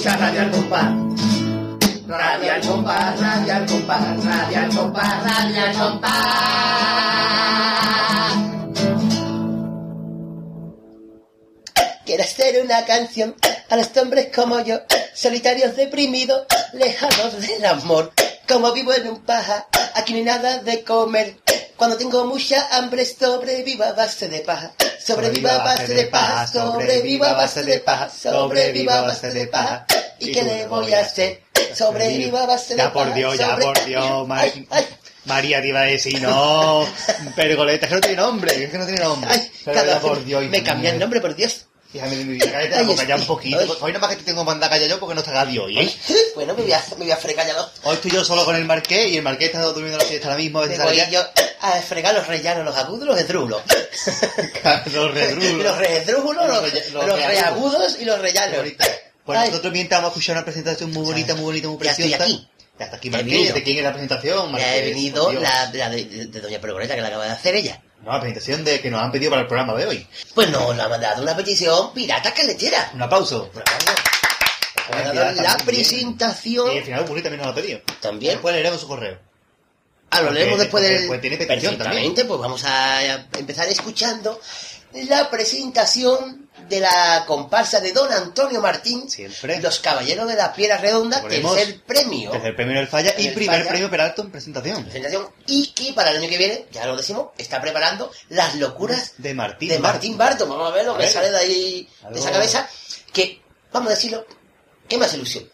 escucha Radio al compás. Radio al compás, radio al compás, radio radio. Quiero hacer una canción hombres como yo, solitarios, deprimidos, lejanos del amor. Como vivo en un paja, aquí no hay nada de comer. Cuando tengo mucha hambre, sobrevivo a base de paja. Sobrevivo a base de paja, sobrevivo a base de paja, sobrevivo a base de paja. ¿Y qué le voy a hacer? Sobrevivo a base de Ya paja. por Dios, ya por Dios, ma- Ay, ay, María te iba a decir, no, Pergoleta, que no tiene nombre, es que no tiene nombre. ay, Pero cada ya vez por Dios, me cambia el nombre, por Dios. Fíjame mi vida, cállate la boca ya un poquito. porque Hoy nada más que te tengo mandar callar yo porque no está Gadi hoy, ¿eh? Bueno, me voy a, me voy a fregar ya los... Hoy estoy yo solo con el marqués y el marqués está durmiendo la siesta ahora mismo. A Me veces voy yo a fregar los rellanos, los agudos, los esdrújulos. ya. Los redrulos. los redrújulos, Los los, los los reagudos. y los rellanos. Bonita. Pues Ay. nosotros mientras vamos a escuchar una presentación muy bonita, muy bonita, muy Ya estoy preciosa. aquí. Ya está aquí Marqués. ¿De quién es la presentación? Ya he venido la, la de, de Doña Pergoleta, que la acaba de hacer ella. No, la presentación de que nos han pedido para el programa de hoy. Pues nos la ha mandado una petición pirata calentera. Un aplauso. Nos ha la también. presentación Y al final Muri también nos lo ha pedido. también. Después leeremos su correo. Ah, lo leemos después del... después tiene petición Perfectamente, pues vamos a empezar escuchando la presentación de la comparsa de Don Antonio Martín, Siempre. Los Caballeros de la Piedra Redonda, Recordemos, tercer premio. Tercer premio en el falla y El primer Falla. premio Peralto en presentación. presentación y que para el año que viene, ya lo decimos, está preparando las locuras De Martín. de Martín Barton. Vamos a ver lo A que ver. sale de ahí, de esa cabeza, que, vamos a decirlo, ¿qué más ilusión?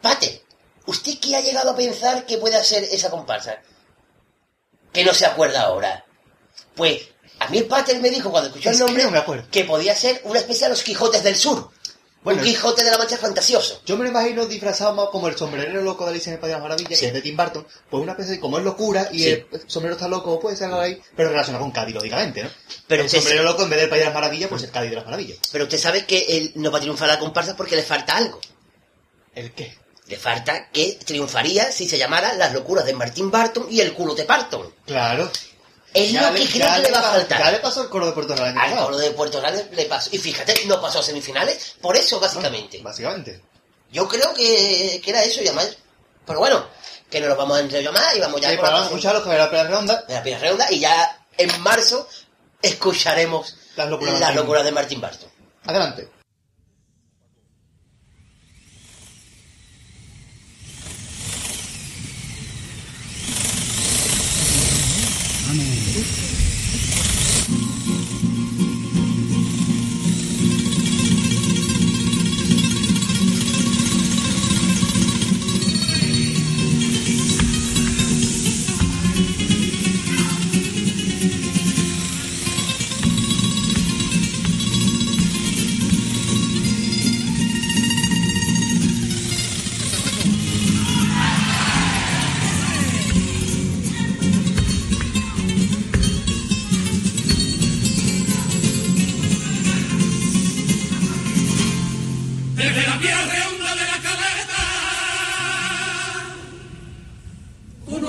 Pate, ¿usted qué ha llegado a pensar que puede hacer esa comparsa? Que no se acuerda ahora. Pues, a mí el Pater me dijo cuando escuchó Es el que nombre no acuerdo. que podía ser una especie de los Quijotes del Sur. Bueno, un Quijote de la Mancha fantasioso. Yo me lo imagino disfrazado más como el sombrerero loco de Alicia en el País de las Maravillas, Sí. que es de Tim Burton, pues una especie de como es locura y Sí. el sombrero está loco, puede ser algo ahí, pero relacionado con Cádiz, lógicamente, ¿no? Pero el sombrero loco en vez del País de las Maravillas, pues el Cádiz de las Maravillas. pero usted sabe que él no va a triunfar la comparsa porque le falta algo. ¿El qué? Le falta que triunfaría si se llamara Las locuras de Martín Barton y el culo de Parton. Claro. Es lo que creo que le va a faltar. Ya le pasó el coro de Puerto Real Al coro de Puerto Real le pasó. Y fíjate, no pasó a semifinales por eso, básicamente. Básicamente. Yo creo que, que era eso y además. Pero bueno, que no nos vamos a enrollar más y vamos ya Sí, con escuchar los que la Playa Redonda. de la Piedra Redonda y ya en marzo escucharemos Las locuras de las Martín. locuras de Martín Barton. Adelante.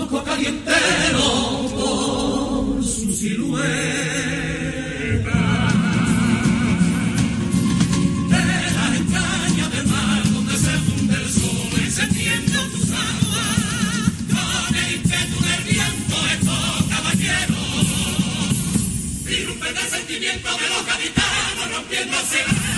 Conozco calientero por su silueta. De las entrañas del mar donde se funde el sol tienden tus aguas, con el ímpetu del viento estos caballeros, irrumpen el sentimiento de los gaditanos rompiéndose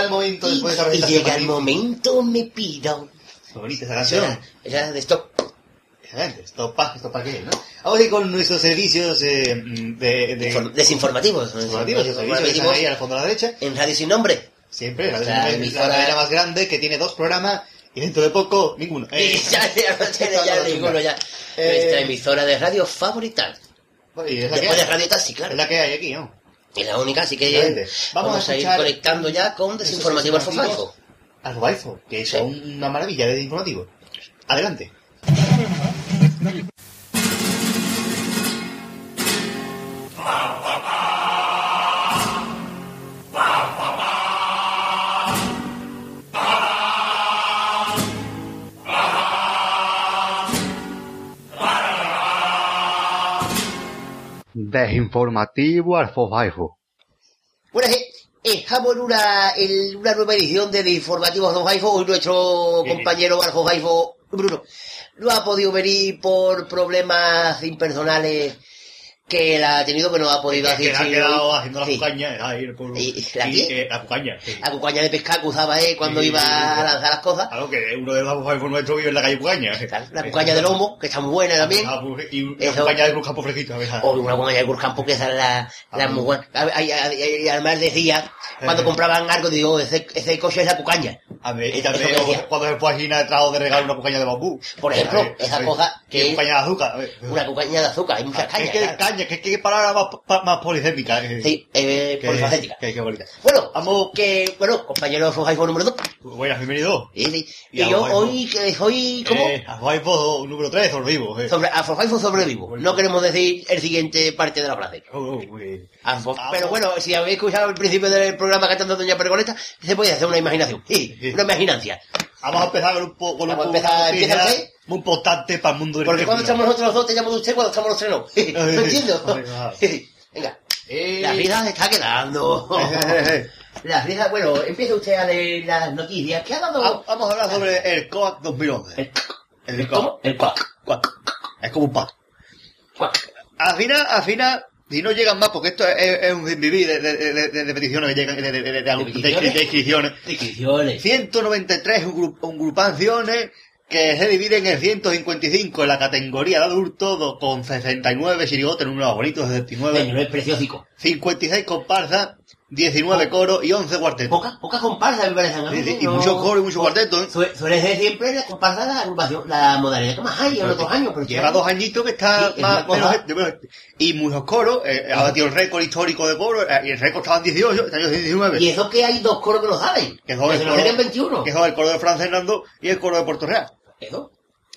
llega el momento Y, después de esa y llega el momento, me pido. Bonita esa canción. Era de stop. Excelente. Esto pa, esto pa qué, ¿no? Vamos a ir con nuestros servicios eh, de, de, Inform- Desinformativos. informativos, los servicios que están ahí al fondo a la derecha. En Radio Sin Nombre. Siempre, la, O sea, la, cadena más grande que tiene dos programas y dentro de poco ninguno. Y ya, ya no tiene ya ninguno ya. Eh, Nuestra emisora de radio favorita. Y es la que Después de hay. Radio Taxi, claro. Es la que hay aquí, ¿no? Es la única, así que vamos, Vamos a a, ir conectando ya con Desinformativo informativos. Alfafalfo, que son una maravilla de informativo. Adelante. Desinformativo Alfofaijo. Bueno, eh, estamos en una, en una nueva edición de Informativos Don Jaifo. Hoy nuestro compañero Alfo Jaifo, Bruno, no ha podido venir por problemas impersonales que él ha tenido, que no ha podido Que asistir. le ha quedado haciendo la Sí. cucaña. ahí pueblo. ¿Y la qué? eh, la cucaña, sí. La cucaña de pescar que usaba él cuando Sí. iba a lanzar las cosas. Algo que uno de los Alfafalfo nuestros vive en la calle Cucaña. La cucaña de lomo, que está muy buena también. Ah, pues, Y una Eso. cucaña de Cruz Campo fresquito. a ver, O una cucaña de Curcampo, que esa es la, la Ah, muy buena. Y, además decía, cuando Eh. compraban algo, digo, ese, ese coche es la cucaña. A ver, y también que decía. cuando después China trajo de regalo una cucaña de bambú. Por ejemplo, A esa a cosa que que es- cucaña de azúcar. a. Una cucaña de azúcar, hay muchas cañas. Que que palabra más, más polisémica. eh. Sí, eh, Que- polifacética. Que, que bonita. Bueno, Vamos. que, bueno, compañero Sojaifo número 2. Buenas, bienvenido. Sí, sí. Y Y, yo hoy, que hoy, ¿cómo? Eh, Alfafalfo número 3, sobrevivo. Eh. Sobre, a Sojaifo sobrevivo. No queremos decir el siguiente parte de la frase. Oh, oh, eh. Pero bueno. si habéis escuchado el principio del programa cantando Doña Pergoleta, se puede hacer una imaginación. Sí. una imaginancia. Vamos a empezar con un poco con un Vamos a poco empezar- muy importante para el mundo del Porque cuando estamos nosotros los dos te llamo de usted, cuando estamos los tres no. ¿No entiendo? Venga. Venga. Eh, La risa se está quedando. eh, eh, eh. La risa, bueno, empieza usted a leer las noticias. ¿Qué ha dado? Va- Vamos a hablar sobre el COAC 2011. El, El ¿Cómo? El. Cuac. Es como un pack. Al final, al final, si no llegan más, porque esto es, es un vivir de, de, de, de- peticiones que llegan, de, inscripciones. Descripciones. 193 un, un agrupaciones que se dividen en 155 en la categoría de adultos, do- con 69 chirigotes, números bonitos, 79, Señor, es preciosico. 56 comparsas, 19 coros y 11 cuartetos. Pocas, pocas comparsas me parecen a mí. Sí, sí, ¿eh? y No- muchos coros y muchos cuartetos. ¿eh? Sue- Suele ser siempre la comparsa la agrupación, la modalidad que más hay en otros años. Pero Lleva dos añitos que está Sí, más, menos gente, menos gente. Y muchos coros, eh, ha batido el récord histórico de coros, eh, y el récord estaba en 18, este año es 19. Y eso que hay dos coros que lo saben. que son el se lo coro, serían 21. que son el coro de Fran Fernando y el coro de Puerto Real. Eso.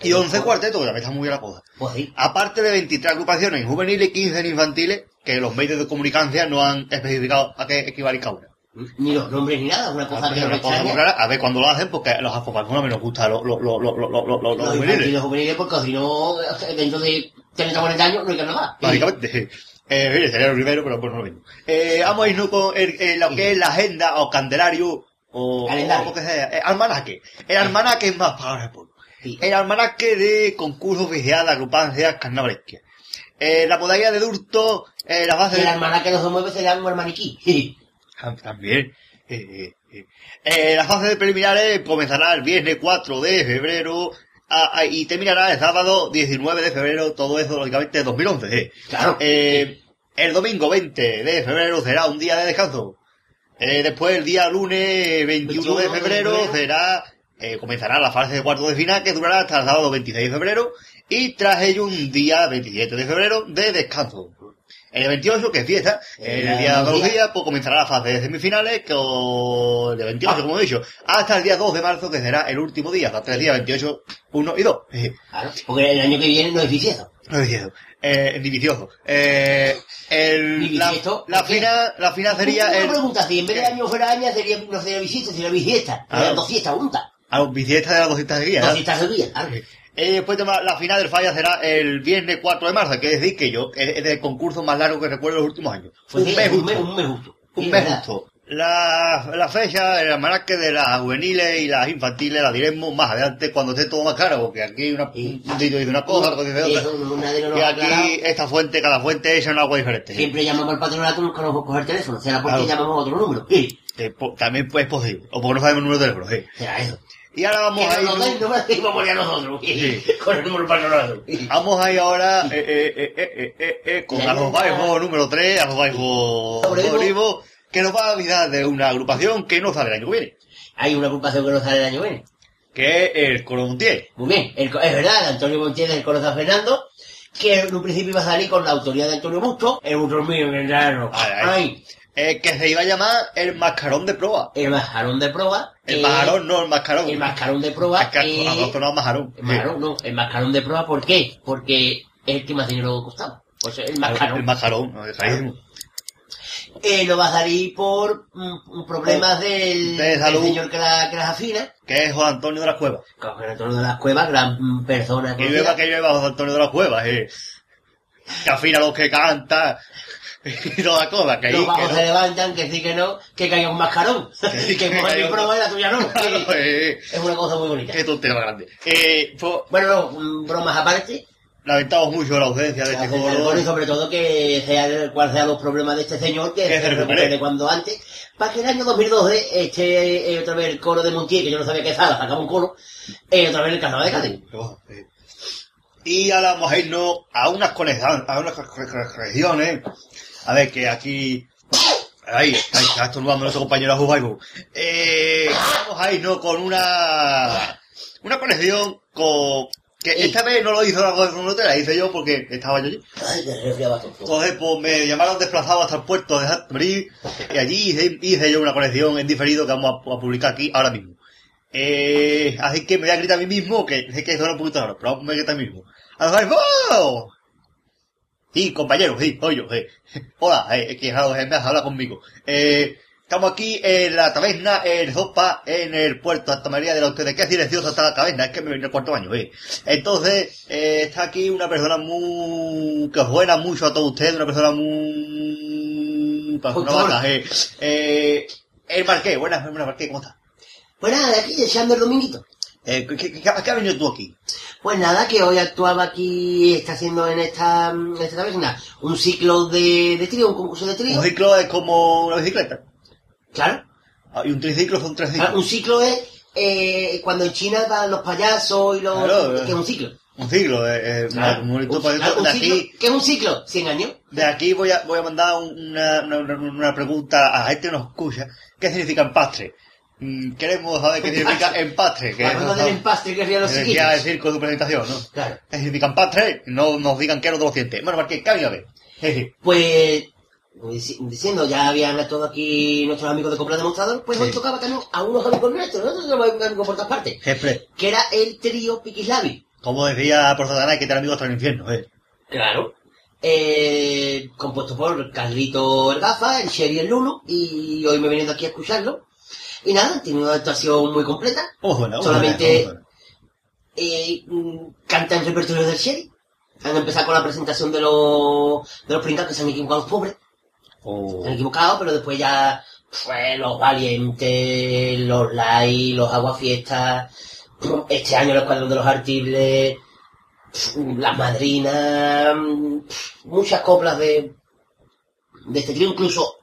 Y 11 cuartetos, que también está muy bien la cosa. Pues sí. Aparte de 23 agrupaciones en juveniles y 15 en infantiles, que los medios de comunicación no han especificado a qué equivale cada una. Ni los nombres ni nada, una cosa que Una cosa muy extraña. rara, a ver cuando lo hacen, porque los afroparfunos me nos gusta los lo, lo, lo, lo, lo, lo- los Los juveniles. infantiles juveniles, porque si no, dentro de 30 o 40 años no hay que nada. Básicamente. Eh, mire, sería el primero, pero pues no lo mismo. Eh, vamos a irnos con el, el- lo que es la agenda o candelario o, o lo que sea. El almanaque. El almanaque es más para el pueblo. El almanaque de concurso oficial de agrupancias carnavalescas. Eh, la modalidad de Durto, eh, la base Y el de... hermana que no se mueve se llama el maniquí. Tam- También. Eh, eh, eh. La fase de preliminares comenzará el viernes 4 de febrero ah, ah, y terminará el sábado 19 de febrero, todo eso lógicamente de 2011. eh. Claro. El domingo 20 de febrero será un día de descanso. Después el día lunes 21 de 21 de febrero febrero. será, eh, comenzará la fase de cuarto de final que durará hasta el sábado 26 de febrero y tras ello un día 27 de febrero de descanso. El 28, que es fiesta, Eh, el día de dos Andalucía, pues comenzará la fase de semifinales, con el 28, Ah. como he dicho, hasta el día 2 de marzo, que será el último día, hasta tres días, 28, 1 y 2. Eh, Claro. Porque el año que viene no es bisiesto. no es cierto. Eh, ni vicioso. Eh, el, la, la final, la final sería Una el, pregunta, si en vez de año fuera año sería, no sería bisiesto, sería bisiesta. Serían dos fiestas juntas. A los bisiestas de las 200 de guía. Dos ¿no? fiestas seguidas. claro. Eh, después de la final del falla será el viernes 4 de marzo, que es decir que yo, es, es el concurso más largo que recuerdo en los últimos años. Pues un sí, mes un justo. mes, un mes justo. Un Sí, mes verdad. justo. La, la fecha, el almanaque de las juveniles y las infantiles la diremos más adelante cuando esté todo más claro, porque aquí una, Sí. un dice una cosa, otro dice otra. Y aquí esta fuente, cada fuente echa un agua diferente. Siempre llamamos al patronato, nunca nos vamos a coger teléfono. Será porque Claro. llamamos a otro número. Eh, po- también es posible. O porque no sabemos el número de teléfono. Será eso. Y ahora vamos a ir... memoria a nosotros. Sí. Con el número nosotros. Vamos a ir ahora eh, eh, eh, eh, eh, eh, eh, con. Baijo número 3, Arroz Baijo Sobrevivo. Sobrevivo, que nos va a avisar de una agrupación que no sale el año que viene, Hay una agrupación que no sale el año que viene. que es el Coro Montiel. Muy bien, el es verdad, Antonio Montiel del Coro San Fernando, que en un principio iba a salir con la autoría de Antonio Busto, el otro mío, el enano. Ay, ay. Ay, Eh, que se iba a llamar el Mascarón de Proa. el mascarón de prueba. El que- Mascarón, no el Mascarón. El mascarón de prueba. Es que nosotros no Mascarón. el mascarón, no, el mascarón de prueba, ¿por qué? Porque es el que más dinero costaba. Pues el mascarón. El Mascarón, no, carísimo. Eh, no va a salir por mm, problemas del, De del salud. señor que, la, que las afina. Que es Juan Antonio de las Cuevas. Con Antonio de las Cuevas, gran mm, persona. Que llueva, que llueva Juan Antonio de las Cuevas, eh. Que afina los que canta. Y todas las cosas, que. Los que bajos no- se levantan, que sí que no, que caiga un mascarón. sí, que que coja mi un- prueba y la tuya no. Claro, que eh, es una cosa muy bonita. Qué tontería grande. Eh, pues, Bueno, no, mm, bromas aparte. lamentamos mucho la ausencia de este coro y sobre todo que sea cuál sean los problemas de este señor, que se recupere. recupere cuando antes, para que el año 2012 esté eh, otra vez el coro de Montiel, que yo no sabía que sala, sacaba un coro, eh, otra vez el carnaval de Cádiz. Eh, Y ahora vamos a irnos a unas a unas regiones. A ver, que aquí... Ahí, ahí está estornudando nuestro compañero Jubaibu. Eh, vamos a irnos con una... Una conexión con... Que Sí. esta vez no lo hizo la comunidad, la hice yo porque estaba yo allí. Entonces, pues me llamaron desplazado hasta el puerto de Santmarí y allí hice, hice yo una conexión en diferido que vamos a, a publicar aquí ahora mismo. Eh, así que me voy a gritar a mí mismo, que sé que suena un poquito raro, pero vamos a gritar a mí mismo. ¡Alfaro! Sí, compañero, sí, soy yo, sí. Hola, eh, es que me has hablado conmigo. Eh, estamos aquí en la taberna, en Zopa, en el puerto de Santa María de la Ustedes. Qué silenciosa está la taberna, es que me viene el cuarto baño, eh. Entonces, eh, está aquí una persona muy... que os buena mucho a todos ustedes, una persona muy... para una vaca, eh. Eh, el Marqués, buenas, buenas Marqués, ¿cómo estás? Pues nada, de aquí deseando el dominguito. Eh, ¿qué, qué, qué- a qué has venido tú aquí? Pues nada, que hoy actuaba aquí, está haciendo en esta, en esta taberna un ciclo de, de trío, un concurso de trío. Un ciclo es como una bicicleta. Claro. Ah, Y un triciclo son tres Claro, ciclos. un ciclo es eh, cuando en China van los payasos y los... Claro, que es un ciclo. Un ciclo, eh, eh, Claro, un bonito un- proyecto. claro, un de ciclo, aquí, ¿Qué es un ciclo? ¿100 años? de aquí voy a, voy a mandar una, una, una- una pregunta a la gente que nos escucha. ¿Qué significa empastre? Mm, Queremos saber qué significa empastre. Que del empastre que rían los que decía el chiquitos. circo de su presentación, ¿no? Claro. ¿Qué significa empastre? No nos digan que no todos los dientes. Bueno, Marqués, ¿qué había a ver? Jeje. Pues, dici- diciendo, ya habían todo aquí nuestros amigos de compra demostrador, pues Sí. hoy tocaba también a unos amigos nuestros, nosotros tenemos amigos por todas partes, Siempre, que era el trío Piquislavi. como decía por Satanás, que tener amigos hasta el infierno, eh. Claro. Eh, compuesto por Carlito el Gafa, el Sherry el Lulu, y hoy me he venido aquí a escucharlo. Y nada, tiene una actuación muy completa. ¿Cómo suena? ¿Cómo Solamente- suena? Eh, mm, canta el repertorio del Sherry. Han empezado con la presentación de los, de los pringados que se han equivocado los pobres. Oh. Se han equivocado, pero después ya, pues, los valientes, los light, los aguafiestas, este año el escuadrón de los artibles, las madrinas, muchas coplas de, de este trío, incluso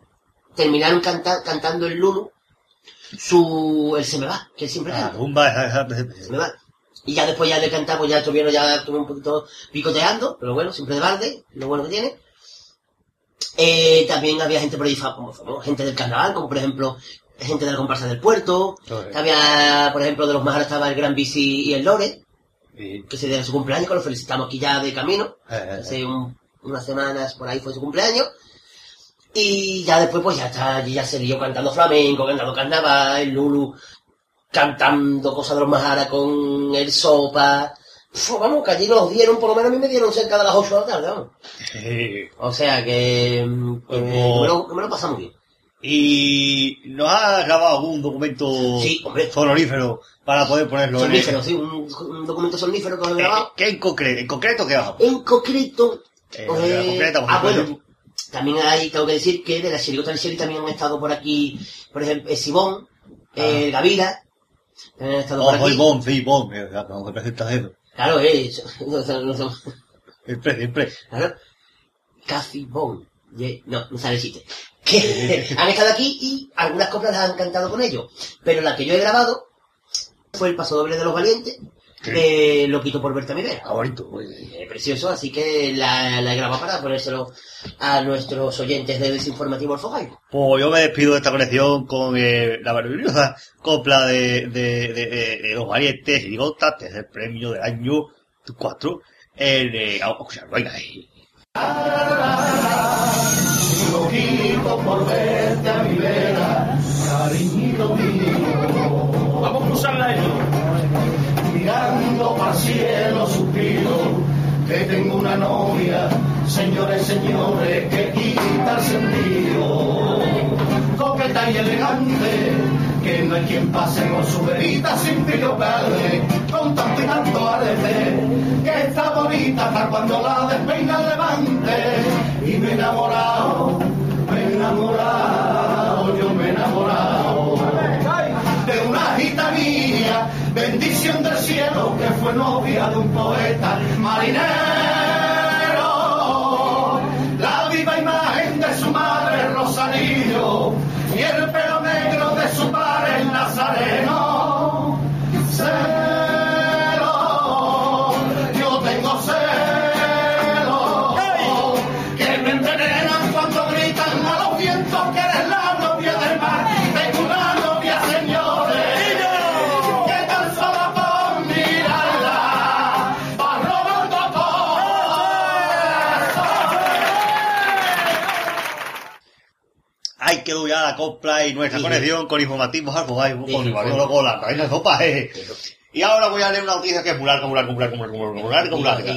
terminaron canta- cantando el Lulu, su, el se me va, que siempre Ah, canta, esa- se me va. Y ya después ya de cantar, pues ya estuvieron, ya estuve un poquito picoteando, pero bueno, siempre de balde, lo bueno que tiene. Eh, también había gente por ahí, como gente del carnaval, como por ejemplo, gente de la comparsa del puerto. Había, por ejemplo, de los más estaba el Gran Bici y el Lore, Sí. que se dieron su cumpleaños, que lo felicitamos aquí ya de camino. Eh, eh, eh. Hace un- unas semanas por ahí fue su cumpleaños. Y ya después, pues ya está, allí ya se lió cantando flamenco, cantando carnaval, Lulu cantando cosas de los Mahara con el Sopa. Vamos, que allí nos dieron, por lo menos a mí me dieron cerca de las 8 de la tarde, vamos. Eh, O sea que, Pues, me, que me lo, que me lo pasamos bien. ¿Y nos has grabado algún documento Sí, sonorífero para poder ponerlo en el- sí, un, un documento somnífero que lo he Eh, grabado. ¿Qué en concreto? ¿En concreto qué vamos? En concreto, Eh, concreta, por ah, bueno, también hay, tengo que decir que de la chirigota del Sherry también han estado por aquí, por ejemplo, Sibón, el Gavira, también han estado por Ojo, y aquí. Bon, sí, Bon, eh, eso. Claro, eh, no, no son- Siempre, siempre. claro. Casi Bon. No, no sale el chiste. que han estado aquí y algunas coplas las han cantado con ellos. Pero la que yo he grabado fue el Paso Doble de los Valientes, de Loquito por Berta Miguel. Ah, bonito. Eh, precioso, así que la, la he grabado para ponérselo a nuestros oyentes de Desinformativo Alfogay. Pues yo me despido de esta conexión con eh, la maravillosa copla de, de, de, de- de los valientes y gotas desde el premio del año 4 en eh, o sea, venga ahí. Vamos a cielo suspiro que tengo una novia, señores, señores, que quita el sentido. Coqueta y elegante, que no hay quien pase con su verita sin piropearle, con tanto y tanto arete, que está bonita hasta cuando la despeina levante. Y me he enamorado, me he enamorado, bendición del cielo que fue novia de un poeta marinero. La viva imagen de su madre Rosario y el pelo negro de su padre Nazareno. Quedó ya la copla y nuestra Sí. conexión con con Sí. informativos con la sopa, eh. Y ahora voy a leer una noticia que es muy larga, muy larga, muy larga.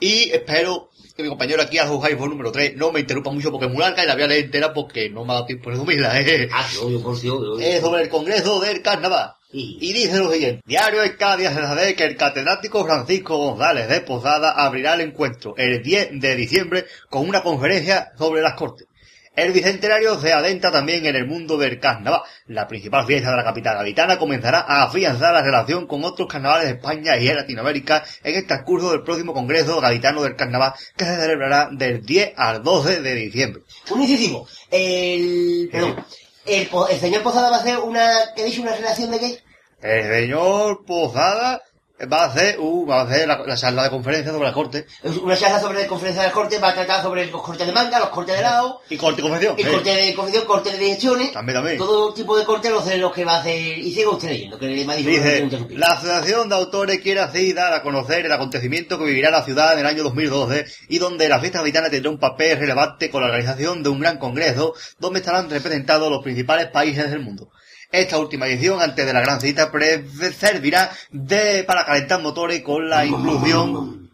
Y- espero que mi compañero aquí, Alfogay, por número 3, no me interrumpa mucho porque es muy larga y la voy a leer entera porque no me ha dado tiempo de resumirla, eh. Ah, sí, obvio, por Dios, obvio. Es sobre el Congreso del Carnaval. Y dice lo siguiente. Diario Cádiz se sabe que el catedrático Francisco González de Posada abrirá el encuentro el 10 de diciembre con una conferencia sobre las Cortes. El bicentenario se adentra también en el mundo del carnaval. La principal fiesta de la capital gaditana comenzará a afianzar la relación con otros carnavales de España y de Latinoamérica en el transcurso del próximo Congreso Gaditano del Carnaval que se celebrará del 10 al 12 de diciembre. Incisivo. El... Perdón. El, el señor Posada va a hacer una... ¿Qué dicho? ¿Una relación de qué? El señor Posada va a hacer, uh, va a hacer la, la charla de conferencia sobre la corte. Una charla sobre conferencia de corte, va a tratar sobre los cortes de manga, los cortes de lado, Y corte y confección. eh. corte de confección, corte de direcciones, También, también. todo tipo de cortes los, de los que va a hacer... Y siga usted leyendo, que me ha dicho que Dice, interrumpí. la Asociación de Autores quiere así dar a conocer el acontecimiento que vivirá la ciudad en el año 2012 y donde la fiesta gaditana tendrá un papel relevante con la organización de un gran congreso donde estarán representados los principales países del mundo. Esta última edición, antes de la gran cita, servirá de, para calentar motores con la inclusión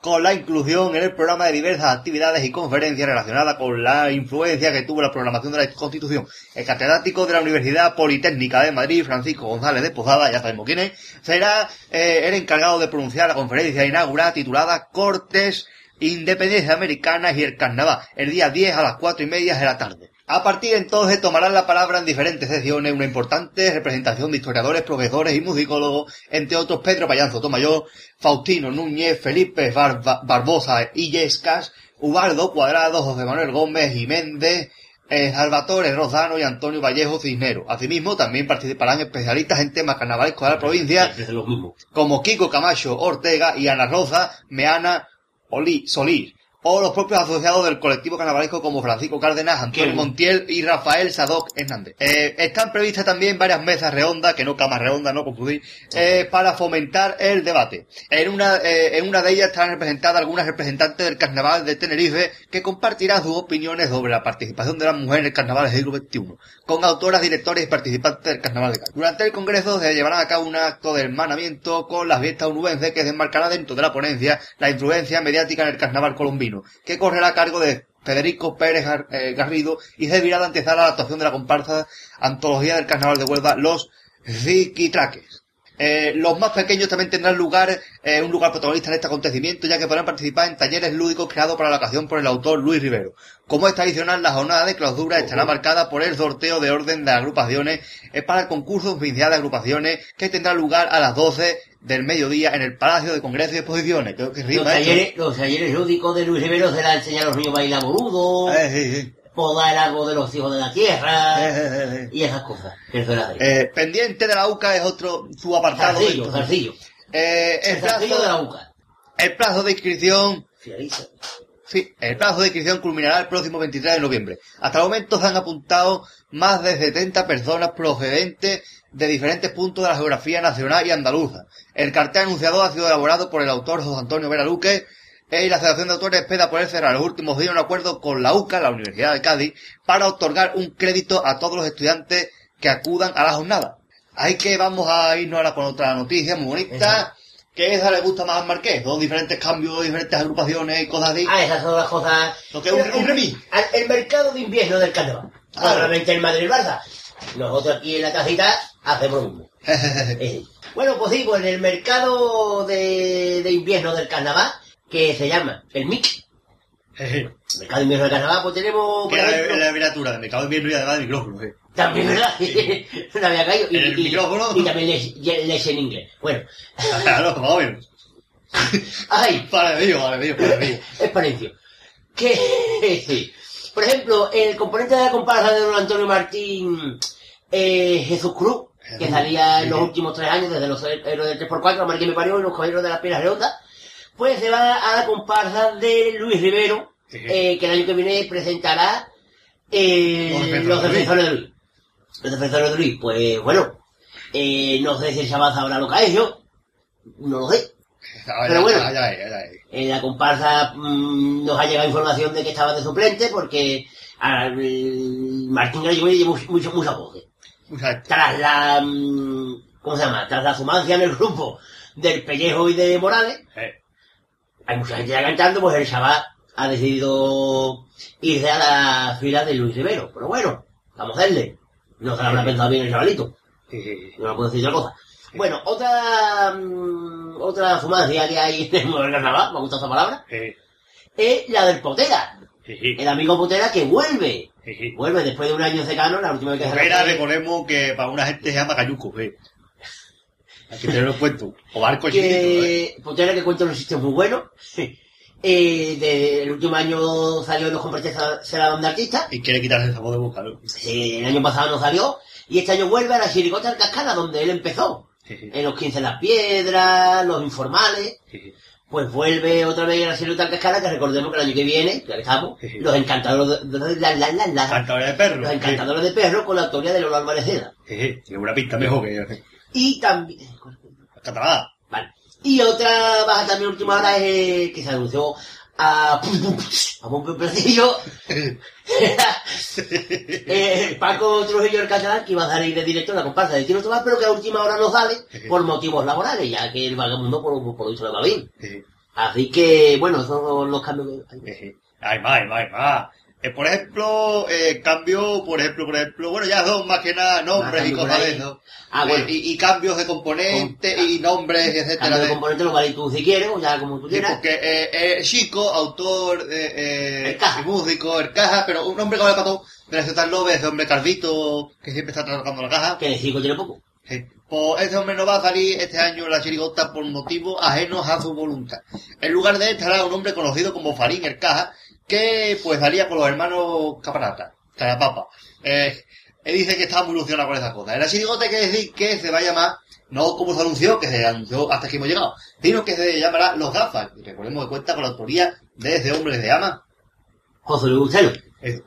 con la inclusión en el programa de diversas actividades y conferencias relacionadas con la influencia que tuvo la programación de la Constitución. El catedrático de la Universidad Politécnica de Madrid, Francisco González de Posada, ya sabemos quién es, será eh, el encargado de pronunciar la conferencia inaugural titulada Cortes, Independencia Americanas y el Carnaval, el día 10 a las cuatro y media de la tarde. A partir de entonces tomarán la palabra en diferentes secciones una importante representación de historiadores, profesores y musicólogos, entre otros Pedro Payán Sotomayor, Faustino Núñez, Felipe Bar- Bar- Barbosa Illescas, Ubaldo Cuadrado, José Manuel Gómez y Méndez, eh, Salvatore Rozano y Antonio Vallejo Cisnero. Asimismo, también participarán especialistas en temas carnavalescos de la provincia, como Kiko Camacho Ortega y Ana Rosa Meana Oli Solís, o los propios asociados del colectivo carnavalesco como Francisco Cárdenas, Antonio Qué Montiel y Rafael Sadoc Hernández. Eh, están previstas también varias mesas redondas, que no camas redondas, no confundir, eh, para fomentar el debate. En una, eh, en una de ellas están representadas algunas representantes del carnaval de Tenerife que compartirán sus opiniones sobre la participación de las mujeres en el carnaval del siglo XXI, con autoras, directores y participantes del carnaval de Cádiz. Durante el congreso se llevará a cabo un acto de hermanamiento con las fiestas onubenses que desmarcará dentro de la ponencia la influencia mediática en el carnaval colombino, que correrá a cargo de Federico Pérez eh, Garrido y servirá de antesala a la actuación de la comparsa Antología del Carnaval de Huelva, Los Ziquitraques. Eh, los más pequeños también tendrán lugar, eh, un lugar protagonista en este acontecimiento, ya que podrán participar en talleres lúdicos creados para la ocasión por el autor Luis Rivero. Como es tradicional, la jornada de clausura estará marcada por el sorteo de orden de agrupaciones eh, para el concurso oficial de agrupaciones que tendrá lugar a las 12 del mediodía en el Palacio de Congresos y Exposiciones. Creo que Los rima talleres, los talleres lúdicos de Luis Rivero será enseñar a los niños a bailar boludo, Eh, sí, sí. podar árbol de los hijos de la tierra Eh, y esas cosas. que eh, pendiente de la UCA es otro Zarcillo, zarcillo. Eh, el, de la plazo, UCA. el plazo de inscripción. Sí, el plazo de inscripción culminará el próximo 23 de noviembre. Hasta el momento se han apuntado más de 70 personas procedentes de diferentes puntos de la geografía nacional y andaluza. El cartel anunciador ha sido elaborado por el autor José Antonio Vera Luque eh, y la Asociación de Autores espera poder cerrar los últimos días un acuerdo con la UCA, la Universidad de Cádiz, para otorgar un crédito a todos los estudiantes que acudan a la jornada. Así que vamos a irnos ahora con otra noticia muy bonita, que esa le gusta más al Marqués, dos diferentes cambios, diferentes agrupaciones y cosas así. Ah, esas son las cosas... Lo que es un- un remix. El, el mercado de invierno del carnaval. Ah. Solamente el Madrid-Barça. Nosotros aquí en la casita hacemos lo mismo. Bueno, pues sí, pues en el mercado de, de invierno del carnaval, que se llama el MIC, el mercado de invierno del carnaval, pues tenemos, que ejemplo, la miniatura de mercado de invierno y además de micrófono. eh. también, ¿verdad? no había caído. Y, El y- micrófono. y también leche, leche en inglés. Bueno, Claro, ay, Vale, mío, vale, mío, vale, mío. es parecio. Que, sí. Por ejemplo, el componente de la comparsa de don Antonio Martín, eh, Jesús Cruz, que salía en los últimos tres años, desde los héroes del 3x4, Amar que me parió y los caballeros de las piedras redondas, pues se va a la comparsa de Luis Rivero, Sí. eh, que el año que viene presentará eh, Los defensores de Luis. Los defensores de Luis, pues bueno, eh, no sé si el chaval sabrá lo que ha hecho, no lo sé. Ah, Pero bueno. En la comparsa mm, nos ha llegado información de que estaba de suplente porque Martín Gallego le llevó mucho, mucha voz. O sea, Tras la, mm, ¿cómo se llama? Tras la sumancia en el grupo del Pellejo y de Morales, eh, hay mucha gente ya cantando, pues el chaval ha decidido irse a la fila de Luis Rivero. Pero bueno, vamos a hacerle. No se lo habrá pensado bien el chavalito. No puedo decir otra cosa. Bueno, otra, mm, otra sumancia que hay en el carnaval, me gusta esa palabra, es la del Potera. El amigo Potera que vuelve. Vuelve después de un año secano, la última vez que se Potera, fue- recordemos que para una gente se llama cayuco, eh. Hay que tenerlo en cuenta. O barco chiquito, eh. que Potera que cuenta unos chistes muy buenos. Eh, de- el último año salió en los compartes ser la banda artista. Y quiere quitarse el sabor de boca, ¿no? Eh, el año pasado no salió. Y este año vuelve a la chiricota del Cascada, donde él empezó. En los 15 las piedras, los informales. Pues vuelve otra vez a la del Cascada, que recordemos que el año que viene, que estamos, Sí, sí. los encantadores de, de- la, la, la, la- Cantadores de perro. los sí. encantadores de perros con la autoría de Lola Álvarez Seda. Sí. Tiene una pista mejor que yo. Y también... Catalán. Vale. Y otra baja también última hora es que se anunció a a Pompe Platillo eh, Paco Trujillo el catalán que iba a salir de directo en la comparsa de Tino Tomás pero que a última hora no sale por motivos laborales ya que el vagabundo por, por lo bien Sí, sí. así que bueno esos son los cambios que hay. Hay más, hay más, hay más. Eh, por ejemplo, eh, cambio, por ejemplo, por ejemplo, bueno, ya son más que nada nombres y cambios cosas de eso. Ah, bueno. Eh, y, y cambios de componentes Com- y nombres, etcétera. cambio de de- componente lo vale tú si quieres o ya como tú Sí, quieras porque eh, eh, Chico, autor eh, El músico, el caja, pero un hombre que vale para todo, de la ciudad Lobe, ese hombre calvito que siempre está tocando la caja. que que tiene poco Sí. Pues este hombre no va a salir este año en la chirigota por motivos ajenos a su voluntad. En lugar de él estará un hombre conocido como Farín el Caja, que pues salía con los hermanos Caparata, Carapapa. Eh, él dice que está muy ilusionado con esas cosas. En la chirigota hay que decir que se va a llamar, no como se anunció, que se anunció hasta que hemos llegado, sino que se llamará Los Gafas. Y recordemos que cuenta con la autoría de ese hombre se llama. José Luis Bustelo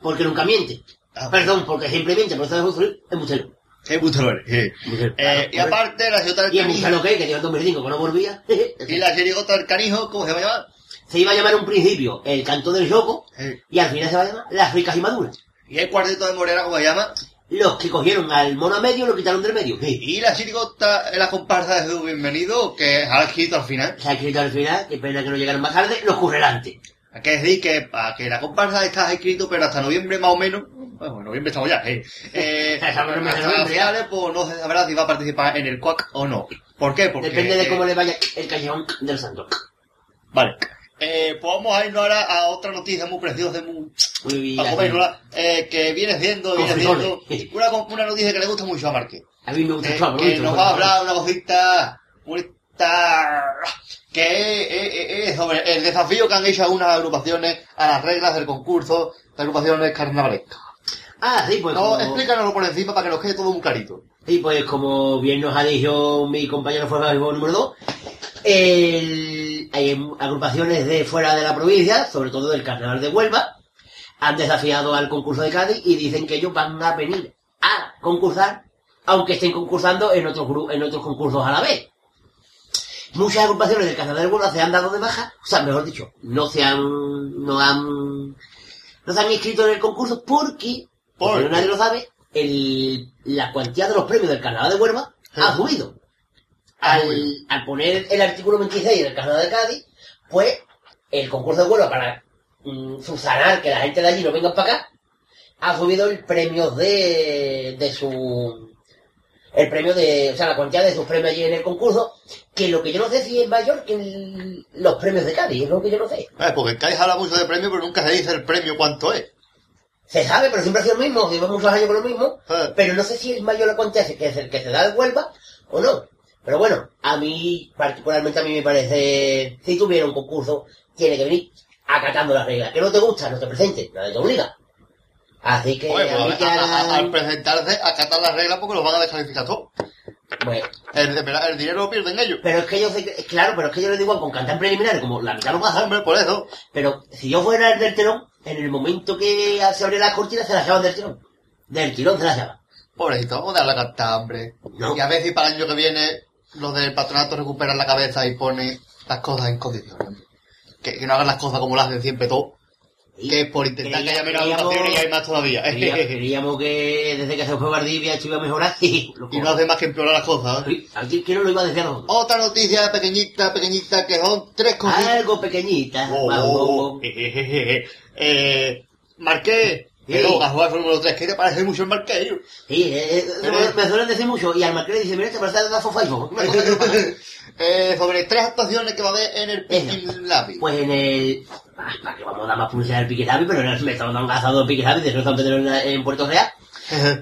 porque nunca miente ah, perdón porque siempre miente pero está José Luis es Bustelo Es Bustelo, eh. Bustelo. Eh, y aparte, la chirigota del Y el Canijo. Bustelo que, que lleva 2005 que no volvía, Y la chirigota del Canijo, ¿cómo se va a llamar? Se iba a llamar en un principio el canto del yoco Eh, y al final se va a llamar las ricas y maduras. Y el cuarteto de Morena, ¿cómo se llama? Los que cogieron al mono a medio lo quitaron del medio. Sí. Y la chirigota, la comparsa de su bienvenido, que ha escrito al final. Se ha escrito al final, qué pena que no llegaron más tarde, los currelantes. Hay que decir que, para que la comparsa está escrito, pero hasta noviembre más o menos, bueno, en noviembre estamos ya, eh, eh, hasta noviembre, finales, pues no se sabrá si va a participar en el CUAC o no. ¿Por qué? Porque, Depende de cómo eh, le vaya el callejón del santo. Vale. Eh, pues vamos a irnos ahora a otra noticia muy preciosa, muy, comérnosla, eh, que viene siendo, viene siendo una, una noticia que le gusta mucho a Marqués. A mí me gusta Eh, que nos va a hablar una cosita que es, es- es sobre el desafío que han hecho algunas agrupaciones a las reglas del concurso de agrupaciones carnavalescas. Ah, sí, pues No, como, explícanoslo por encima para que nos quede todo muy clarito. sí, pues como bien nos ha dicho mi compañero fuera del número 2, hay agrupaciones de fuera de la provincia, sobre todo del Carnaval de Huelva, han desafiado al concurso de Cádiz y dicen que ellos van a venir a concursar, aunque estén concursando en otros, en otros concursos a la vez. Muchas agrupaciones del Carnaval de Huelva se han dado de baja, o sea, mejor dicho, no se han, no han, no se han inscrito en el concurso porque, ¿Por porque nadie lo sabe, el, la cuantía de los premios del Carnaval de Huelva ha subido. Ha Al, al poner el artículo 26 del Carnaval de Cádiz, pues el concurso de Huelva para mm, subsanar que la gente de allí no venga para acá, ha subido el premio de, de su, el premio de, o sea, la cuantía de sus premios allí en el concurso, que lo que yo no sé si es mayor que el- los premios de Cádiz, es lo que yo no sé. Eh, porque en Cádiz habla mucho de premio, pero nunca se dice el premio cuánto es. Se sabe, pero siempre ha sido lo mismo, lleva muchos años con lo mismo, Eh. pero no sé si es mayor la cuantía que es el que se da el Huelva o no. Pero bueno, a mí, particularmente a mí me parece, si tuviera un concurso, tiene que venir acatando las reglas. Que no te gusta, no te presentes, nadie te obliga. Así que Oye, a mí pues, que hagan- al presentarse, acatar las reglas porque los van a descalificar todos. Pues, El, el dinero lo pierden ellos. pero es que yo sé claro, pero es que yo les digo con cantar preliminar, como la mitad no pasa, Hombre, por eso. pero si yo fuera el del telón, en el momento que se abre las cortinas se las llaman del tirón. Del tirón se las llaman. Pobrecito, vamos a darle a cantar, hombre. No. Y a ver si para el año que viene los del patronato recuperan la cabeza y ponen las cosas en condiciones. Que, que no hagan las cosas como las hacen siempre todo. Que por intentar que haya menos educación y hay más todavía. Creíamos que desde que se fue Valdivia esto iba a mejorar y, y no hace más que empeorar las cosas. ¿eh? Aquí quién no lo iba a decir a nosotros. Otra noticia pequeñita, pequeñita, que son tres cositas. Algo pequeñita. Oh, vamos, oh, vamos. jejeje. eh, Marqués, Sí. que no, a jugar Fórmula 3, que te parece mucho el Marqués. Sí, eh, eh, Pero- me suelen decir mucho. Y al marqués le dice, mira, te parece de la Fofaibo. Que eh, sobre tres actuaciones que va a haber en el. Piquín Labi. Pues en el... Ah, ¿Para que vamos a dar más publicidad al Pique Sabi? Pero en el me estamos dando asado Pique Sabi de San Pedro en, en Puerto Real.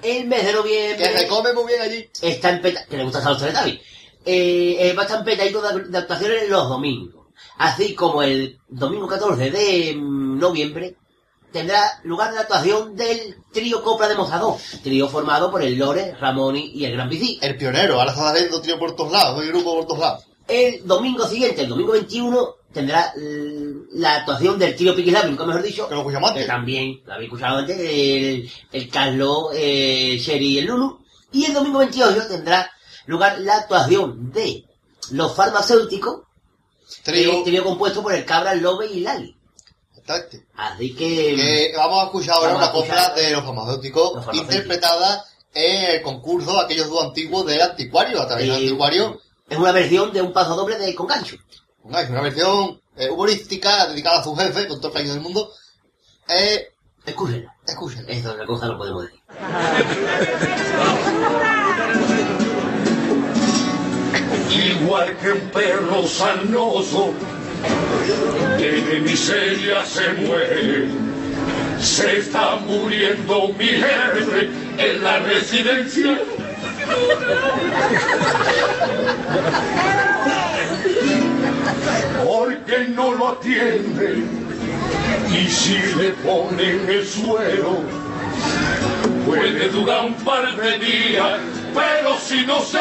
El mes de que noviembre se come muy bien allí. está en peta... Que le gusta asado de David. Eh, eh, va a estar en petadito de, de actuaciones los domingos. Así como el domingo 14 de mm, noviembre tendrá lugar la actuación del trío Copla de Mozador. Trío formado por el Lore, Ramoni y el Gran Bici. El pionero, ahora está saliendo tío por todos lados, el grupo por todos lados. El domingo siguiente, el domingo 21, tendrá la actuación del trío Piquislavi, nunca mejor dicho. Que lo escuchamos Que también, lo habéis escuchado antes, el, el Carlos, eh, Sherry y el Lulu. Y el domingo 28 tendrá lugar la actuación de los farmacéuticos, Trío. el trío compuesto por el Cabra, el Lobe y Lali. Así que... Que vamos a escuchar ahora una copla de los farmacéuticos Los farmacéuticos. interpretada en el concurso aquellos dos antiguos del anticuario, a través del anticuario. Es una versión de un paso doble de con gancho. Una versión eh, humorística dedicada a su jefe, con todo el cariño del mundo. Eh, Escúchenla. escúchenlo. Eso es una cosa no podemos decir. igual que un perro sanoso de miseria se muere. Se está muriendo mi jefe en la residencia. Porque no lo atienden y si le ponen el suelo puede durar un par de días, pero si no sé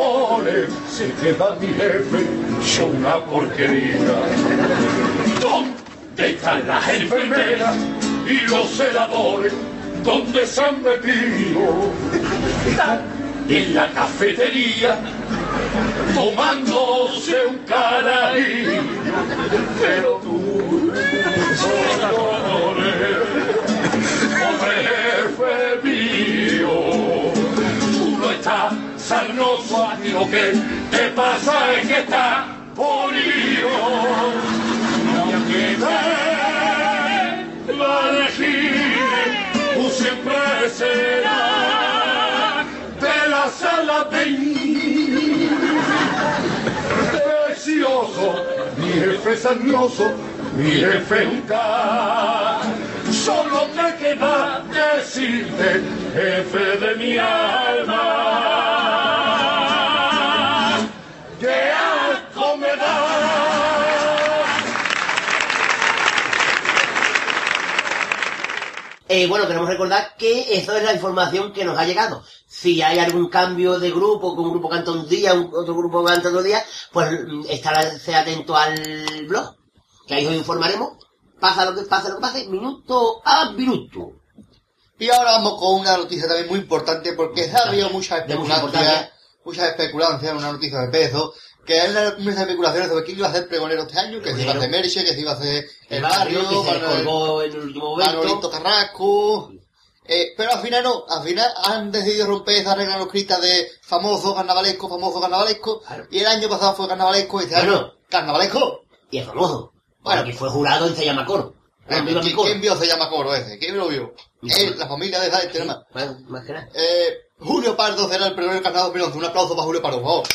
pone, se queda mi jefe, yo una porquería. ¿Dónde están las enfermeras y los celadores? ¿Dónde se han metido? Están en la cafetería tomándose un carají. Pero tú, dolores, pobre jefe mío, tú no estás sarnoso, a ti lo que te pasa es que estás morido. Aunque te la elegir, tú siempre serás de la sala de precioso, mi jefe sarnoso, mi jefe. Solo me queda decirte, jefe de mi alma. Bueno, queremos recordar que eso es la información que nos ha llegado. Si hay algún cambio de grupo, que un grupo canta un día, un- otro grupo canta otro día, pues mm, estarse atento al blog, que ahí os informaremos. Pasa lo que pase, lo que pase, minuto a minuto. Y ahora vamos con una noticia también muy importante porque ha habido mucha De mucha especulancia, importancia. mucha especulancia en una noticia de peso, que hay una- muchas especulaciones sobre quién iba a ser pregonero este año, que se iba a hacer Pregonero. Merche, que se iba a hacer el, barrio, barrio, que se colgó en el último momento. Manolito Carrasco. Eh, pero al final no, al final han decidido romper esa regla no escrita de famoso carnavalesco, famoso carnavalesco. Claro. Y el año pasado fue carnavalesco y este Bueno. año carnavalesco. Y es famoso. Bueno. Que fue jurado en. ¿Quién, Viva mi quién- coro. quién vio se llama coro ese? ¿Quién lo vio? Él, coro. la familia de esa gente, nada más. Bueno, más que nada. Eh, Julio Pardo será el primer carnaval 2011. Un aplauso para Julio Pardo, por favor.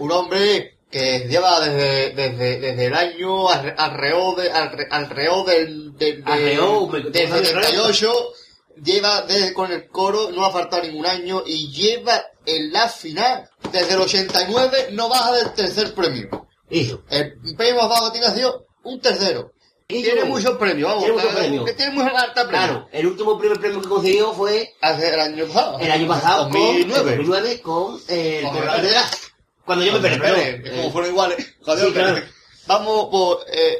Un hombre que lleva desde, desde, desde el año alre- alrededor, de, alre- alrededor del, del, del- del ¿tú sabes 78, lleva desde con el coro, no ha faltado ningún año y lleva en la final, desde el 89, no baja del tercer premio. Hijo. El premio más bajo tiene ha sido un tercero. Y Tiene muchos premios, vamos. Tiene muchos premios. Que tiene muy alta premio. Claro, el último primer premio que consiguió fue Hace el año pasado. el año pasado 2009. con, el 2009 con eh, el Con el- Cuando yo me espere, perdón. como fueron iguales. Joder, sí, claro. Vamos por... Eh,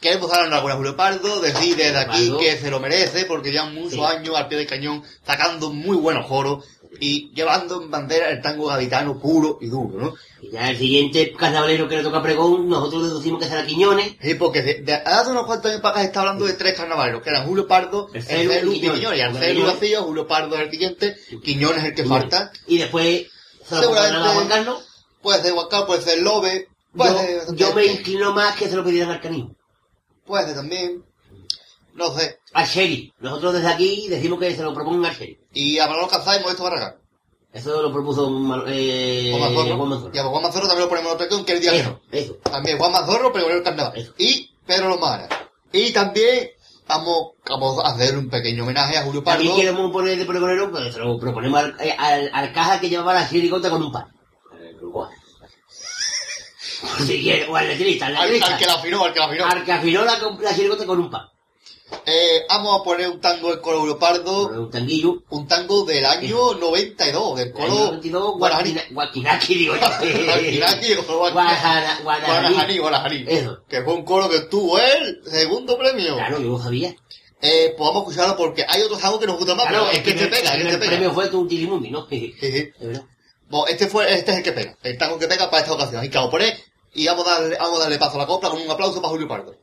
queremos dar enhorabuena a Julio Pardo, decir desde aquí que se lo merece, porque llevan muchos Sí. años al pie del cañón, sacando muy buenos joros y llevando en bandera el tango gaditano puro y duro, ¿no? y ya el siguiente carnavalero que le toca a pregón, nosotros deducimos que será Quiñones. Sí, porque de, de- hace unos cuantos años para acá se está hablando de tres carnavaleros, que eran Julio Pardo, el El Celu y Quiñones. Quiñones. Y Quiñones- vacío, Julio Pardo es el siguiente, Quiñones es el que falta. Y después se lo Seguramente- pondrán a Juan Carlos. Puede ser Huacal, puede ser Lobe, puede Yo, ser... yo me inclino más que se lo pidieran al Canismo. Puede también. No sé. Al Sherry. Nosotros desde aquí decimos que se lo propongan al Sherry. Y a Manolo Cazá y Modesto Barragán. Eso lo propuso eh, Juan Mazorro. Juan Mazorro. Y a Juan Mazorro también lo ponemos en otro que el día que Eso, no. eso. También Juan Mazorro, pregonero del carnaval. Eso. Y Pedro Lomara. Y también vamos, vamos a hacer un pequeño homenaje a Julio También Pardo. queremos poner de pregonero, pues se lo proponemos al, eh, al, al caja que llevaba la chiricota con un pan. Si quiere, o al letrista, al Al, letrista. al que la afinó, al que la afinó. Al que afinó la, la con un pan. Eh, vamos a poner un tango del coro Julio Pardo. Un tanguillo. Un tango del año 92, del El coro año 22, Guarajani. Guaquina- Guaquinaki, digo. Guaquinaki o. Guarajani. Eso. Que fue un coro que tuvo el segundo premio. Claro, yo lo sabía. Eh, pues vamos a escucharlo porque hay otros tangos que nos gustan más, Claro, pero es el que primer- pega, el este primer pega. premio fue tu Tilimundi, ¿no? Sí, sí. De verdad. Bueno, este fue, este es el que pega, el tango que pega para esta ocasión. Así que a poner y vamos a darle, vamos a darle paso a la copla con un aplauso para Julio Pardo.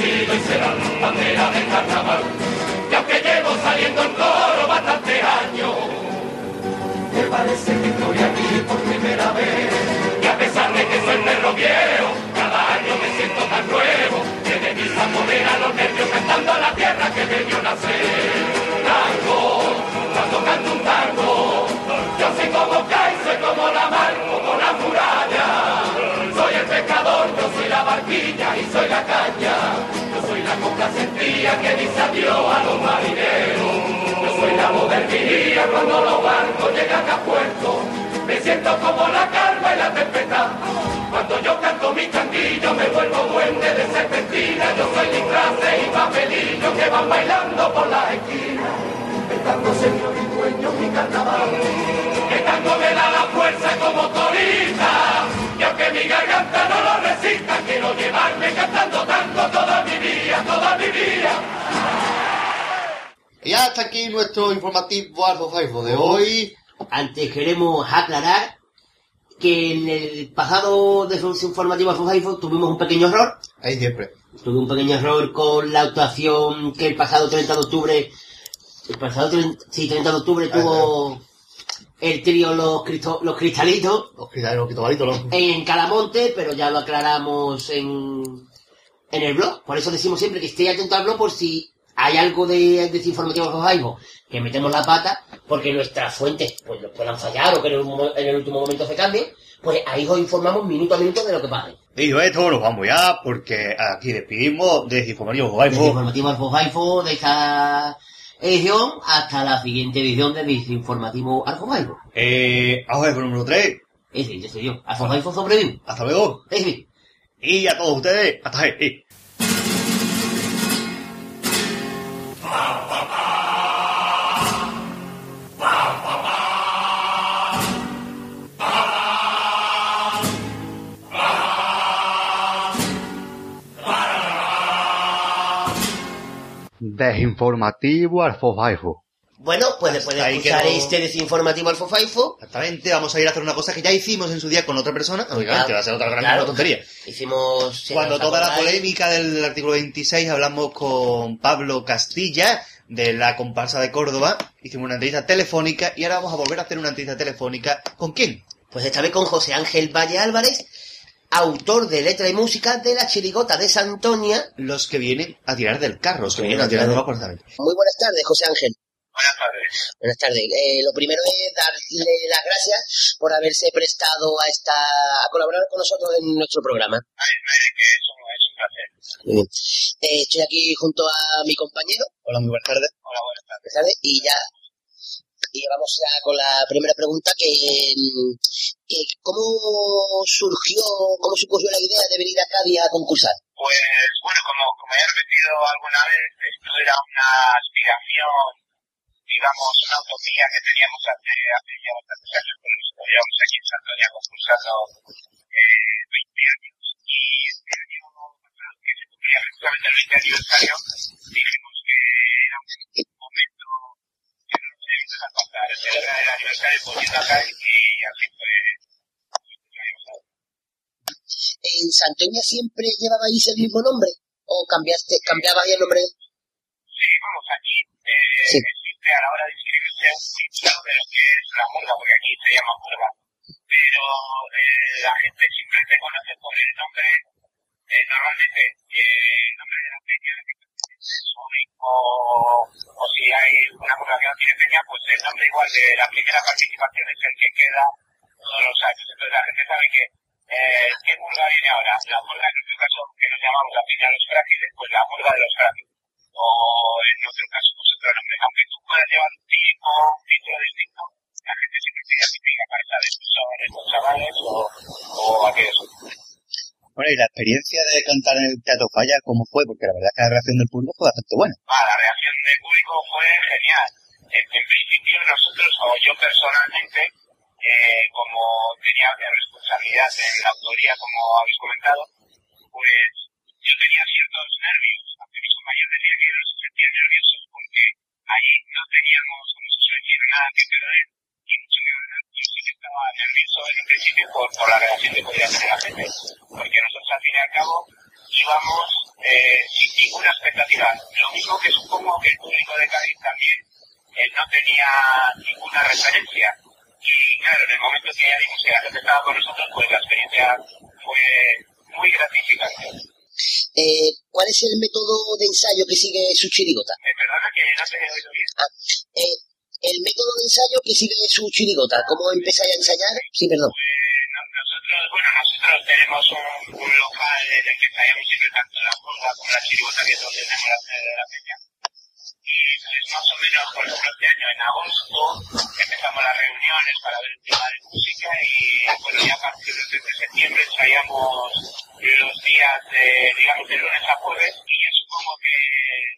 Y será bandera del carnaval. Y aunque llevo saliendo en coro bastantes años, me parece que estoy aquí por primera vez. Y a pesar de que soy perro viejo, cada año me siento tan nuevo, que de mis a los nervios cantando a la tierra que me vio nacer. Y soy la caña. Yo soy la copla sentía que dice adiós a los marineros. Yo soy la modernidad cuando los barcos llegan a puerto. Me siento como la calma y la tempestad. Cuando yo canto mi cantillo me vuelvo duende de serpentina. Yo soy disfraces y papelillos que van bailando por las esquinas. El tango señor y dueño mi carnaval. El tango me da la fuerza como torita. Mi garganta no lo resista, quiero llevarme cantando tango toda mi vida, toda mi vida. Y hasta aquí nuestro informativo Ardo Faifo de hoy. Antes queremos aclarar que en el pasado de su informativo Alfonso tuvimos un pequeño error. Ahí siempre. Tuve un pequeño error con la actuación que el pasado 30 de octubre, el pasado 30, sí, 30 de octubre tuvo el trío Los, Cristo- los Cristalitos Los los... en Calamonte, pero ya lo aclaramos en, en el blog. Por eso decimos siempre que esté atento al blog por si hay algo de desinformativo Alfofaibo que metemos la pata porque nuestras fuentes pues nos puedan fallar o que en el, en el último momento se cambien, pues ahí os informamos minuto a minuto de lo que pase. Dicho esto, nos vamos ya, porque aquí despedimos de Informativo Guayfo. Desinformativo Alfofaibo de esta edición hasta la siguiente edición de Desinformativo Alfofaibo. Eh, Alfofaibo número 3. Ese, yo soy yo. Alfofaibo sobrevive. Hasta luego. Ese. Y a todos ustedes, hasta ahí. Desinformativo Alfofaibo. Bueno, pues después de escuchar quedó. este Desinformativo Alfofaibo, Exactamente, vamos a ir a hacer una cosa que ya hicimos en su día con otra persona. Obviamente, va a ser otra gran Claro. tontería. hicimos... si Cuando toda la polémica del artículo 26 hablamos con Pablo Castilla de la comparsa de Córdoba, hicimos una entrevista telefónica y ahora vamos a volver a hacer una entrevista telefónica. ¿Con quién? Pues esta vez con José Ángel Valle Álvarez, autor de letra y música de la chirigota de Santonia. Los que vienen a tirar del carro, los que vienen a tirar que- del carro. Muy buenas tardes, José Ángel. Buenas tardes. Buenas tardes. Eh, lo primero es darle las gracias por haberse prestado a esta a colaborar con nosotros en nuestro programa. De qué, es un, es un placer. Muy bien. Eh, estoy aquí junto a mi compañero, Hola, muy buenas tardes. Hola, buenas tardes. ¿sabes? y ya y vamos ya con la primera pregunta que, mm, que cómo surgió, cómo surgió la idea de venir a Cádiz a concursar. Pues bueno, como, como he repetido alguna vez, esto era una aspiración, digamos, una utopía que teníamos hace, hace ya bastantes años, llevamos aquí en Santoña concursando eh, 20 años. Y este año que se cumplía precisamente el 20 aniversario, dijimos que era un momento ¿En Santoña siempre llevabais el mismo nombre? ¿O cambiaste, cambiabais el nombre? Sí, vamos, aquí eh, Sí. existe a la hora de inscribirse un filtro de lo que es la murga, porque aquí se llama murga. Pero eh, la gente siempre te conoce por el nombre, eh, normalmente eh, el nombre de la peña que o, o si hay una murga que no tiene peña, pues el nombre igual de la primera participación es el que queda todos los años. Entonces la gente sabe que eh, ¿qué murga viene ahora? La murga en nuestro caso, que nos llamamos la peña de los frágiles, pues la murga de los frágiles o en otro caso pues otro nombre. Aunque tú puedas llevar un tipo, un título distinto, la gente siempre te identifica para saber si son estos chavales o, o aquellos. Bueno, y la experiencia de cantar en el Teatro Falla, ¿cómo fue? Porque la verdad es que la reacción del público fue bastante buena. Ah, la reacción del público fue genial. En, en principio nosotros, o yo personalmente, eh, como tenía responsabilidad en la autoría, como habéis comentado, pues yo tenía ciertos nervios. Aunque mis compañeros decían que ellos no se sentían nerviosos porque ahí no teníamos, como se suele decir, nada que perder estaba nervioso en un principio por, por la reacción que podía tener la gente. Porque nosotros al fin y al cabo íbamos eh, sin ninguna expectativa. Lo mismo que supongo que el público de Cádiz también eh, no tenía ninguna referencia. Y claro, en el momento que ya vimos que la gente estaba con nosotros, pues la experiencia fue muy gratificante. Eh, ¿Cuál es el método de ensayo que sigue su chirigota? Me perdona que no te he oído bien. Ah, eh, el método de ensayo que sigue su chirigota, ¿cómo empezáis a ensayar? Sí, perdón. Pues no- nosotros, bueno, nosotros tenemos un, local en el que ensayamos siempre tanto la pulga como la chirigota, que es donde tenemos la la peña. Más o menos, por ejemplo, este año en agosto empezamos las reuniones para ver el tema de música y bueno, ya a partir del 3 de septiembre ensayamos los días de, digamos, de lunes a jueves y ya supongo que,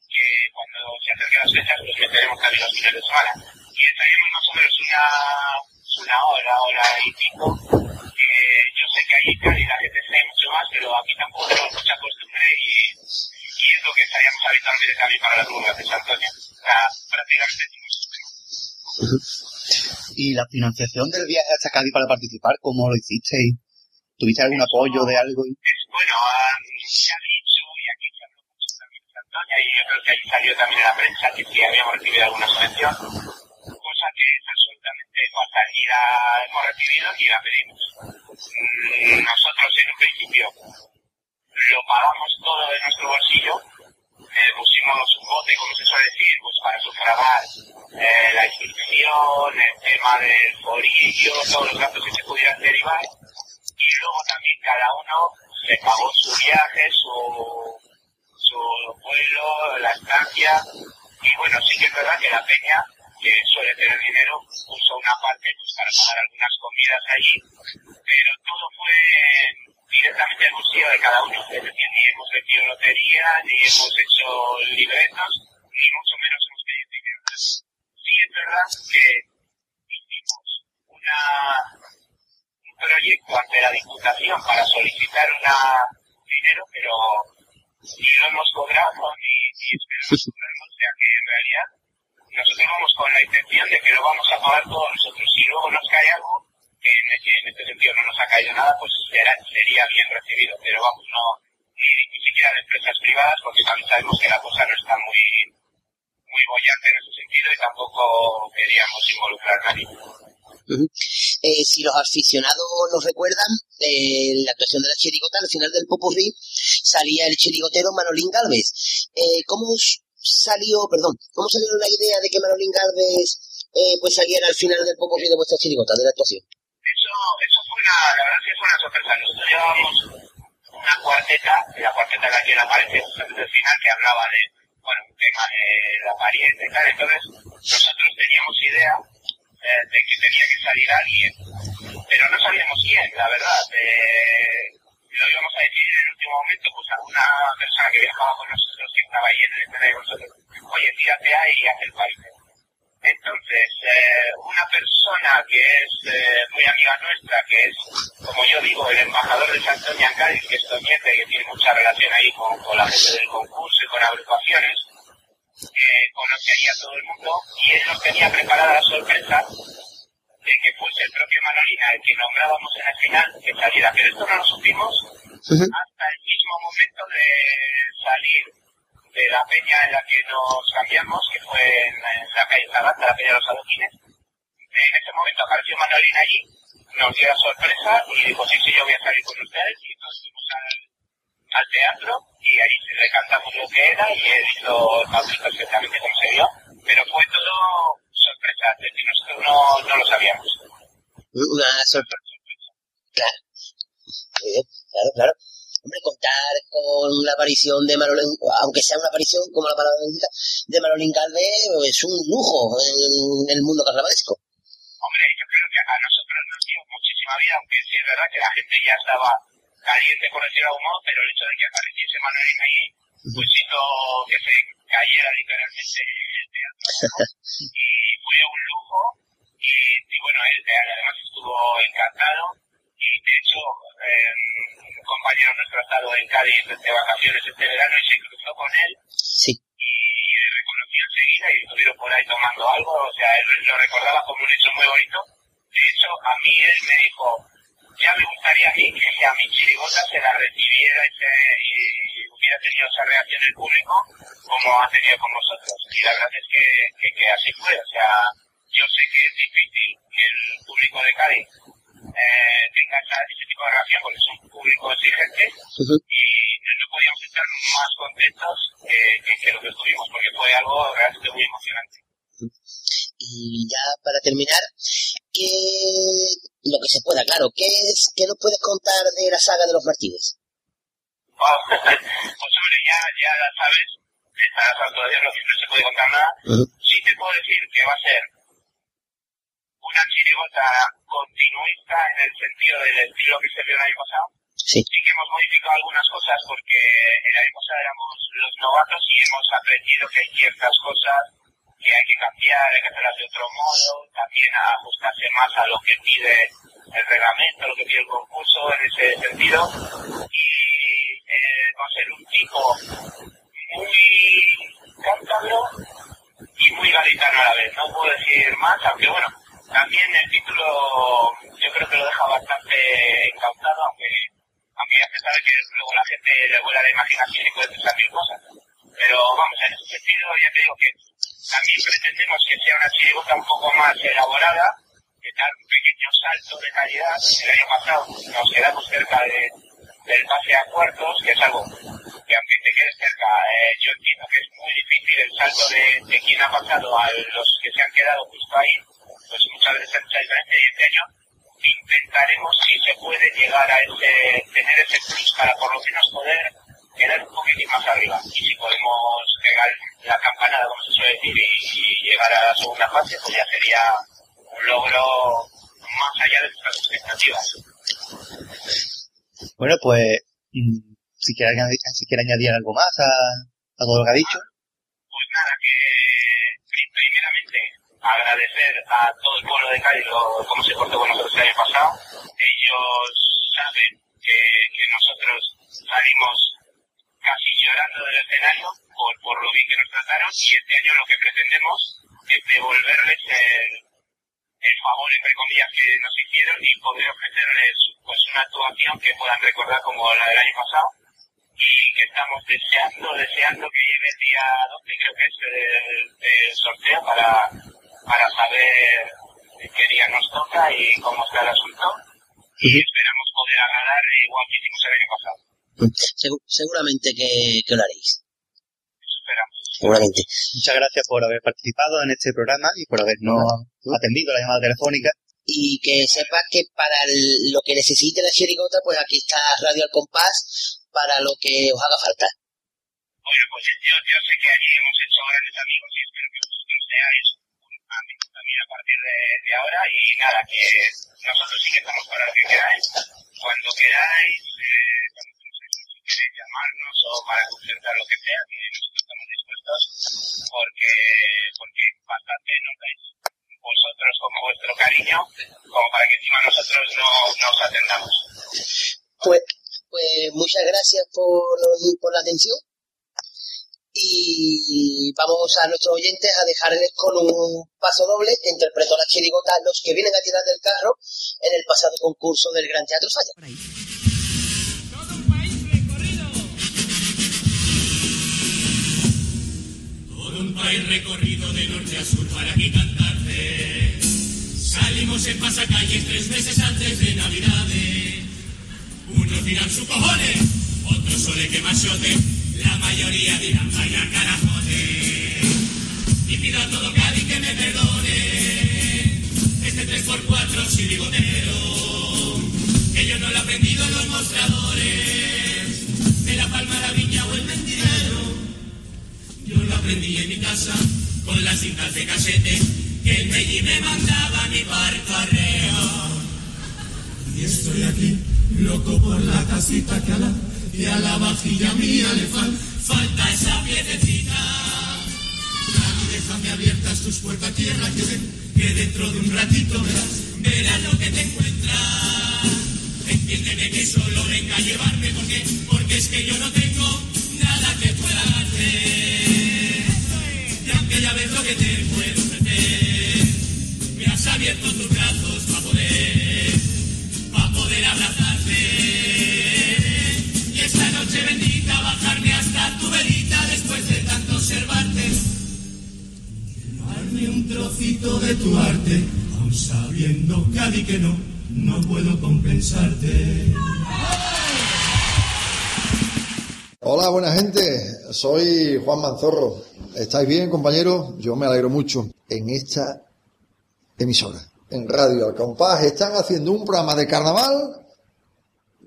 que cuando se acerquen las fechas pues meteremos también los fines de semana. Y ensayamos más o menos una, una hora, hora y pico. que yo sé que ahí en Cádiz la gente ensaya mucho más, pero aquí tampoco tenemos mucha costumbre y es lo que ensayamos habitualmente también para las burgas de Santoña. O sea, prácticamente. ¿Y la financiación del viaje hasta Cádiz para participar, cómo lo hicisteis? ¿Tuviste algún apoyo de algo? Es, bueno, ah, se ha dicho, y aquí se habló mucho también de Santoña, y yo creo que ahí salió también en la prensa que sí habíamos recibido alguna subvención, cosa que es absolutamente fatalidad hemos recibido y la pedimos. Mm, Nosotros en un principio lo pagamos todo de nuestro bolsillo, eh, pusimos un bote, como se suele decir, pues para sufragar eh, la inscripción, el tema del forillo, todos los gastos que se pudieran derivar. Y luego también cada uno se pagó su viaje, su, su vuelo, la estancia. Y bueno, sí que es verdad que la peña, que suele tener dinero, puso una parte pues para pagar algunas comidas allí, pero todo fue directamente al bolsillo de cada uno. Es ni hemos metido lotería, ni hemos hecho libretos, ni mucho menos hemos pedido dinero. Sí es verdad que hicimos una, un proyecto ante la Diputación para solicitar una dinero, pero ni lo hemos cobrado, ni, ni esperamos cobrarlo, o sea que en realidad nosotros vamos con la intención de que lo vamos a pagar todos nosotros. Si luego nos cae algo, que en, este sentido no nos ha caído nada, pues será, sería bien recibido. Pero vamos, no, ni, ni siquiera de empresas privadas, porque también sabemos que la cosa no está muy, muy bollante en ese sentido y tampoco queríamos involucrar a nadie. Eh, si los aficionados nos recuerdan, eh, la actuación de la chirigota, al final del Popurrí, salía el chirigotero Manolín Galvez. Eh, ¿Cómo s- salió, perdón, cómo salió la idea de que Manolín Galvez eh, pues saliera al final del Popurrí de vuestra chirigota, de la actuación? Eso, eso fue una, la verdad que fue una sorpresa. Nosotros llevábamos una cuarteta, la cuarteta en la que él aparece justamente al final, que hablaba de, bueno, un tema de la pariente y tal. Entonces, nosotros teníamos idea eh, de que tenía que salir alguien, pero no sabíamos quién, la verdad. Eh, lo íbamos a decidir en el último momento, pues alguna persona que viajaba con nosotros, que estaba ahí en el escenario con nosotros, oye, tírate ahí y haz el país. Entonces, eh, una persona que es eh, muy amiga nuestra, que es, como yo digo, el embajador de en Cádiz, que es Toñete, que tiene mucha relación ahí con, la gente del concurso y con agrupaciones, eh, conoce ahí a todo el mundo, y él nos tenía preparada la sorpresa de que fuese el propio Manolina el que nombrábamos en el final que saliera. Pero esto no lo supimos hasta el mismo momento de salir de la peña en la que nos cambiamos, que fue en, en la calle Zagata, la peña de los adoquines. En ese momento apareció Manolina allí, nos dio la sorpresa y dijo, sí, sí, yo voy a salir con ustedes. Y nos fuimos al, al teatro y ahí le cantamos lo que era y él hizo el papel perfectamente como se vio. Pero fue todo sorpresa, es decir, nosotros no, no lo sabíamos. Una sorpresa. Claro. Muy bien, claro, claro. Hombre, contar con la aparición de Manolín, aunque sea una aparición, como la palabra de Manolín Galvez, es un lujo en el mundo carnavalesco. Hombre, yo creo que a nosotros nos dio muchísima vida, aunque sí es verdad que la gente ya estaba caliente por decir algún modo, pero el hecho de que apareciese Manuel ahí, pues hizo que se cayera literalmente el teatro. ¿no? y fue un lujo, y, y bueno, él además estuvo encantado, y de hecho, eh, un compañero nuestro ha estado en Cádiz de vacaciones este verano y se cruzó con él, Sí. y le reconoció enseguida y estuvieron por ahí tomando algo, o sea, él lo recordaba como un hecho muy bonito. De hecho, a mí él me dijo, ya me gustaría a mí que a mi chirigota se la recibiera y, se, y, y hubiera tenido esa reacción el público como ha tenido con vosotros. Y la verdad es que, que, que así fue, o sea, yo sé que es difícil que el público de Cádiz eh, tenga esa- ese tipo de reacción porque es un público exigente y no, no podíamos estar más contentos que, que, que lo que estuvimos porque fue algo realmente muy emocionante. Y ya para terminar, ¿qué, lo que se pueda, claro, ¿qué, es, ¿qué nos puedes contar de la saga de los Martínez? Wow. pues hombre, ya, ya sabes, estarás harto de no, no se puede contar nada. Ujú. Sí te puedo decir que va a ser una chirigota continuista en el sentido del estilo que se vio el año pasado. Sí. Sí que hemos modificado algunas cosas porque el año pasado éramos los novatos y hemos aprendido que hay ciertas cosas que hay que cambiar, hay que hacerlas de otro modo, también ajustarse más a lo que pide el reglamento, lo que pide el concurso en ese sentido. Y eh, va a ser un tipo muy cántabro y muy gaditano a la vez. No puedo decir más, aunque bueno, también el título yo creo que lo deja bastante encauzado, aunque, aunque ya se sabe que luego la gente le vuela la imaginación y puede pensar mil cosas. Pero vamos, en ese sentido ya te digo que también pretendemos que sea una chirigota un poco más elaborada, que dar un pequeño salto de calidad. El año pasado nos quedamos cerca de, del pase a cuartos, que es algo que aunque te quedes cerca, eh, yo entiendo que es muy difícil el salto de, quién ha pasado a los que se han quedado justo ahí, pues muchas veces mucha diferencia y este año intentaremos si se puede llegar a ese, tener ese plus para por lo menos poder quedar un poquitín más arriba. Y si podemos pegar la campanada, como se suele decir, y, y llegar a la segunda fase, pues ya sería un logro más allá de nuestras expectativas. Bueno, pues, mm, si quiere, añadir- si quiere añadir algo más a, a todo lo que ha dicho. Pues nada, que pri- primeramente agradecer a todo el pueblo de Cádiz cómo se portó con nosotros el año pasado. Ellos saben que, que nosotros salimos casi llorando del escenario por, por lo bien que nos trataron. Y este año lo que pretendemos es devolverles el, el favor, entre comillas, que nos hicieron y poder ofrecerles pues una actuación que puedan recordar como la del año pasado. Y que estamos deseando, deseando que llegue el día 12, creo que es el, el sorteo para, para saber qué día nos toca y cómo está el asunto. Y esperamos poder agradar igual que hicimos el año pasado. Segu- seguramente que, que lo haréis. Seguramente. Muchas gracias por haber participado en este programa y por habernos atendido la llamada telefónica. Y que sepas que para el- lo que necesite la chirigota, pues aquí está Radio Al Compás para lo que os haga falta. Bueno, pues yo, yo sé que allí hemos hecho grandes amigos y espero que vosotros seáis un amigo también a partir de, de ahora y nada, que nosotros sí que estamos para lo que queráis. Cuando queráis, eh, cuando llamarnos o para concertar lo que sea, que nosotros estamos dispuestos porque, porque bastante nos dais vosotros como vuestro cariño, como para que encima nosotros no nos atendamos. Pues, pues muchas gracias por, por la atención. Y vamos a nuestros oyentes a dejarles con un paso doble que interpretó la chirigota Los que vienen a tirar del carro en el pasado concurso del Gran Teatro Falla. País recorrido de norte a sur para aquí cantarte. Salimos en pasacalles tres meses antes de Navidades. Unos dirán su cojones, otros sole que machote. La mayoría dirán vaya carajones. Las cintas de casete que el Melli me mandaba a mi parto arreo. Y estoy aquí, loco por la casita que a la, que a la vajilla mía le fal, falta esa piedecita. Dani, déjame abiertas tus puertas tierra que dentro de un ratito verás, verás lo que te encuentras. Entiéndeme que solo venga a llevarme porque, porque es que yo no tengo Darme un trocito de tu arte, aun sabiendo que no, no puedo compensarte. Hola, buena gente. Soy Juan Manzorro. ¿Estáis bien, compañeros? Yo me alegro mucho. En esta emisora, en Radio Al Compás, están haciendo un programa de carnaval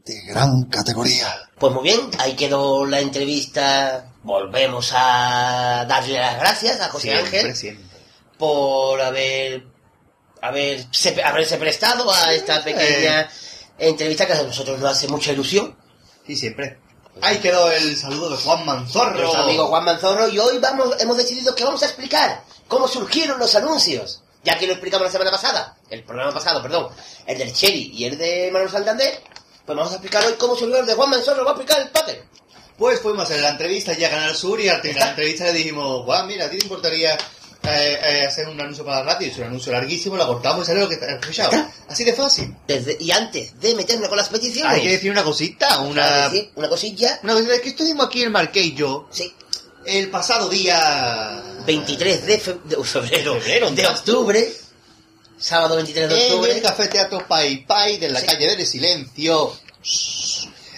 de gran categoría. Pues muy bien, ahí quedó la entrevista. Volvemos a darle las gracias a José Siempre, Ángel siempre. Por haber, haberse, haberse prestado a esta pequeña entrevista que a nosotros nos hace mucha ilusión. Sí, siempre. Ahí quedó el saludo de Juan Manzorro. Nuestro amigo Juan Manzorro y hoy vamos, hemos decidido que vamos a explicar cómo surgieron los anuncios. Ya que lo explicamos la semana pasada, el programa pasado, perdón, el del Cherry y el de Manuel Santander, pues vamos a explicar hoy cómo surgió el de Juan Manzorro, va a explicar el pater. Pues fuimos a hacer la entrevista ya a Canal Sur y al la entrevista le dijimos, guau, mira, ¿a ti te importaría eh, eh, hacer un anuncio para la radio? Es un anuncio larguísimo, lo cortamos y sale lo que has escuchado. Así de fácil. Desde- y antes de meterme con las peticiones, Hay que decir una cosita, una... decir una cosilla, Una cosita, es que estuvimos aquí en el Marqués y yo, sí, el pasado día... 23 de, fe- de febrero, Febrero, de octubre, sábado 23 de En octubre, el Café Teatro Pai Pai de la Sí. calle del Silencio.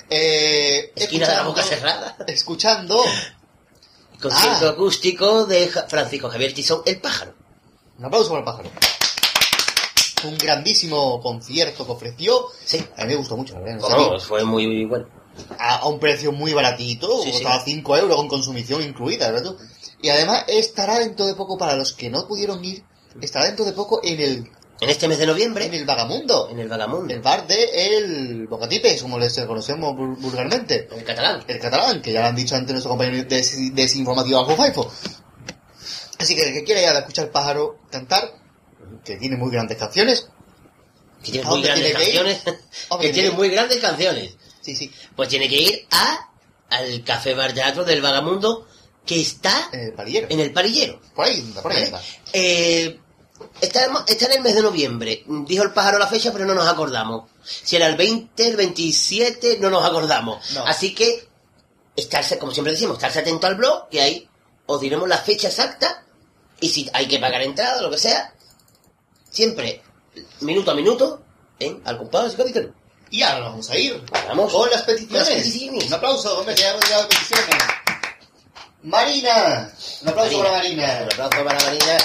Eh, Esquina de la boca cerrada. Escuchando Concierto Ah. acústico de Francisco Javier Tizón, El Pájaro. Un aplauso para el pájaro. Un grandísimo concierto que ofreció. Sí. A mí me gustó mucho, la verdad. no ti. fue muy, muy bueno. a, a un precio muy baratito, Sí, sí. costaba 5 euros con consumición incluida, ¿verdad? Y además estará dentro de poco, para los que no pudieron ir, estará dentro de poco en el, En este mes de noviembre, en el Vagamundo, en el Vagamundo, el bar de El Bocatipes, como les conocemos vul- vulgarmente. en catalán. El catalán, que ya lo han dicho antes nuestro compañero des- desinformativo Aljo Faifo. Así que el que quiera ir a escuchar Pájaro cantar, que tiene muy grandes canciones, Que tiene ¿A muy grandes tiene canciones. ¿A dónde que tiene muy grandes canciones. sí, sí, Pues tiene que ir a al Café Bar Teatro del Vagamundo, que está en el palillero. en el Parillero. Por ahí, por ahí ¿vale? Eh, está, está en el mes de noviembre. Dijo el pájaro la fecha, pero no nos acordamos. Si era el 20, el 27, no nos acordamos. No. Así que, estarse, como siempre decimos, estarse atento al blog, que ahí os diremos la fecha exacta. Y si hay que pagar entrada, lo que sea, siempre, minuto a minuto, en Al y Capitán. Y ahora vamos a ir Vamos. con las peticiones. Las peticiones. Un aplauso, hombre, que ya hemos llegado a peticiones. Marina, un aplauso para Marina. Un aplauso para Marina.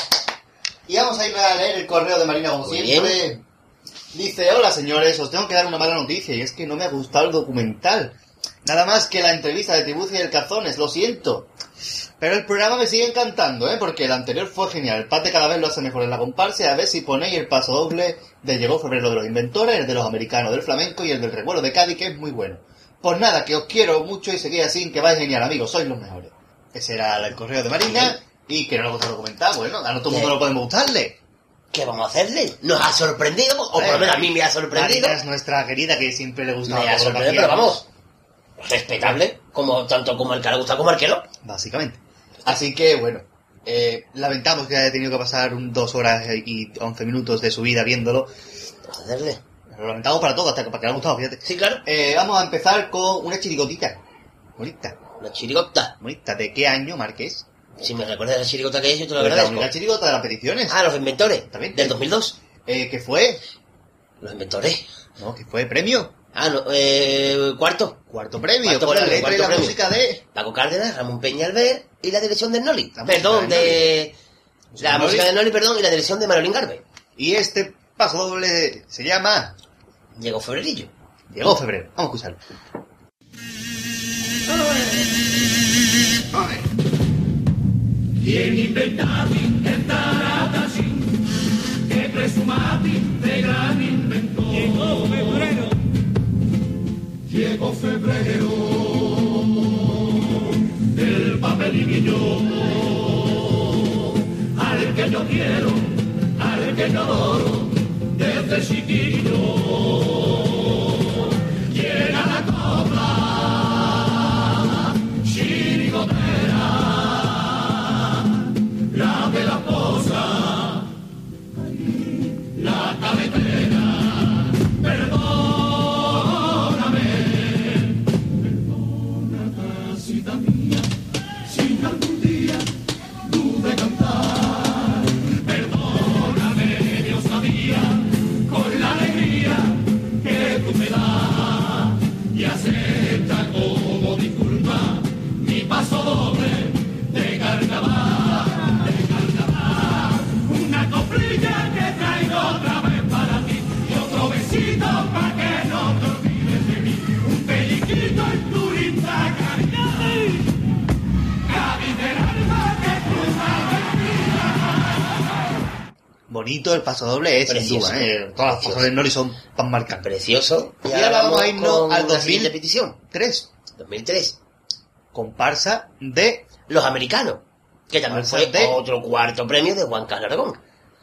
Y vamos a ir a leer el correo de Marina como siempre. Dice, hola señores, os tengo que dar una mala noticia y es que no me ha gustado el documental. Nada más que la entrevista de Tibucia y el Cazones, lo siento. Pero el programa me sigue encantando, ¿eh? Porque el anterior fue genial. El Pate cada vez lo hace mejor en la comparsa y a ver si ponéis el paso doble de Llegó Febrero de los Inventores, el de los americanos del flamenco y el del recuerdo de Cádiz, que es muy bueno. Pues nada, que os quiero mucho y seguid así, que vais genial, amigos, sois los mejores. Ese era el correo de Marina y que no le gusta el documental. Bueno, a no todo el mundo lo podemos gustarle. ¿Qué vamos a hacerle? Nos ha sorprendido, o por lo menos a mí me ha sorprendido. Marina es nuestra querida que siempre le gusta. Me ha sorprendido, pero vamos, respetable, como tanto como el que le gusta como el que no. Básicamente. Así que, bueno, eh, lamentamos que haya tenido que pasar un, dos horas y once minutos de su vida viéndolo. Joderle. Lo lamentamos para todos, hasta que para que le ha gustado, fíjate. Sí, claro. Eh, vamos a empezar con una chirigotita. Bonita, La chirigota. bonita. ¿De qué año, Marqués? Si me recuerdas la chirigota que es, yo te lo la agradezco. única chirigota de las peticiones. Ah, los inventores. También. Del 2002. Eh, ¿Qué fue? Los inventores. No, que fue premio. Ah, no, eh, cuarto. Cuarto premio, Cuarto con la premio, letra y la premio. música de... Paco Cárdenas, Ramón Peña Alver y la dirección de Noli. La Perdón, de. Noli. La música de Noli, perdón, y la dirección de Manolín Garbe. Y este paso doble se llama... Llegó febrerillo. Llegó febrero. Vamos a escucharlo. Quien inventati e taratasi, che presumati de gran inventor. Llegó febrero. Llegó febrero. Del papel y guiñón. Al que yo quiero, al que yo adoro, desde chiquillo. Bonito el paso doble es, sin Precioso. duda. ¿eh? Todas las pasos de Nori son pan marcadas. Precioso. Y ahora vamos a irnos al la siguiente 2000. petición. 3. 2003. Comparsa de Los americanos. Que también fue de- otro cuarto premio de Juan Carlos Aragón.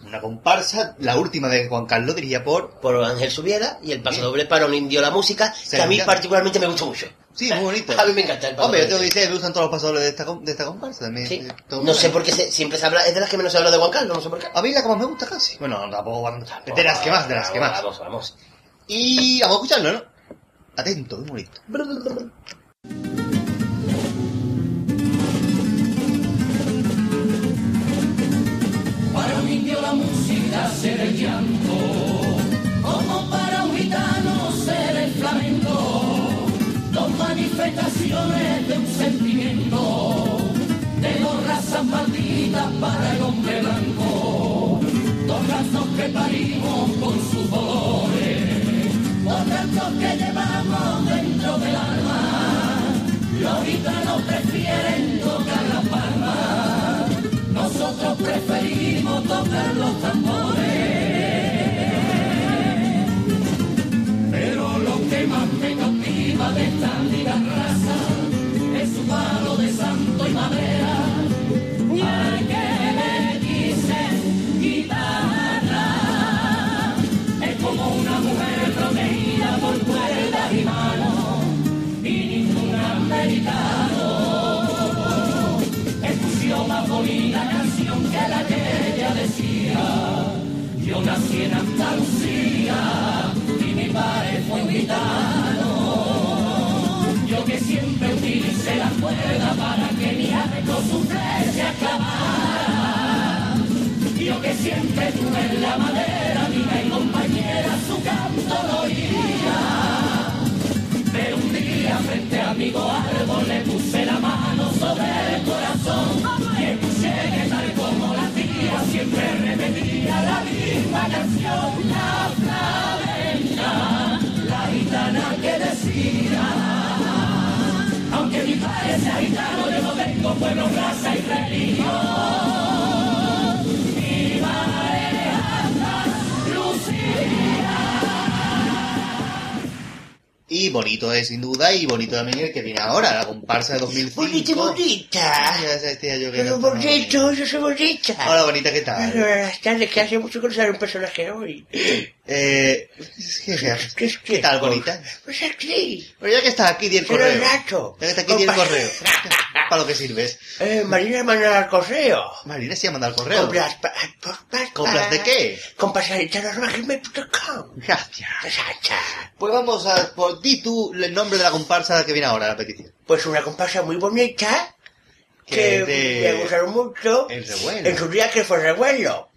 una comparsa, la última de Juan Carlos, dirigida por... Por Ángel Subiera y el paso doble para un indio la música, que a mí particularmente me gustó mucho. Sí, muy bonito. A mí me encanta el paso Hombre, yo tengo que decir, me gustan todos los pasos dobles de esta, de esta comparsa. también. Sí. Eh, todo No sé por qué se- siempre se habla, es de las que menos se habla de Juan Carlos, no sé por qué. A mí la que más me gusta casi. Bueno, tampoco van... De las que más, de las que más. Vamos, vamos. Y vamos a escucharlo, ¿no? Atento, muy bonito. Para un indio la música será el llanto, de un sentimiento, de dos razas malditas para el hombre blanco, dos razas que parimos con sus dolores, dos razas que llevamos dentro del alma. Los gitanos prefieren tocar la palma, nosotros preferimos Y bonito es sin duda, y bonito también el que viene ahora, la comparsa de 2005. Bonita bonita. Ya decía yo que Pero no bonito, yo soy bonita. Hola, bonita, ¿qué tal? Buenas tardes, que hace mucho que no sale un personaje hoy. Eh, ¿qué, qué, tal, bonita? Pues aquí. Pero ya que estás aquí, di el Pero correo. Nacho. Ya que estás aquí, di el correo. Para lo que sirves. Eh, Marina manda al correo. Marina se ha mandado el correo. Compras, pa- pa- pa- ¿Compras de qué? Compras.com. Gracias. Chacha. Pues vamos a... Por, di tú el nombre de la comparsa que viene ahora, la petición. Pues una comparsa muy bonita. Que Que de- me gustaron mucho. El revuelo. En su día que fue revuelo.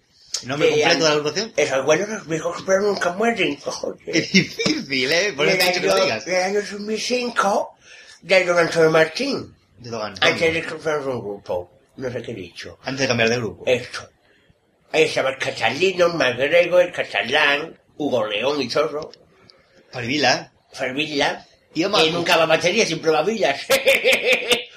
¿Nombre Que completo de la agrupación? Esos abuelos los viejos pero nunca mueren. Qué difícil, ¿eh? Por eso te he dicho que lo digas. En el año 2005, de Don Antonio Martín. De Don Antonio. Antes de fuéramos un grupo. No sé qué he dicho. Antes de cambiar de grupo. Esto. Ahí estaba el Catalino, el Magrego, el Catalán, Hugo León y Zorro, Parvila. Farvilla. Y. Y nunca va batería, siempre va villas.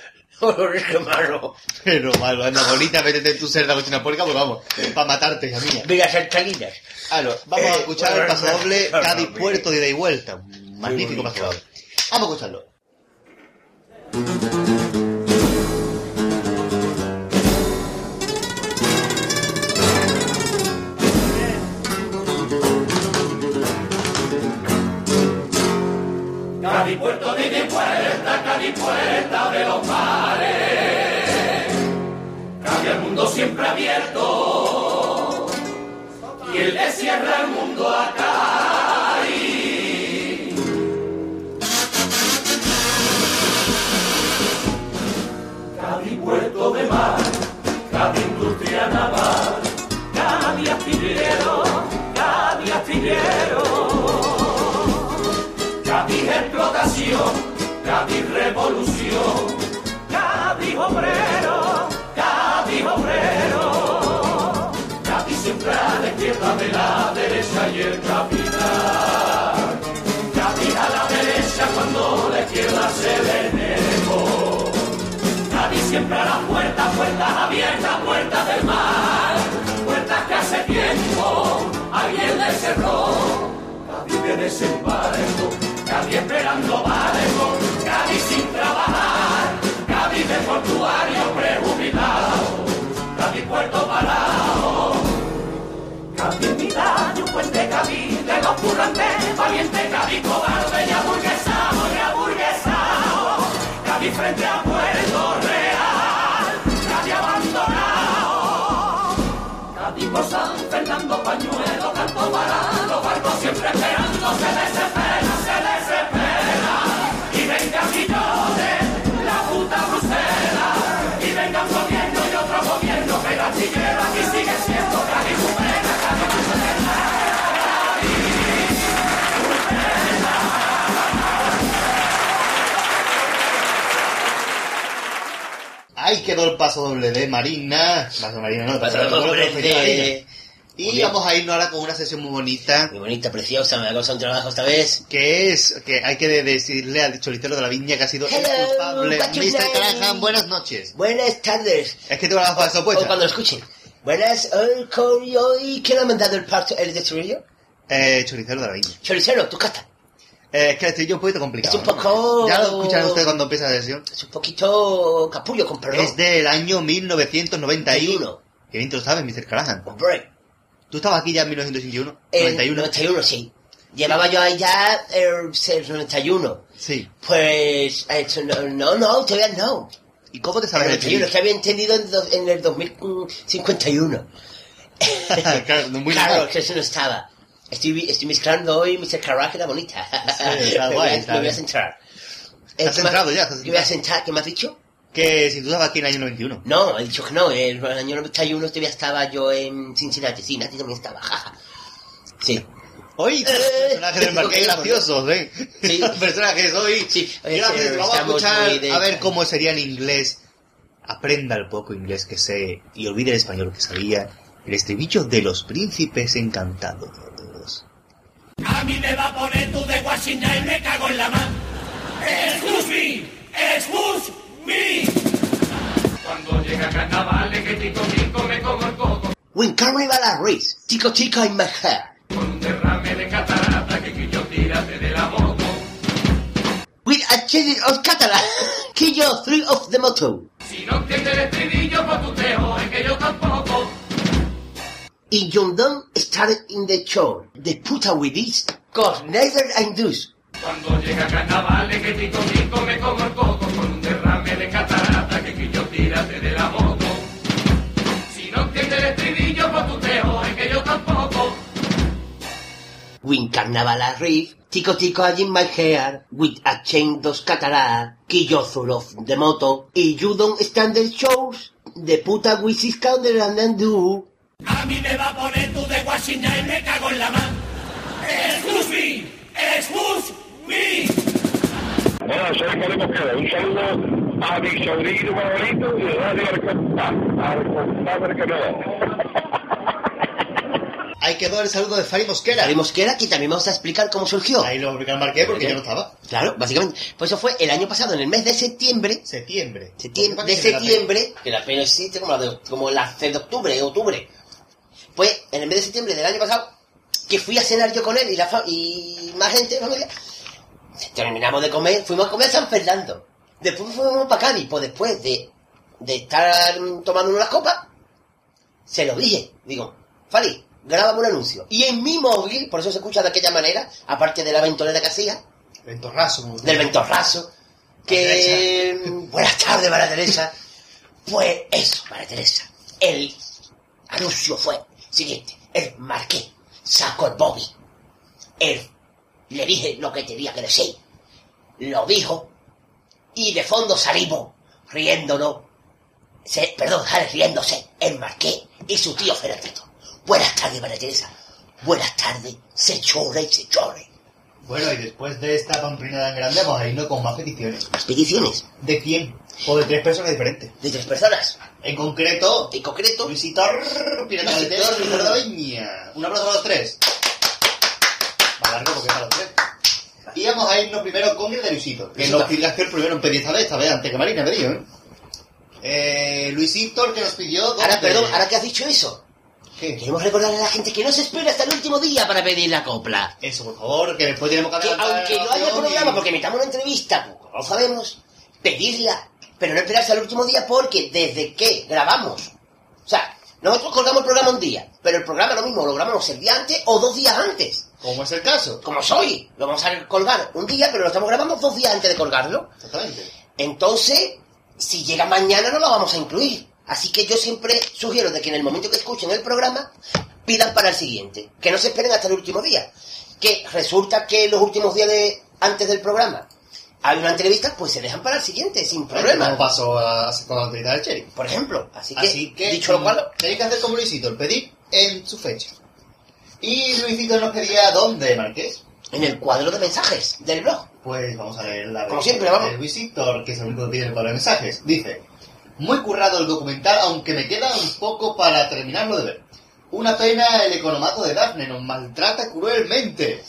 malo. Pero malo, anda bonita, métete en tu cerda cochina puerca, pues vamos, para matarte, hija mía. Villas alcalinas. Claro, vamos a escuchar bueno, el paso doble Cádiz no, Puerto de ida y vuelta. Un magnífico paso doble. Vamos a escucharlo. Cádiz puerto de ida y vuelta, Cádiz puerta de los mares. Siempre abierto. Y él le cierra el mundo a Cádiz. Puerto de mar, Cádiz industria naval, Cádiz astillero, Cádiz astillero. Cádiz explotación, Cádiz revolución, Cádiz obrero, Obrero. Cádiz siempre a la izquierda de la derecha y el capital. Cádiz a la derecha cuando la izquierda se le negó. Cádiz siempre a la puerta, puertas abiertas, puertas del mar. Puertas que hace tiempo alguien le cerró. De desembarco, Cádiz esperando barco, Cádiz sin trabajar, Cádiz de portuario parado. Cádiz mitad de un de los currantes, valiente Cádiz cobarde y aburguesado, y aburguesado. Frente a Puerto Real, Cádiz abandonado. Cádiz por San Fernando, pañuelo, canto para el paso doble de Marina. Paso Marina, no, paso Paso doble de. Muy Y bien. vamos a irnos ahora con una sesión muy bonita. Muy bonita, preciosa, me ha costado un trabajo esta vez. Que es, que hay que de- decirle al choricero de la viña que ha sido Hello, el culpable. Mr. Callahan, buenas noches. Buenas tardes. Es que tengo las gafas O puestas. cuando lo escuchen. Buenas, hoy ¿quién ha mandado el parto, el de Chorrillo? Eh, choricero de la viña. Choricero, tu casta. Eh, es que el estribillo es un poquito complicado. Es un poco- Ya lo escucharán ustedes cuando empiece la sesión. Es un poquito capullo, con perdón. Es del año 1991. 91. Que bien te lo sabes, Mr. Callahan. Hombre, ¿Tú estabas aquí ya en 1961? el 91. 91, sí. Llevaba yo ahí ya el, el 91. Sí. Pues, no, no, no, todavía no. ¿Y cómo te sabes el 91, es que había entendido en, do- en el 2051. Claro, muy claro, que eso no estaba. Estoy, estoy mezclando hoy Mr. Caraca era bonita. está me, guay, voy me voy a centrar. Te Eh, has ¿qué me- centrado ya, has ¿Qué centrado. centrar? ¿Qué me has dicho? Que si tú estabas aquí en el año 91. No, he dicho que no. En el año 91 todavía estaba yo en Cincinnati. Sí, Nati también estaba. jaja. Sí. Hoy, Eh, personajes del marqués graciosos, ¿eh? Sí. Los personajes hoy. Sí, Gracias, eh, vamos a escuchar de- a ver cómo sería en inglés. Aprenda el poco inglés que sé y olvide el español que sabía. El estribillo de los príncipes encantados. A mí me va a poner tú de Washington y me cago en la mano. Excuse me, excuse me. Cuando llega carnaval, que tico tico me como el coco. When Carnival Race, Tico Tico in my hair. Con un derrame de catarata que quillo tírate de la moto. With a change of Catalan. Kill you three of the motto. Si no entiendes el estribillo, pues tú te jodes que yo tampoco. Y John Donne started in the show. The puta with this. Cause neither I do. Cuando llega carnaval, que tico tico me como el coco. Con un derrame de catarata que quillo tírate de la moto. Si no entiendes el estribillo, pues tú te jodes que yo tampoco. Win Carnival Reef, Tico Tico in my hair, with a chain dos catara, Kill full of the moto, y you don't stand the shows, the puta with is counter and then do. A mí me va a poner tú de Washington y me cago en la mano. Excuse me, excuse me. Hola, soy Juan Mosqueda. Un saludo a mi sobrino favorito y Radio Arcontá. Arcontá, no. Ahí quedó el saludo de Fari Mosquera. Harry Mosquera, que también vamos a explicar cómo surgió. Ahí lo marqués porque yo no estaba. Claro, básicamente. Pues eso fue el año pasado, en el mes de septiembre, Septiembre. septiembre de septiembre, que la pena existe como la de, como la de octubre, octubre. Pues en el mes de septiembre del año pasado, que fui a cenar yo con él y, la fa- y más gente, familia, terminamos de comer, fuimos a comer a San Fernando. Después fuimos para Cádiz, pues después de, de estar tomando unas copas, se lo dije. Digo, Fali, grábame un anuncio. Y en mi móvil, por eso se escucha de aquella manera, aparte de la ventonera que hacía, Ventorrazo. del ventorrazo, que... Buenas tardes, María Teresa. Pues eso, María Teresa. El anuncio fue siguiente. El marqués sacó el Bobby. Él le dije lo que tenía que decir. Lo dijo. Y de fondo salimos riéndonos. Se, perdón, sale riéndose el marqués y su tío Fernandito. Buenas tardes, María Teresa. Buenas tardes, se chorre y se chorre. Bueno, y después de esta pamplina tan grande vamos a irnos con más peticiones. Las peticiones ¿De quién? O de tres personas diferentes. de tres personas. En concreto, En concreto, Luisito Pirata. Luisito Ricardo Viña. Un aplauso para los tres. Más largo porque es para los tres. Y vamos a irnos primero con el de Luisito. Que nos pidió el primero en pedir esta vez, esta vez antes que Marina, pedido, ¿eh? Eh, Luisito, que nos pidió... ahora perdón, ahora que has dicho eso, ¿Qué? queremos recordarle a la gente que no se espera hasta el último día para pedir la copla. Eso, por favor, que después tenemos que Que adelantar aunque la no haya programa, porque emitamos una entrevista, pues, no sabemos, pedirla, pero no esperarse al último día porque desde que grabamos, o sea, nosotros colgamos el programa un día, pero el programa lo mismo, lo grabamos el día antes o dos días antes. Como es el caso. Como soy, lo vamos a colgar un día, pero lo estamos grabando dos días antes de colgarlo. Exactamente. Entonces, si llega mañana no lo vamos a incluir. Así que yo siempre sugiero de que en el momento que escuchen el programa, pidan para el siguiente. Que no se esperen hasta el último día. Que resulta que los últimos días de antes del programa hay una entrevista, pues se dejan para el siguiente, sin Como problema. pasó a, con la autoridad del Cherry. Por ejemplo. Así que, Así que, dicho lo cual, tenéis que hacer como Luisito, el pedir en su fecha. Y Luisito nos pedía dónde, Marqués. en el cuadro de mensajes del blog. Pues vamos a leer la Como siempre, vamos. Luisito, que es el único que tiene el cuadro de mensajes. Dice, Muy currado el documental, aunque me queda un poco para terminarlo de ver. Una pena el economato de Daphne, nos maltrata cruelmente.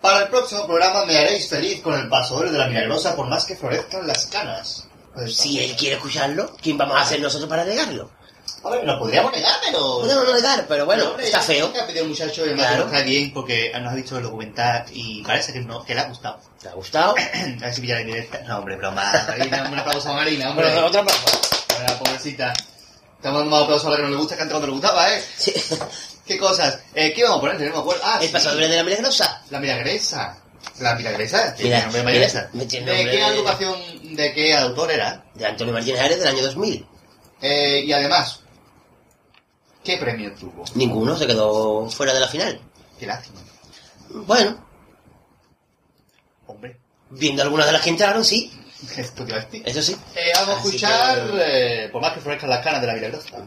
Para el próximo programa me haréis feliz con el paso doble de la milagrosa por más que florezcan las canas. Pues, Si él quiere escucharlo, ¿quién vamos a hacer nosotros para negarlo? Ver, lo podríamos negar, pero... Podemos no negar, pero bueno, hombre, está feo. Ha pedido el muchacho y Claro. está bien porque nos ha visto el documental y parece que, no, que le ha gustado. ¿Te ha gustado? A ver si pilla la indirecta. No, hombre, broma. Marina, un aplauso a Marina, hombre. Bueno, otra más. Hola, pobrecita. Estamos dando más aplausos a la que no le gusta, canta cuando le gustaba, ¿eh? Sí. ¿Qué cosas? Eh, ¿Qué íbamos a poner? No me acuerdo. Ah, El sí. pasador de la milagrosa. La milagresa. ¿La milagresa? Sí, Mira, el nombre milagresa. tiene ¿De qué agrupación, de qué autor era? De Antonio Martínez Ares del año 2000. Eh, y además, ¿qué premio tuvo? Ninguno se quedó fuera de la final. Qué lástima. Bueno, Hombre, viendo algunas de las que entraron, sí. esto te iba a decir. Eso sí. Eh, vamos a Así escuchar, que- eh, por más que florezcan las canas de la milagrosa.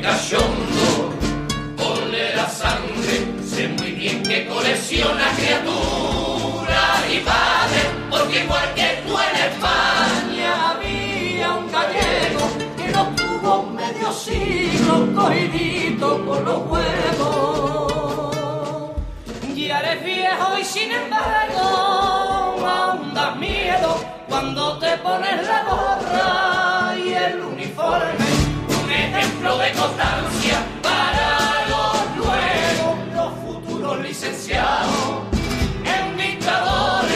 Cachondo oler a sangre, sé muy bien que colecciona criaturas y padres, porque igual que tú en España había un gallego que no tuvo medio siglo cogidito por los huevos. Ya eres viejo y sin embargo aún das miedo cuando te pones la gorra y el uniforme. Ejemplo de constancia para los nuevos, los futuros licenciados en dictadores.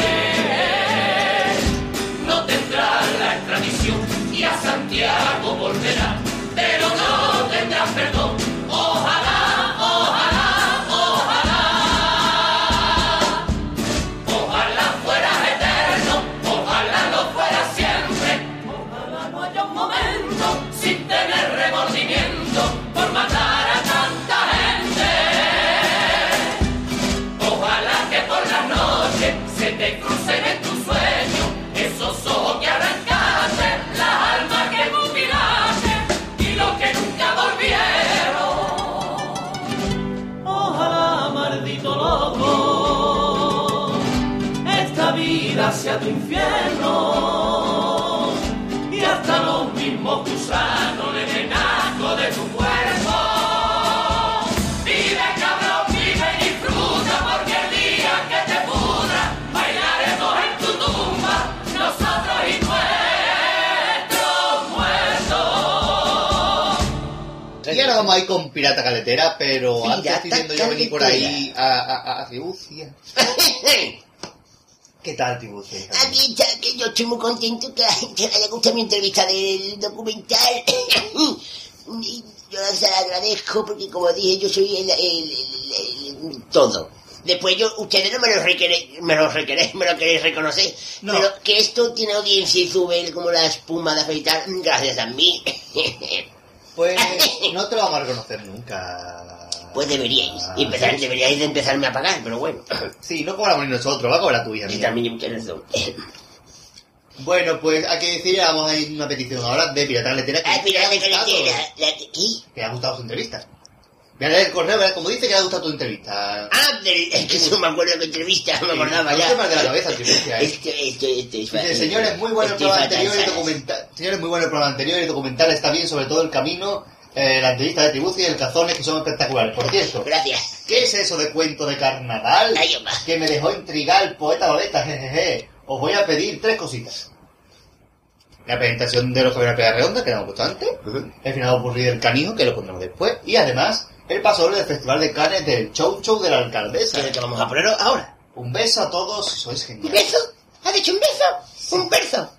No tendrás la extradición y a Santiago volverá, muertos. Y ahora vamos a ir con Pirata Caletera, pero Pirata antes estoy viendo yo venir por ahí a, a, a Tribucia. ¿Qué tal, Tribucia? Aquí está, que yo estoy muy contento que a la gente le haya gustado mi entrevista del documental. Y yo se la agradezco porque, como dije, yo soy el, el- el- el- todo. Después yo, ustedes no me lo requeréis, me lo requeréis, me lo queréis reconocer, No. pero que esto tiene audiencia y sube como la espuma de afeitar gracias a mí. Pues no te lo vamos a reconocer nunca. Pues deberíais, y empezar, deberíais de empezarme a pagar, pero bueno. Sí, no cobramos ni nosotros, va a cobrar tuya. Y también tienes razón. Bueno, pues hay que decir, vamos a ir a una petición ahora de Pirata Caletera que, Ay, mira le la ha gustado, caletera, la que- ¿qué? le ha gustado su entrevista. Correo, ¿verdad? como dice que le ha gustado tu entrevista. Ah, del- es que no me acuerdo qué entrevista, no me acordaba no ya. te de la cabeza, Tribucia, ¿eh? Esto, esto, esto es Dice, señores, muy bueno el programa anterior y documental. Señores, muy bueno el programa anterior y el documental está bien, sobre todo el camino, eh, la entrevista de Tribucia y el Cazones, que son espectaculares. Por cierto, Gracias. ¿qué es eso de cuento de carnaval? Ay. Que me dejó intrigar el poeta Loleta, jejeje. Os voy a pedir tres cositas. La presentación de los Caballeros de Pega Redonda, que hemos puesto antes. El final ocurrido del canijo, que lo pondremos después. Y además, el paso del Festival de Cannes del Show Show de la Alcaldesa. ¿Qué es lo que vamos a poner ahora? Un beso a todos, sois ¿Un geniales. beso? ¿Ha dicho un beso? ¿Un verso?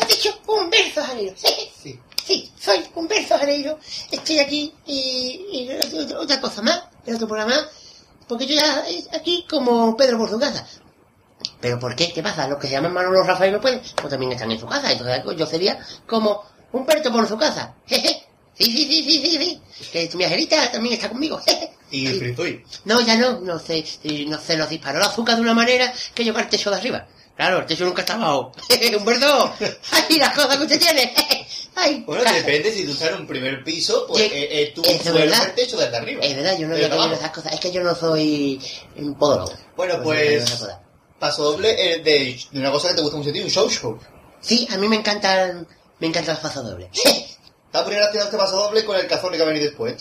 ¿Ha dicho un verso, Janeiro? Sí, Sí. sí, soy un verso, Janeiro. Estoy aquí y, y otra- cosa más, en otro programa, porque yo ya aquí como Pedro Portugaza. ¿Pero por qué? ¿Qué pasa? Los que se llaman Manolo Rafael no pueden, pues también están en su casa. Entonces yo sería como un perro por su casa. Jeje. Sí, sí, sí, sí, sí, sí. Que tu viajerita también está conmigo. Y Sí. Frizuy. No, ya no, no sé, no sé, nos disparó el azúcar de una manera que llegó al techo de arriba. Claro, el techo nunca está abajo. ¡Humberto! ¡Ay, las cosas que usted tiene! ¡Ay! Bueno, depende, si tú estás en un primer piso, pues eh, eh, es el techo desde arriba. Es verdad, yo no había caído esas cosas. Es que yo no soy un podólogo. Bueno, pues cosas. paso doble eh, de, de una cosa que te gusta mucho a ti, un show show. Sí, a mí me encantan, me encantan los pasos dobles. Estás poniendo haciendo este paso doble con el cazón que va a venir después.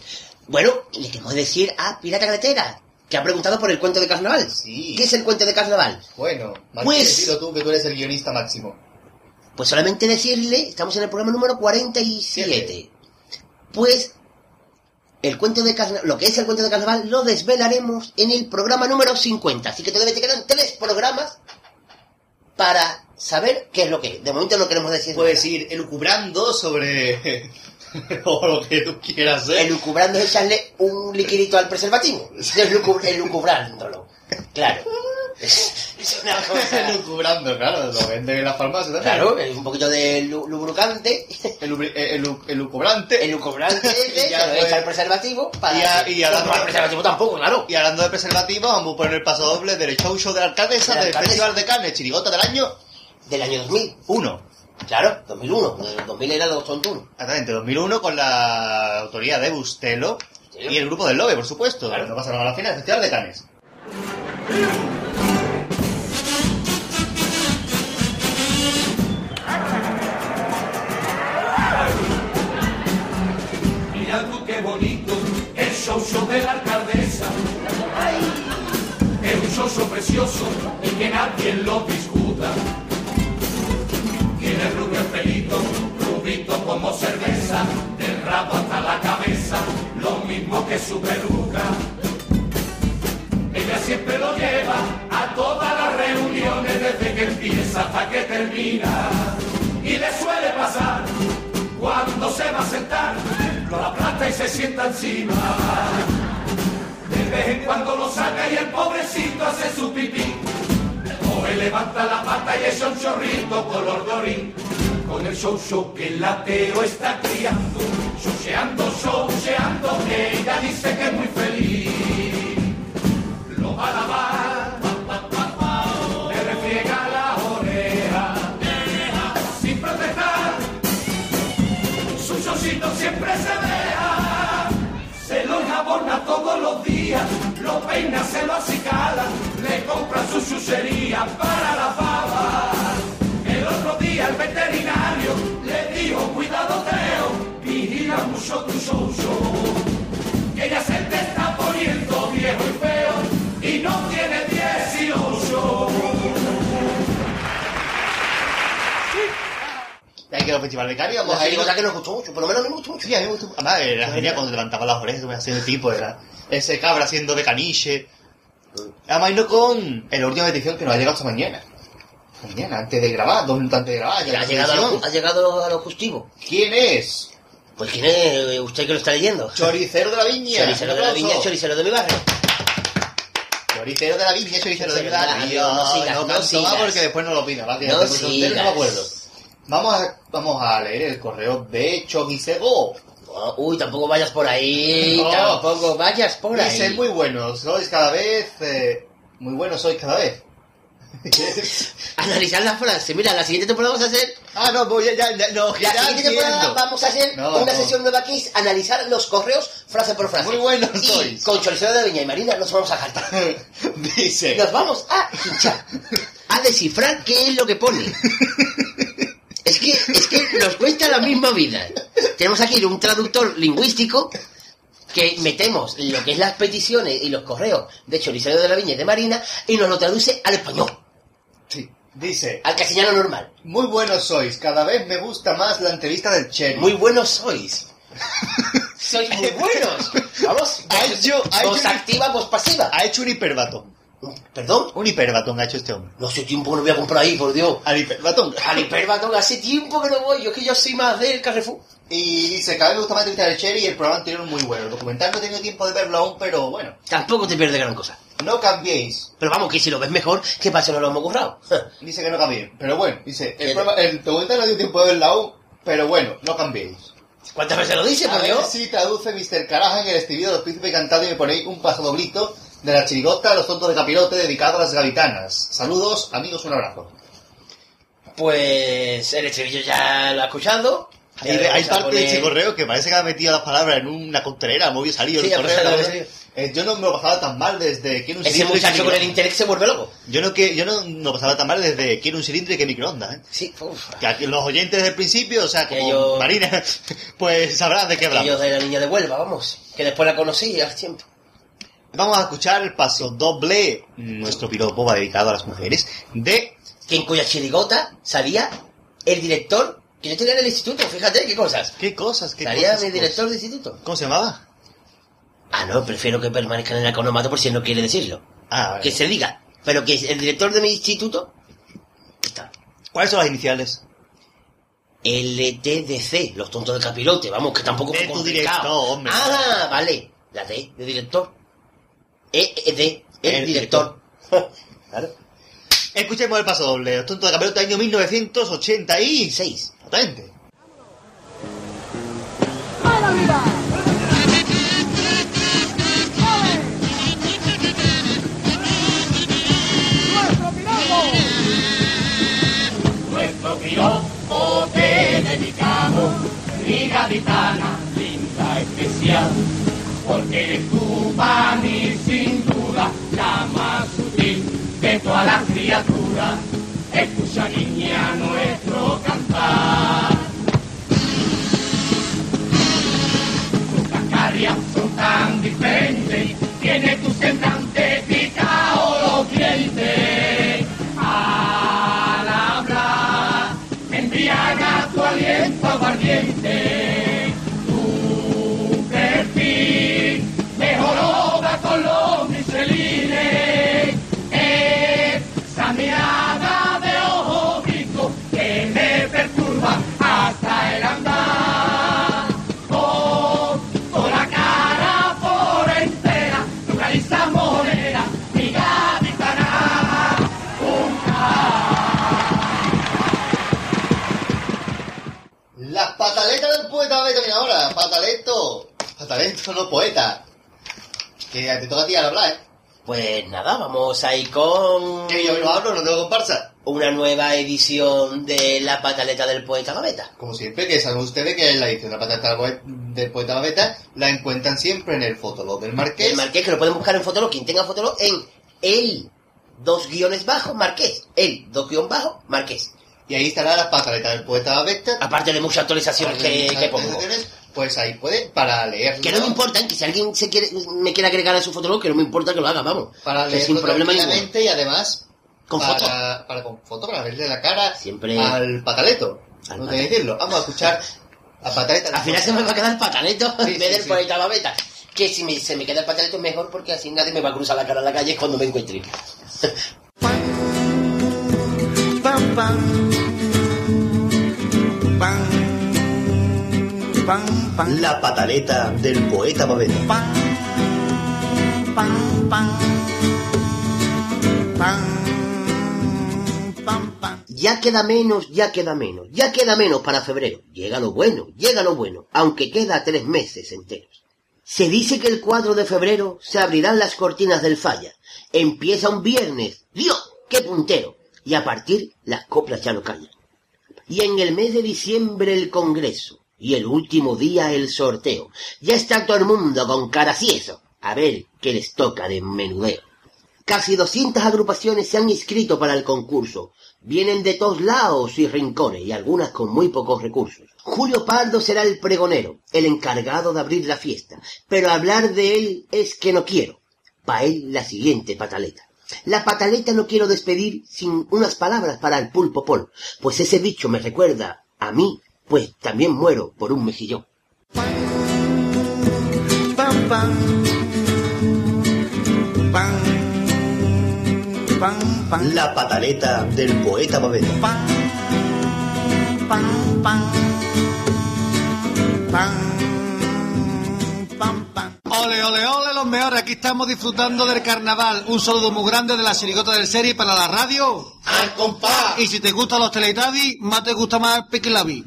bueno, le queremos decir a Pirata Carretera, que ha preguntado por el cuento de carnaval. Sí. ¿Qué es el cuento de carnaval? Bueno, más Pues- que decido tú que tú eres el guionista máximo. Pues solamente decirle, estamos en el programa número 47. Pues el cuento de carnaval, lo que es el cuento de carnaval lo desvelaremos en el programa número 50. Así que todavía te quedan tres programas para saber qué es lo que es. De momento no queremos decir Puedes nada. ir elucubrando sobre... o lo que tú quieras hacer. Elucubrando es echarle un liquidito al preservativo. Elucubrándolo. Claro. Es, es una cosa... Elucubrando, claro, lo venden en la farmacia también. Claro, es un poquito de lu- lubricante. Elubri- eh, elu- elucubrante. Elucubrante Y ya lo echa al preservativo para... Y a- y a la- No, al preservativo tampoco, claro. Y hablando de preservativos, vamos a poner el paso doble del show show de la alcaldesa del. Festival de Carne Chirigota del año Del año 2000. 1. Claro, 2001. El 2000 era los tontunos. Exactamente, 2001 con la autoría de Bustelo Sí. y el grupo del Lobe, por supuesto. Claro. No pasaron a la final Festival de Cannes. Mira tú qué bonito el show show de la alcaldesa. Es un show show precioso y que nadie lo discuta. Rubito como cerveza, del rabo hasta la cabeza, lo mismo que su peluca. Ella siempre lo lleva a todas las reuniones desde que empieza hasta que termina. Y le suele pasar cuando se va a sentar, lo aplasta y se sienta encima. De vez en cuando lo saca y el pobrecito hace su pipí. O él levanta la pata y echa un chorrito color dorín. Con el show show que el latero está criando. Showseando, showseando, ella dice que es muy feliz. Lo va a lavar, le refriega la oreja. Sin protestar, su chocito siempre se deja. Se lo enjabona todos los días, lo peina, se lo acicala, le compra su chuchería para la fava. El otro día el veterinario le dijo, cuidado Teo, vigila mucho tu show show. Que ya se te está poniendo viejo y feo y no tiene 18. Y ahí quedó el Festival de Cannes. Vamos ir. cosa que nos gustó mucho, por lo menos a mí me gustó mucho. Sí, a mí me gustó. Además, era genial cuando levantaba las orejas, me hacía el tipo, era ese cabra haciendo de caniche. Además, no con la última edición que nos ha llegado esta mañana. Mañana, antes de grabar, dos minutos antes de grabar. ya Ha llegado, a lo, ha llegado a lo justivo. ¿Quién es? Pues quién es usted que lo está leyendo. Choricero de la Viña. Choricero de la viña, choricero de mi barrio. Choricero de la Viña, choricero de mi Choricero de la barrio. No sigas, no no sigas. porque después no lo pida. ¿vale? No sigas. no me acuerdo. Vamos a, vamos a leer el correo de Choricero. Oh, Uy, tampoco vayas por ahí, No. tampoco vayas por ahí. Dice, muy buenos, sois cada vez... eh, muy buenos sois cada vez. Analizar la frase. Mira, la siguiente temporada vamos a hacer... ah, no, voy ya, ya, no, La siguiente temporada entiendo. vamos a hacer No, una no. sesión nueva que es analizar los correos frase por frase. Muy buenos y sois. con Choricero de Viña y Marina nos vamos a saltar. Dice, Nos vamos a hinchar. A descifrar qué es lo que pone. Es que, es que nos cuesta la misma vida. Tenemos aquí un traductor lingüístico que metemos lo que es las peticiones y los correos de Choricero de la Viña y de Marina y nos lo traduce al español, sí, dice, al castellano normal. muy buenos sois, cada vez me gusta más la entrevista del Cherry. Muy buenos sois. Sois muy buenos. Vamos, Ha hecho- ha hecho- voz activa, pasiva. Ha hecho un hiperbatón. ¿Perdón? Un hiperbatón ha hecho este hombre. No sé tiempo que no voy a comprar ahí, por Dios. Al hiperbatón. Al hiperbatón hace tiempo que no voy. Yo es que yo soy más del Carrefour. Y dice, cada vez me gusta más entrevistar a Cherry y el programa anterior es muy bueno. El documental no he tenido tiempo de verlo aún, pero bueno. Tampoco te pierdes gran cosa. No cambiéis. Pero vamos, que si lo ves mejor, ¿qué pasa? No lo hemos currado. Dice que no cambiéis. Pero bueno, dice, el, programa- el documental no dio tiempo de verlo aún, pero bueno, no cambiéis. ¿Cuántas veces lo dice, A por ver Dios? si traduce Mr. Caraja en el estribillo de los príncipes cantando y me ponéis un pasodoblito de la chirigota a los tontos de capirote dedicado a las gavitanas. Saludos, amigos, un abrazo. Pues el estribillo ya lo ha escuchado. Hay, hay parte de ese correo que parece que ha metido las palabras en una contenera, movió y salido Sí, el correo. ¿no? Eh, yo no me lo pasaba tan mal desde un Ese cilindro y muchacho que con el interés se vuelve loco. Yo no que yo no, no lo pasaba tan mal desde quiero un cilindro y que microondas, ¿eh? Sí, uf. Que aquí los oyentes desde el principio, o sea, como Marina, pues sabrán de qué hablamos. Aquellos de la niña de Huelva, vamos. Que después la conocí al tiempo. Vamos a escuchar el paso doble, nuestro piropo va dedicado a las mujeres, de Que en cuya chirigota salía el director que yo tenía en el instituto. Fíjate qué cosas. qué cosas, qué Salía cosas, mi cosas. director de instituto. ¿Cómo se llamaba? Ah, no, prefiero que permanezca en el economato por si él no quiere decirlo. Ah. Que se diga. Pero que el director de mi instituto está. ¿Cuáles son las iniciales? LTDC, los tontos de capirote, vamos, que tampoco De fue tu director, hombre. Ah, vale, la D, de director. E, E, D, el, El director. claro. Escuchemos el paso doble, los tontos de capirote año 1986. Exactamente. Nuestro piropo te dedicamos, mi gaditana linda especial, porque eres tú para mí sin duda la más sutil de todas las criaturas. Escucha niña nuestro cantar. Tus cascarias son tan diferentes, tiene tu semblante poeta Beto, mira ahora, pataleto. Pataleto, no poeta. Que te toca a ti al hablar, ¿eh? Pues nada, vamos a ir con Que yo no hablo, no tengo comparsa. una nueva edición de La pataleta del poeta Gaveta. Como siempre, que saben ustedes que la edición de la patata del poe- del poeta Babeta la encuentran siempre en el fotolog del Marqués. El Marqués, que lo pueden buscar en Fotolog, quien tenga Fotolog, en el dos guiones bajo Marqués. El dos guion bajo Marqués. Y ahí estará la pataleta del poeta Babeta. Aparte de muchas actualizaciones que, que pongo. Pues ahí puede, para leerlo. Que no me importa, que si alguien se quiere, me quiere agregar a su Fotolog, que no me importa que lo haga, vamos. Para leerlo sin problema y además Con para, foto. para con foto, para verle la cara Siempre- al pataleto. Al no decirlo. Vamos a escuchar a pataleta. Al final se me va a quedar el pataleto Sí, en vez sí, del sí. poeta Babeta. Que si me- se me queda el pataleto es mejor porque así nadie me va a cruzar la cara en la calle cuando me encuentre. pam pam pam La pataleta del poeta pam pam pam pam Ya queda menos, ya queda menos, ya queda menos para febrero. Llega lo bueno, llega lo bueno, aunque queda tres meses enteros. Se dice que el 4 de febrero se abrirán las cortinas del falla. Empieza un viernes. ¡Dios! ¡Qué puntero! Y a partir las coplas ya no callan. Y en el mes de diciembre el congreso. Y el último día el sorteo. Ya está todo el mundo con cara eso. A ver qué les toca de menudeo. Casi 200 agrupaciones se han inscrito para el concurso. Vienen de todos lados y rincones y algunas con muy pocos recursos. Julio Pardo será el pregonero, el encargado de abrir la fiesta. Pero hablar de él es que no quiero. Pa' él la siguiente pataleta. La pataleta no quiero despedir sin unas palabras para el pulpo pol, pues ese bicho me recuerda a mí, pues también muero por un mejillón. La pataleta del poeta Babeta. Ole, ole, ole, los mejores. Aquí estamos disfrutando del carnaval. Un saludo muy grande de la sirigota del serie para la radio. ¡Al compás! Y si te gustan los Teletubbies, más te gusta más Pequilabi.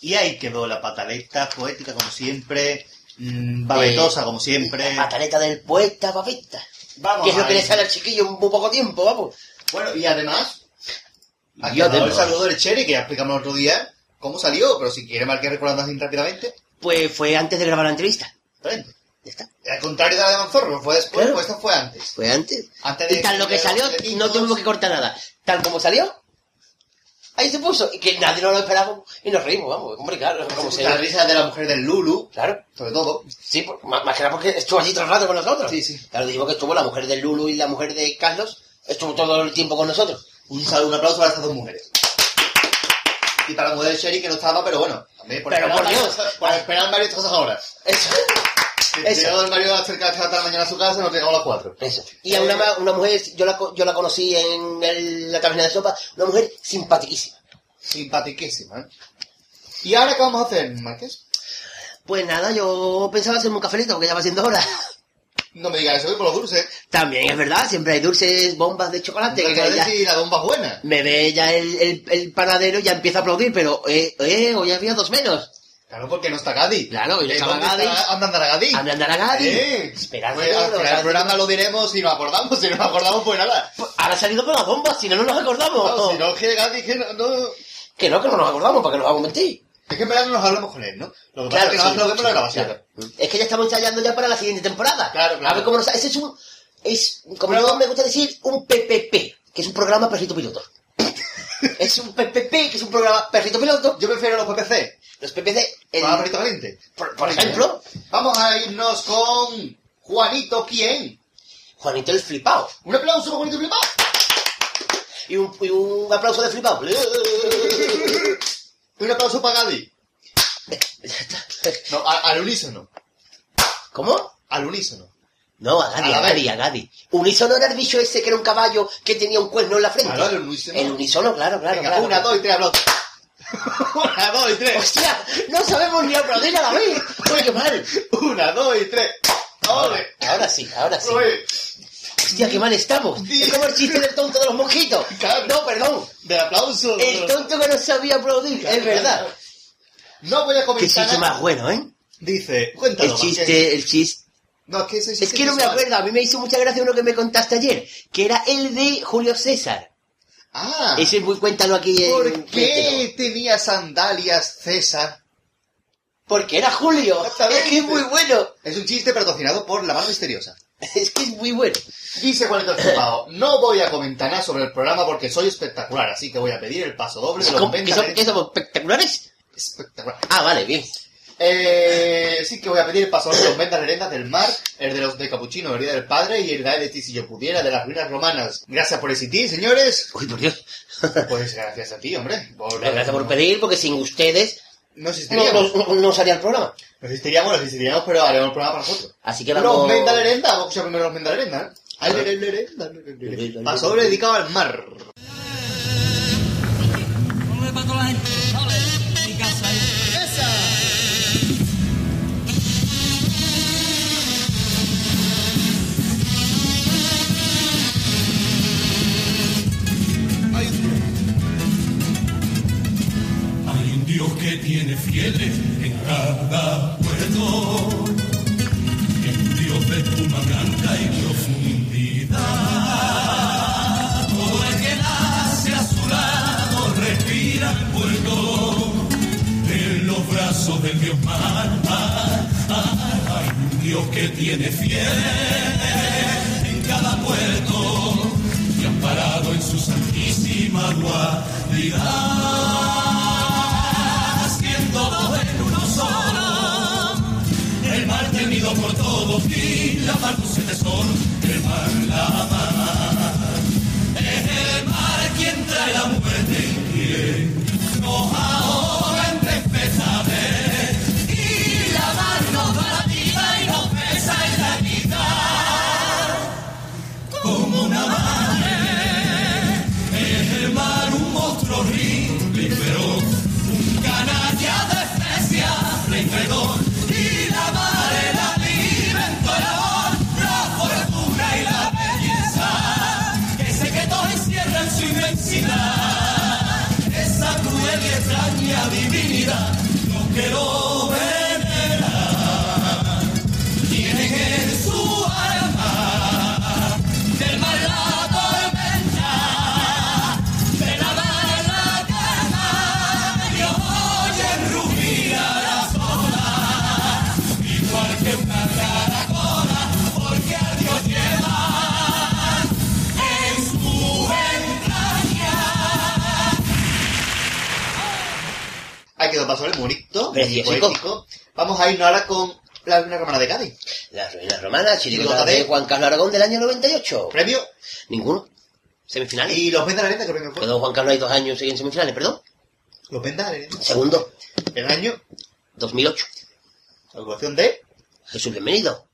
Y ahí quedó la pataleta poética como siempre, mm, babetosa como siempre. Pataleta del poeta papista. Vamos Que es lo que le sale al chiquillo en muy poco tiempo, vamos. Bueno, y además, aquí ha el saludo del Cherry, que ya explicamos el otro día cómo salió, pero si quiere marcar recordando así rápidamente, Pues fue antes de grabar la entrevista. frente. Ya está. Al contrario de la de Manzorro, fue después, Claro. pues esto fue antes. Fue antes. Antes de Y tal lo que de salió, teletitos. no tuvimos que cortar nada. Tal como salió, ahí se puso. Y que nadie nos lo esperaba y nos reímos, vamos. Hombre, claro, como se La risa de la mujer del Lulu, Claro. sobre todo. Sí, por- más, que nada porque estuvo allí todo el rato con nosotros. Sí, sí. Claro, dijimos que estuvo la mujer de Lulu y la mujer de Carlos. Estuvo todo el tiempo con nosotros. Un saludo, un aplauso para estas dos mujeres. Y para la mujer del Sherry que no estaba, pero bueno, también por Pero esperar, por Dios. varios- por esperar varias cosas ahora. Eso. Eso. llegó el Mario cerca de la mañana a su casa, nos llegamos a las 4. Eso. Y a una, una mujer, yo la, yo la conocí en el- la taberna de sopa, una mujer simpaticísima. Simpatiquísima, ¿eh? ¿Y ahora qué vamos a hacer, Márquez? Pues nada, yo pensaba hacerme un cafelito porque ya va siendo hora. No me digas eso, que por los dulces. También es verdad, siempre hay dulces, bombas de chocolate. Que ya- y la bomba es buena. me ve ya el, el, el panadero y ya empieza a aplaudir, pero eh, eh, hoy había dos menos. Claro, porque no está Gadi. Claro, y no ¿dónde Gadi. está Andandara Gadi? Anda, anda, Gadi. Eh, Esperanza pues, al final del programa lo diremos si nos acordamos. Si no nos acordamos, pues nada. Pues ahora ha salido por las bombas, si no, no nos acordamos. No, si no, que Gadi, que no, no- Que no, que no nos acordamos, porque nos vamos a mentir. Es que en verdad no nos hablamos con él, ¿no? Lo que pasa Claro, es que sí, en la grabación. claro. Es que ya estamos ensayando ya para la siguiente temporada. Claro, claro. A ver cómo nos... Ese es un... Es, como yo me gusta decir, un PPP, que es un programa perrito piloto. es un PPP, que es un programa perrito piloto. Yo prefiero los PPC. Los PPC, el- Para perrito caliente. por, por ejemplo, Vamos a irnos con Juanito, ¿quién? Juanito el flipado. Un aplauso para Juanito Flipao. Y un, y un aplauso de flipado. Un aplauso para Gadi. No, a- al unísono. ¿Cómo? Al unísono. No, a Gadi, A a, Gadi, a Gadi. Unísono era el bicho ese que era un caballo que tenía un cuerno en la frente. Claro, el unísono. El unísono, claro, claro. Venga, claro. una, dos y tres aplausos. Una, dos y tres. ¡Hostia! No sabemos ni aplaudir a la vez. Oye, qué mal. Una, dos y tres. ¡Ole! Ahora sí, ahora sí. Ole. Hostia, qué mal estamos. Es como el chiste del tonto de los mosquitos. Claro. No, perdón. De aplauso. El tonto que no sabía aplaudir, es verdad. No voy a Qué comentar. chiste nada. más bueno, ¿eh? Dice, cuéntalo. El chiste, el chiste. No, es que ese Es chiste que no me acuerdo, a mí me hizo mucha gracia uno que me contaste ayer, que era el de Julio César. Ah. Ese muy cuéntalo aquí en ¿Por qué tenía sandalias César? Porque era Julio. Es que es muy bueno. Es un chiste patrocinado por la mano misteriosa. Es que es muy bueno. Dice Juanito Flipao, no voy a comentar nada sobre el programa porque soy espectacular, así que voy a pedir el paso doble de los ¿Cómo? ¿Que ventas son- somos espectaculares? Espectacular. Ah, vale, bien. Eh, sí que voy a pedir el paso de los ventas leyendas del mar, el de los de Capuchino, el día del padre y el de ti si yo pudiera de las ruinas romanas. Gracias por existir, señores. Uy, por Dios. Pues gracias a ti, hombre. Por- Gracias por pedir, porque sin ustedes No existiríamos. no, no- no salía el programa. No existiríamos, no existiríamos, pero haremos el programa para nosotros. Así que Los vamos... Menda Lerenda, vamos a escuchar primero los Menda Lerenda. ¿eh? Paso dedicado al mar. Tiene fieles en cada puerto, es un Dios de espuma blanca y profundidad. Todo el que nace a su lado respira el puerto en los brazos del Dios mar. Hay un Dios que tiene fieles en cada puerto y amparado en su santísima dualidad y la mar dulce tesoro. El mar, la mar. Es el mar quien trae la muerte extraña divinidad, Hay que pasar el Precioso. poético. Vamos a irnos ahora con la Luna Romana de Cádiz. La ruina romana, chirigota de- de Juan Carlos Aragón del año 98. ¿Premio? Ninguno. Semifinales. ¿Y los Vendas qué premio fue? Quedó Juan Carlos hay dos años en semifinales, perdón. Los Vendas Arena. Segundo, El año, 2008. la de Jesús, bienvenido.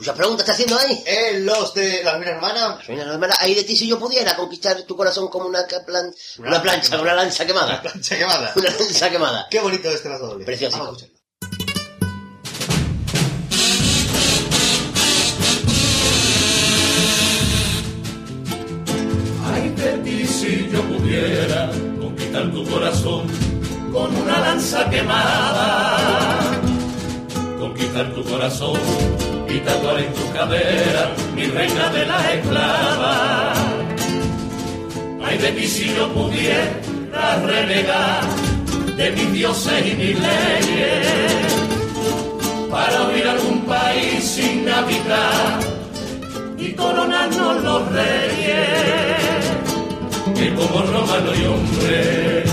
Muchas preguntas está haciendo ahí. eh, los de la Luna Romana. La romana, ahí de ti si yo pudiera conquistar tu corazón como una, plan- Una una plancha, quemada. una lanza La quemada. plancha quemada. Una lanza quemada. Qué bonito este paso doble. Precioso. Vamos a escucharlo. Ay de ti si yo pudiera conquistar tu corazón con una lanza quemada. Conquistar tu corazón tatuar en tu cadera mi reina de las esclavas. Ay de ti si yo pudiera renegar de mis dioses y mis leyes para huir a algún país sin habitar y coronarnos los reyes, que como romano y hombre,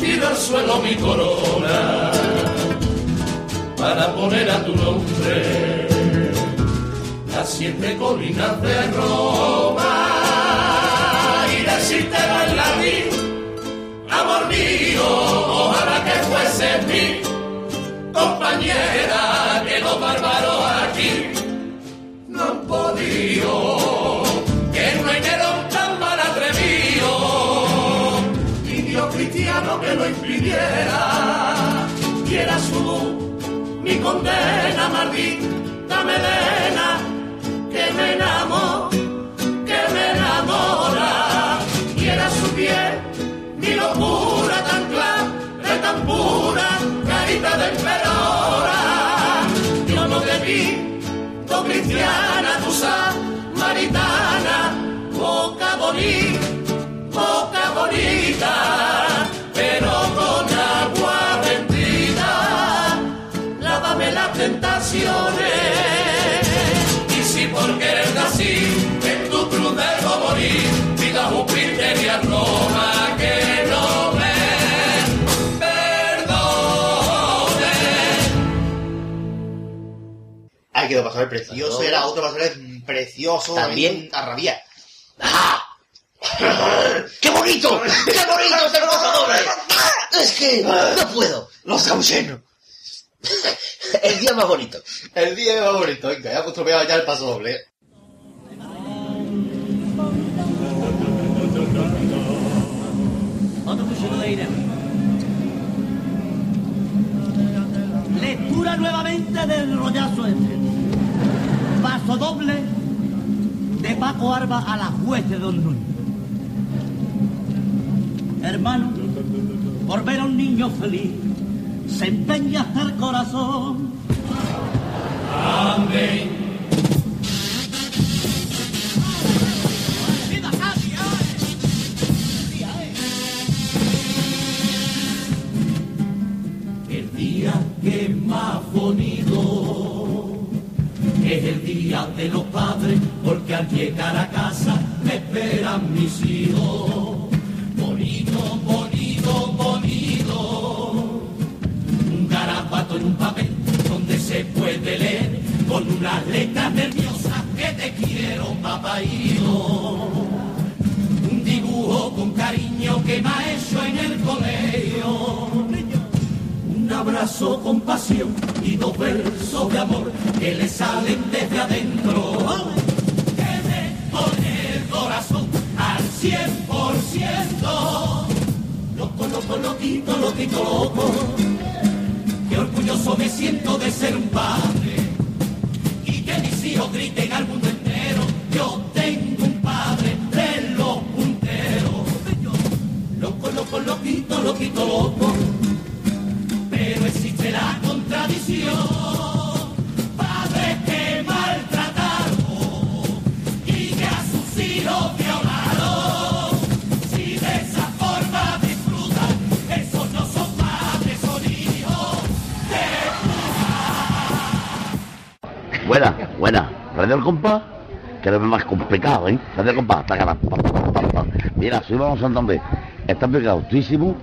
pido al suelo mi corona para poner a tu nombre las siete colinas de Roma. Y decirte bailarín, amor mío, ojalá que fuese mi compañera, que los bárbaros aquí no han podido, que no hay tan mal atrevido, ni Dios cristiano que lo impidiera, y era su mi condena maldita melena, que me enamora, que me enamora, y era su piel, mi locura tan clara, tan pura, carita de emperadora, yo no debí tu cristiana, Que pasar el precioso. Bueno. Era otro doble precioso. También. A rabiar. ¡Ah! ¡Qué bonito! ¡Qué bonito este paso doble! Es que no puedo. Los gauchenos. El día más bonito. El día más bonito. Venga, ya tropeado ya el paso doble. ¿eh? Lectura nuevamente del rollazo este. Doble de Paco Arba a la juez de Don Núñez. Hermano, por ver a un niño feliz, se empeña hasta el corazón. Amén. El día que más bonito de los padres, porque al llegar a casa me esperan mis hijos. Bonito, bonito, bonito. Un garabato en un papel donde se puede leer con unas letras nerviosas que te quiero, papaíto. Un dibujo con cariño que me ha en el colegio. Un abrazo con pasión y dos versos de amor que le salen desde adentro. Que me pone el corazón al cien por ciento. Loco, loco, loquito, loquito, loco. Qué orgulloso me siento de ser un padre. Y que mis hijos griten al mundo entero. Yo tengo un padre de los punteros. Loco, loquito, loquito, loco. Pero existe la contradicción. Padres que maltrataron y que a sus hijos violaron. Si de esa forma disfrutan, esos no son padres, son hijos de Buena, buena. Radio El Compás, que es más complicado, ¿eh? Radio El Compás, pa, pa, pa. Mira, soy Santander. Está pegadísimo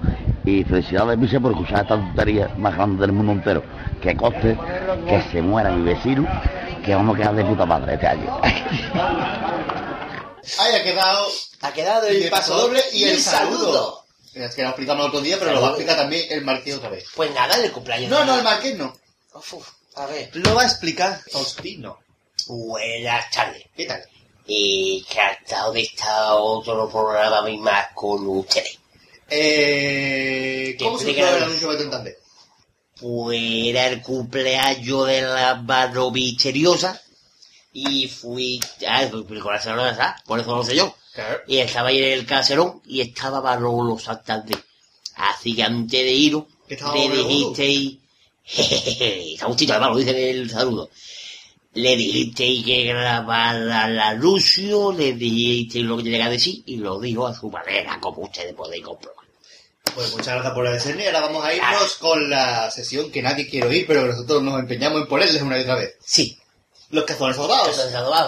y felicidades, Vice, por escuchar esta tontería más grande del mundo entero. Que coste que se muera mi vecino, que vamos a quedar de puta madre este año. Ahí ha quedado. Ha quedado el paso doble y el saludo. Es que lo explicamos el otro día, pero lo va a explicar también el Marqués otra vez. Pues nada, el cumpleaños. No, no, el Marqués no. Uf, a ver. Lo va a explicar Faustino. Buenas tardes. ¿Qué tal? Y que hasta de esta otro programa más con ustedes. Eh, ¿Cómo se fue el anuncio de Tentande? Pues era el cumpleaños de la mano misteriosa y fui... Ah, con la ¿sabes? Por eso lo sé yo. Claro. Y estaba ahí en el caserón y estaba Barolo Santander. Así que antes de iros, ¿Que estaba le dijisteis... Jejeje, Agustito, además lo dice en el saludo. Le dijisteis que grabara la Lucio, le dijisteis lo que tenía que decir y lo dijo a su manera, como ustedes podéis comprobar. Pues muchas gracias por la escena y ahora vamos a irnos con la sesión que nadie quiere oír, pero nosotros nos empeñamos en ponerles una y otra vez. Sí. Los cazones adobados.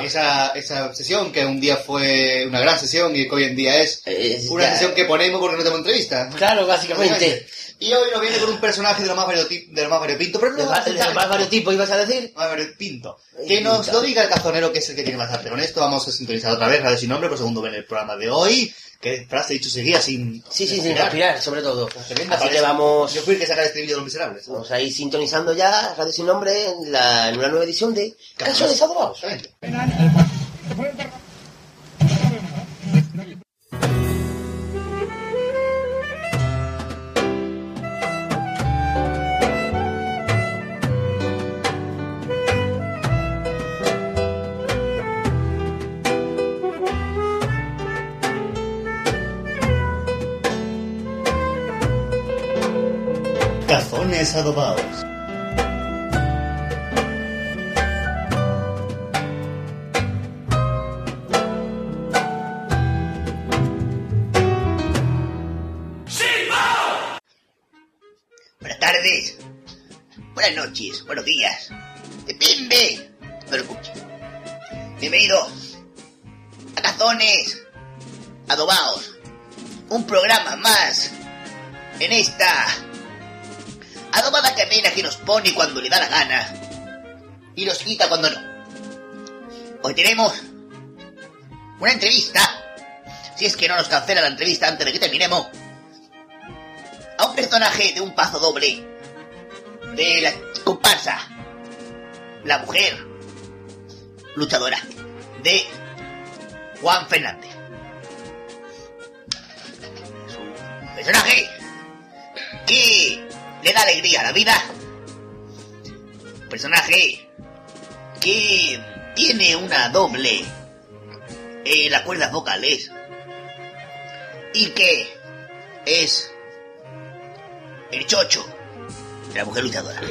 Esa, esa sesión que un día fue una gran sesión y que hoy en día es Es una ya- sesión que ponemos porque no tenemos entrevista. Claro, básicamente. Y hoy nos viene con un personaje de lo más variopinto, de lo más variopinto, pero no De más, de más varios tipos, ibas a decir. más variopinto. Que nos lo diga el cazonero, que es el que tiene más arte. Con esto vamos a sintonizar otra vez, Radio Sin Nombre, por segundo en el programa de hoy. Que frase dicho seguía sin... Sí, sí, sin respirar, sobre todo. Tremenda, Así parece- que vamos, Yo fui el que saca el estribillo de los miserables. vamos a ir sintonizando ya Radio Sin Nombre en, la, en una nueva edición de Casos Adobados. Adobados. Buenas tardes. Buenas noches. Buenos días. Depende. No lo escuche. Bienvenido a Cazones Adobados. Un programa más en esta adobada cadena que nos pone cuando le da la gana y nos quita cuando no. Hoy tenemos una entrevista, si es que no nos cancela la entrevista antes de que terminemos, a un personaje de un paso doble de la comparsa, la mujer luchadora de Juan Fernández. Personaje que le da alegría a la vida. Personaje que tiene una doble en las cuerdas vocales y que es el chocho de la mujer luchadora.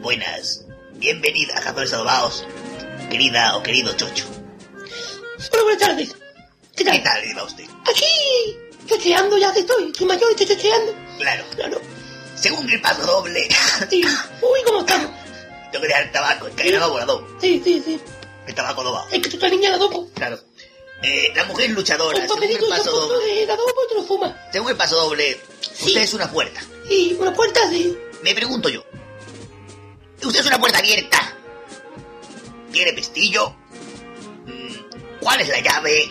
Buenas, bienvenida a Cazadores Adobados, querida o querido chocho. Hola, buenas tardes. ¿Qué tal? ¿Qué tal usted? Aquí, chocheando ya que estoy. Soy mayor y estoy chocheando. Claro, Claro. Según el paso doble, Sí. Uy, ¿cómo estamos? tengo que dejar el tabaco, encadenado volador, Sí, sí, sí. el tabaco adobado. Es que tú estás niña la dopo. Claro. Eh, la mujer luchadora, según el paso doble, la dopo te lo fumas. según el paso doble, usted es una puerta. Y una puerta así. Me pregunto yo, usted es una puerta abierta, tiene pestillo, Mm, ¿cuál es la llave?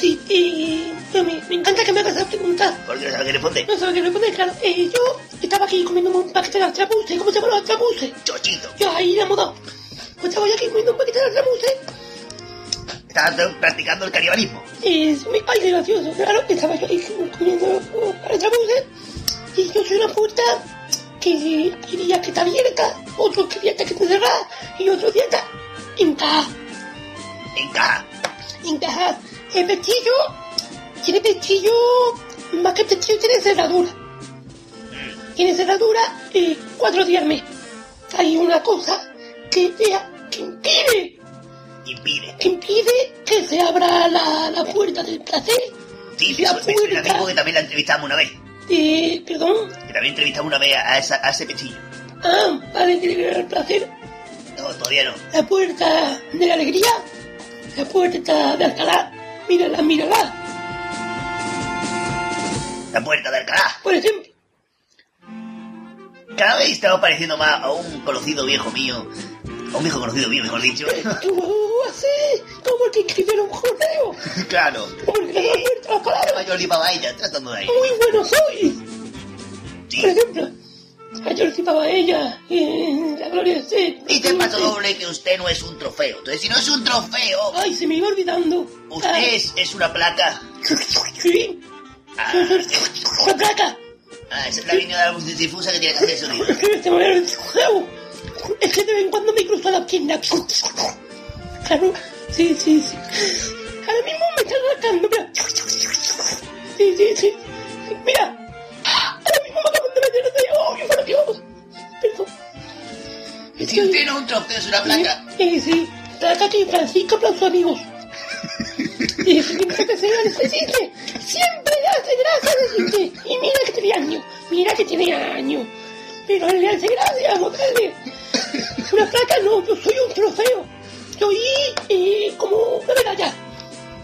Sí, y a mí me encanta que me hagas esa pregunta. Porque no sabe qué responde. No sabes qué responder, claro. Eh, yo estaba aquí comiéndome un paquete de altrabuse. ¿Cómo se llama los altrabuse? Chochito. Yo ahí la moda. Pues estaba yo aquí comiendo un paquete de altrabuse. Estaba practicando el canibalismo. Es muy ay, qué gracioso, claro. Estaba yo ahí comiendo altrabuse. Y yo soy una puerta que hay días que está abierta, otros que días que está cerrada y otros días está encajada. Encaja. Encaja. El pestillo tiene pestillo más que el pestillo tiene cerradura. Tiene cerradura eh, cuatro días al mes. Hay una cosa que, que impide Impide. que impide que se abra la, la puerta del placer. Sí, la eso me suena a mí puerta porque también la entrevistamos una vez. de... Perdón. Que también entrevistamos una vez a, esa, a ese pestillo. Ah, vale, que el placer. No, todavía no. La puerta de la alegría. La puerta de Alcalá. Mírala, mírala. La puerta de Alcalá. Por ejemplo. Cada vez estamos pareciendo más a un conocido viejo mío. A un viejo conocido mío, mejor dicho. Tú así, como el que escribiera un correo. claro. Como el que le da la puerta a Alcalá. Mayor Lima ella, tratando de ahí. Muy bueno soy. Por ejemplo, ayer citaba a ella en la gloria usted. Dice el paso doble que usted no es un trofeo. Entonces, si no es un trofeo, Ay, se me iba olvidando. usted es, es una placa. Sí. Ah, La placa. ah, esa es la línea de la luz difusa que tiene que hacer sonido. Es que de Es vez en cuando me cruza la pierna. Claro, sí, sí, sí. Ahora mismo me están rascando, mira. Sí, sí, sí. Mira. Ahora mismo me acaban de. ¡Oh, por Dios! Perdón. Si usted no es un trofeo, es una placa. Sí, sí. Placa que Francisco aplauso amigos. Y siempre que se necesite, siempre le hace gracia decirte. Y mira que tiene años, mira que tiene años. Pero él le hace gracia mostrarle. Una placa no, yo soy un trofeo. Soy eh, como una medalla.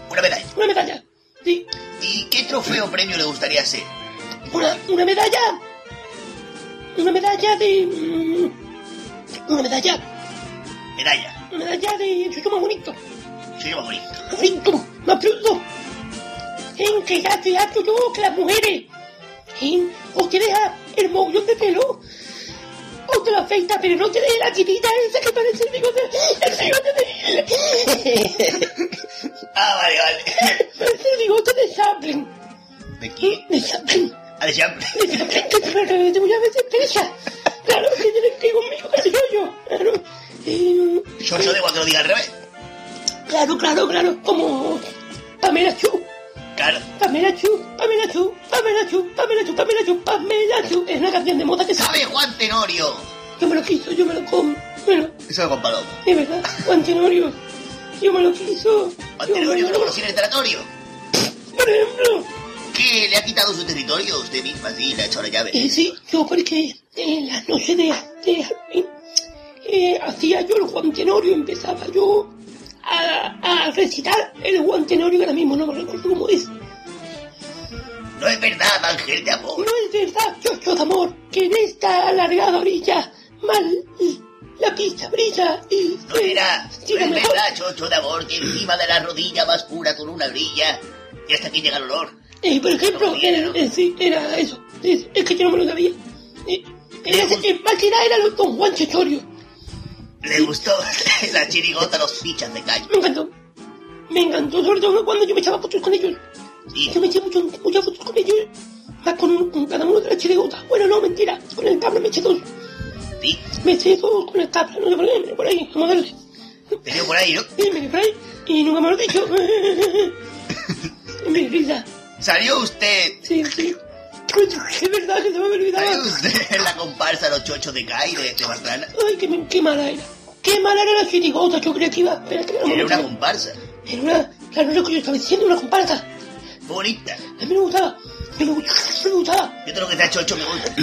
Una medalla. Una medalla. Sí. ¿Y qué trofeo premio le gustaría ser? Una, una medalla. Una medalla de. Una medalla. Medalla. Una medalla de. Soy más bonito. Más bonito. bonito, más bruto. En que ya te hago yo que las mujeres. En, o te deja el mogollón de pelo. O te lo afeita, pero no te deja la tirita esa que parece el bigote. El bigote de. Ah, vale, vale. Parece el bigote de Chaplin. ¿De qué? De Chaplin. Chaplin, que te voy a veces presa. Claro, que tienes que ir conmigo, que soy yo. Claro. Yo soy de cuando lo diga al revés. Claro, claro, claro. Como Pamela Chu. Claro. Pamela Chu, Pamela Chu, Pamela Chu, Pamela Chu, Pamela Chu, Pamela Chu. Es una canción de moda que ¿Sabe Juan Tenorio? Yo me lo quiso, yo me lo como. Bueno, Eso es Juan Palomo. es verdad. Juan Tenorio. Yo me lo quiso. Juan Yo Tenorio que lo lo- conocí en el territorio. Por ejemplo. ¿Qué? ¿Le ha quitado su territorio? Usted misma sí, le ha echado la llave. Eh, sí, yo porque en las noches de, de eh, hacía yo el Juan Tenorio, empezaba yo a, a recitar el Juan Tenorio, que ahora mismo no me recuerdo cómo es. No es verdad, ángel de amor. No es verdad, chocho de amor, que en esta alargada orilla mal la pista brilla y... No era, no es verdad, chocho de amor, que encima de la rodilla más pura con una brilla. Y hasta aquí llega el olor. Eh, por ejemplo, era, eh, sí, era eso. Es, es que yo no me lo sabía. Eh, era, eh, más que nada era Don Juan Chechorio. Le gustó la chirigota, los fichas de calle. Me encantó. Me encantó, sobre todo cuando yo me echaba fotos con ellos. Yo me eché mucho, muchas fotos con ellos. Más con, con cada uno de las chirigotas. Bueno, no, mentira. Con el cabra me eché dos. Sí. Me eché dos con el cabra. No sé por qué, me por ahí. Vamos a darle. Te por ahí, ¿no? Sí, me por ahí. Y nunca me lo he dicho. Me risa. Salió usted. Sí, sí. Coño, es verdad que se me olvidado. Salió usted en la comparsa Los Chochos de Cai de, de. Ay, qué, qué mala era. Qué mala era la chirigota. Yo creía que iba. Espera, que Era una comparsa. Era una. Claro, lo que yo estaba diciendo, una comparsa. Bonita. A mí me gustaba. Me, me gustaba. Me gustaba. Yo todo lo que sea chocho me gusta.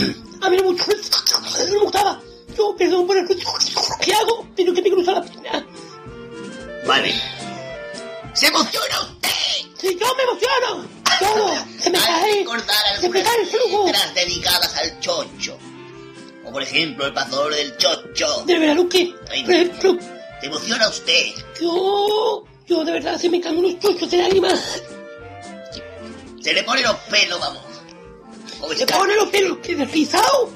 A mí no me gustaba. A mí no me gustaba. Yo, perdón por el ¿Qué hago? Pero que me cruza la pierna. Vale. ¡Se emociona usted! Si yo me emociono. Todo. Se me que cae. Se me cae el flujo. dedicadas al chocho. Como por ejemplo el pasador del chocho. De verdad, Luque. Ay, Por ejemplo, ¿Se emociona usted? yo. Yo de verdad se me caen unos chochos de lágrimas. Se le ponen los pelos, vamos. Como Se escarcha. ponen los pelos que deslizado.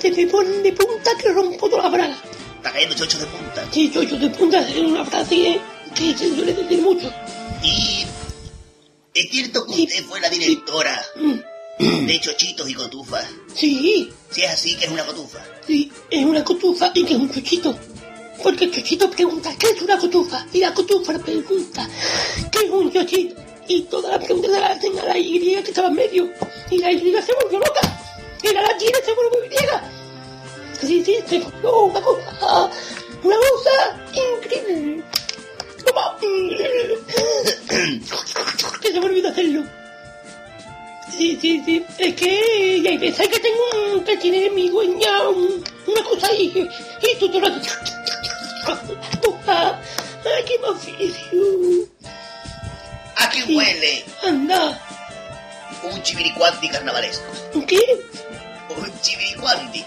Se me ponen de punta que rompo toda la braga. Está cayendo chochos de punta. Sí, chochos de punta es una frase que se suele decir mucho. Y es cierto que usted fue la directora de chochitos y cotufas. Sí, Si es así, que es una cotufa. sí, es una cotufa y que es un chochito. Porque el chochito pregunta, ¿qué es una cotufa? Y la cotufa pregunta, ¿qué es un chochito? Y todas las preguntas se las hacen a la Y que estaba en medio. Y se volvió loca. Era la china se volvió griega. Sí, sí, se volvió una cosa, una cosa increíble. Toma. Que se me olvidó hacerlo. Sí, sí, sí. Es que hay veces que tengo un, que tiene mi dueña un- una cosa ahí. Y tú te lo. Ay, qué oficio. ¿A qué huele Anda. un chiviricuanti carnavalesco? ¿Un qué? Un chiviricuanti.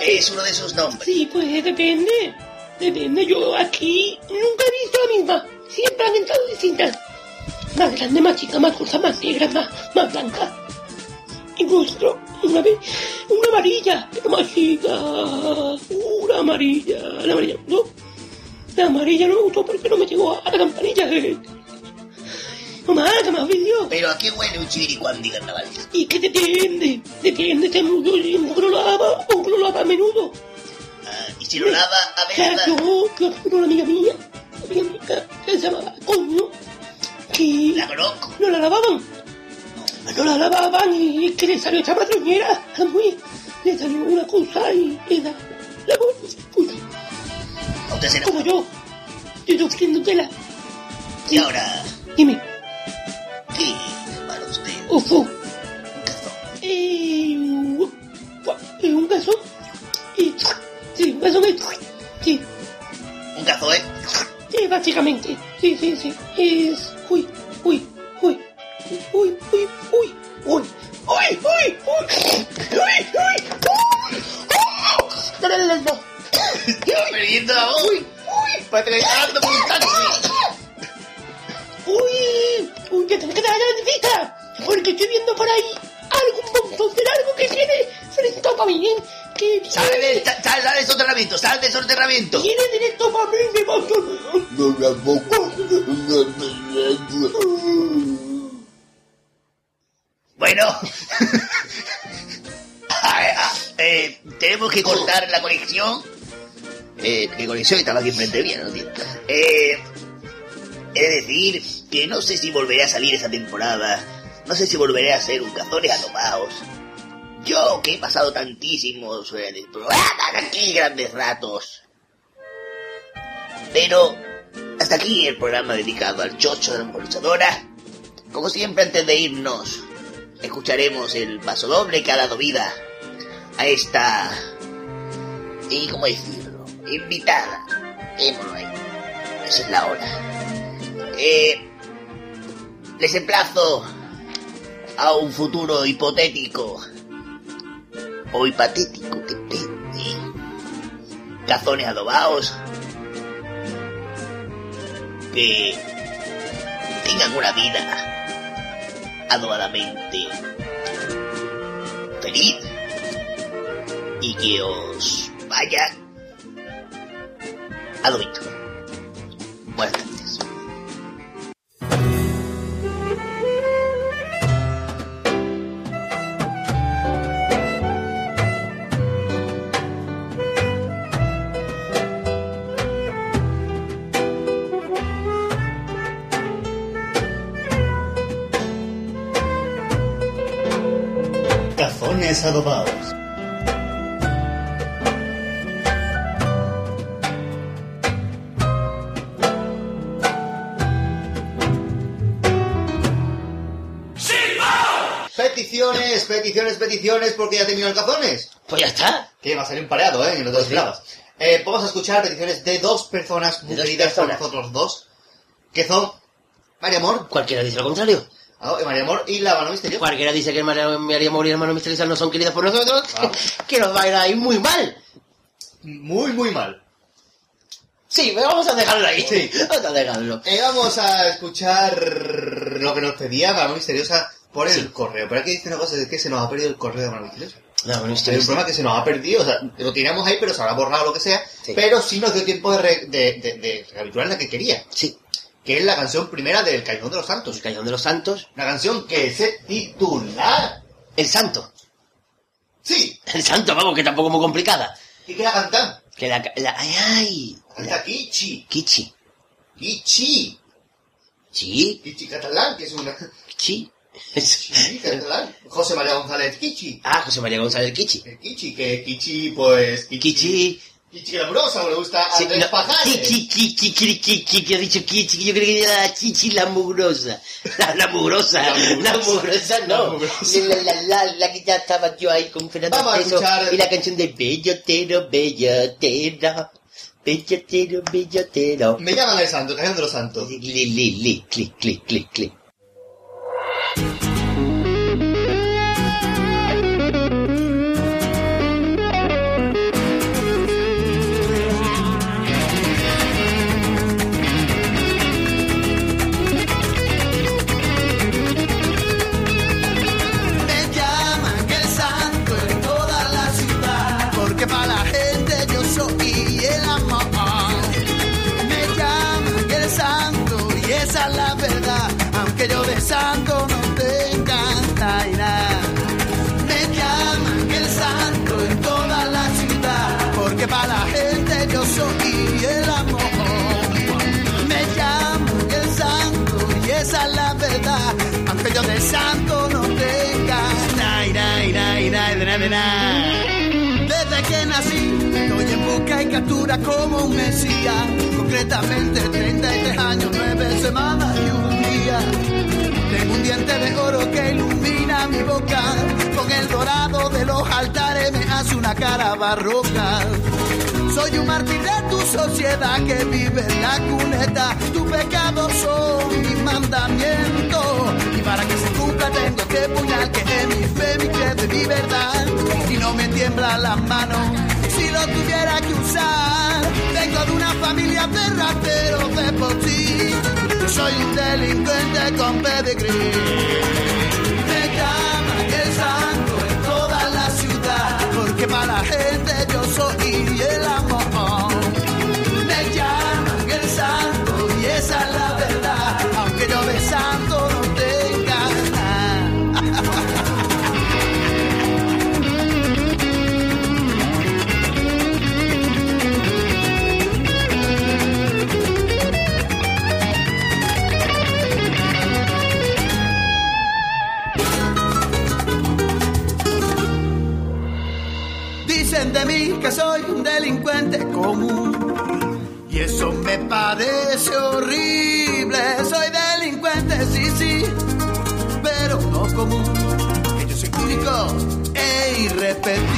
Es uno de sus nombres. Sí, pues depende. Depende. Yo aquí nunca he visto la misma. Siempre han entrado distintas. Más grande, más chica, más corta, más negra, más, más blanca. Incluso una vez, una amarilla, pero más chica. Una amarilla. La amarilla no. La amarilla no me gustó porque no me llegó a la campanilla. Mamá, que me has visto. ¿Pero a qué huele un chiviricuanti carnavalesco? Y que depende. Depende de mucho. Si uno lo lava o uno lo lava a menudo. Y si lo lava a veces... yo, yo tengo una amiga mía, amiga mía, que se llamaba Coño, que... La conozco. No la lavaban. No la lavaban y es que le salió esta madroñera a mujer. Le salió una cosa y le da la. Uy, Usted se como yo. Estoy sufriendo tela. Y ahora, Dime, ¿qué para usted? Ufo. Un- eh, un calzón. Y, sí, un calzón es... Sí, Un ¿eh? Sí, básicamente. Sí, sí, sí. Es. Uy, uy, uy. Uy, uy, uy. Uy, uy, uy, uy. Uy, uy. Perdiendo la voz. Uy, uy. Está dando por un taxi. Uy, uy, que tengo que dar la visita. Porque estoy viendo por ahí algún montón de largo que tiene frente para mí. ¿Eh? Que Sal del, sal, sal del soterramiento, sal del soterramiento. viene directo para mí. Va a Bueno. Ah, eh, tenemos que cortar la conexión. Eh, ¿Qué conexión? Estaba aquí enfrente mía, no tío. Eh, es decir, que no sé si volveré a salir esa temporada. No sé si volveré a ser un cazones atomados. Yo, que he pasado tantísimos en el programa, aquí grandes ratos. Pero, hasta aquí el programa dedicado al chocho de la embolsadora. Como siempre, antes de irnos, escucharemos el paso doble que ha dado vida a esta... ¿Y cómo decirlo? Invitada. Démoslo ahí. Esa es la hora. Eh, les emplazo a un futuro hipotético. O hipatético, depende. Cazones adobados. Que tengan una vida adobadamente feliz y que os vaya adobito. Buenas tardes. Cazones adobados. Peticiones, peticiones, peticiones, porque ya terminó el cazones. Pues ya está. Que va a salir un pareado, ¿eh? Que no te lo esperabas. Eh, vamos a escuchar peticiones de dos personas muy dos queridas por nosotros dos, que son María Amor. Cualquiera dice lo contrario. Ah, María Amor y la mano misteriosa. Cualquiera dice que María, María Mori y hermano misteriosa no son queridas por nosotros. que nos va a ir ahí muy mal. Muy, muy mal. Sí, pero vamos a dejarlo ahí. Sí. Vamos a dejarlo. Eh, vamos a escuchar lo que nos pedía la mano misteriosa por el correo. Pero aquí dice una cosa, es que se nos ha perdido el correo de mano misteriosa. La mano Hay un misteriosa. problema que se nos ha perdido, o sea, lo teníamos ahí, pero se habrá borrado lo que sea. Sí. Pero sí nos dio tiempo de, re- de, de, de recapitular la que quería. Sí. Que es la canción primera del Callejón de los Santos. El Callejón de los Santos. Una canción que se titula... El Santo. Sí. El Santo, vamos, que tampoco es muy complicada. ¿Y qué la cantan? Que la... la ay, ay. Canta Kichi. Kichi. Kichi. Sí. Kichi catalán, que es una... Kichi. Sí, catalán. José María González Kichi. Ah, José María González Kichi. El Kichi, que Kichi, pues... Kichi. Kichi glamurosa, le gusta Sí, Andrés Pajares. Yo creo que era Chichi la mugrosa. La, la mugrosa, la mugrosa, no. La, la, la, la que ya estaba yo ahí con Fernando Vamos a y la canción de Bellotero, Bellotero, Bellotero, Bellotero. Me llaman de los santos. Li, li, li, clic, clic, clic, clic. Desde que nací, estoy en busca y captura como un mesías. Concretamente, 33 años, 9 semanas y un día. Tengo un diente de oro que ilumina mi boca. Con el dorado de los altares me hace una cara barroca. Soy un mártir de tu sociedad que vive en la cuneta. Tu pecado son mis mandamientos. Y para que se cumpla tengo que puñal que es mi fe, mi credo y mi verdad. Y no me tiembla las manos si lo tuviera que usar. Vengo de una familia de rateros de. Yo soy un delincuente con pedigrí. Me llaman el santo en toda la ciudad, porque para la gente yo soy el amor. Esa es la verdad, aunque yo de santo no tenga nada. Dicen de mí que soy un delincuente común. Me parece horrible. Soy delincuente, sí, sí, pero no común. Que yo soy único e irrepetible.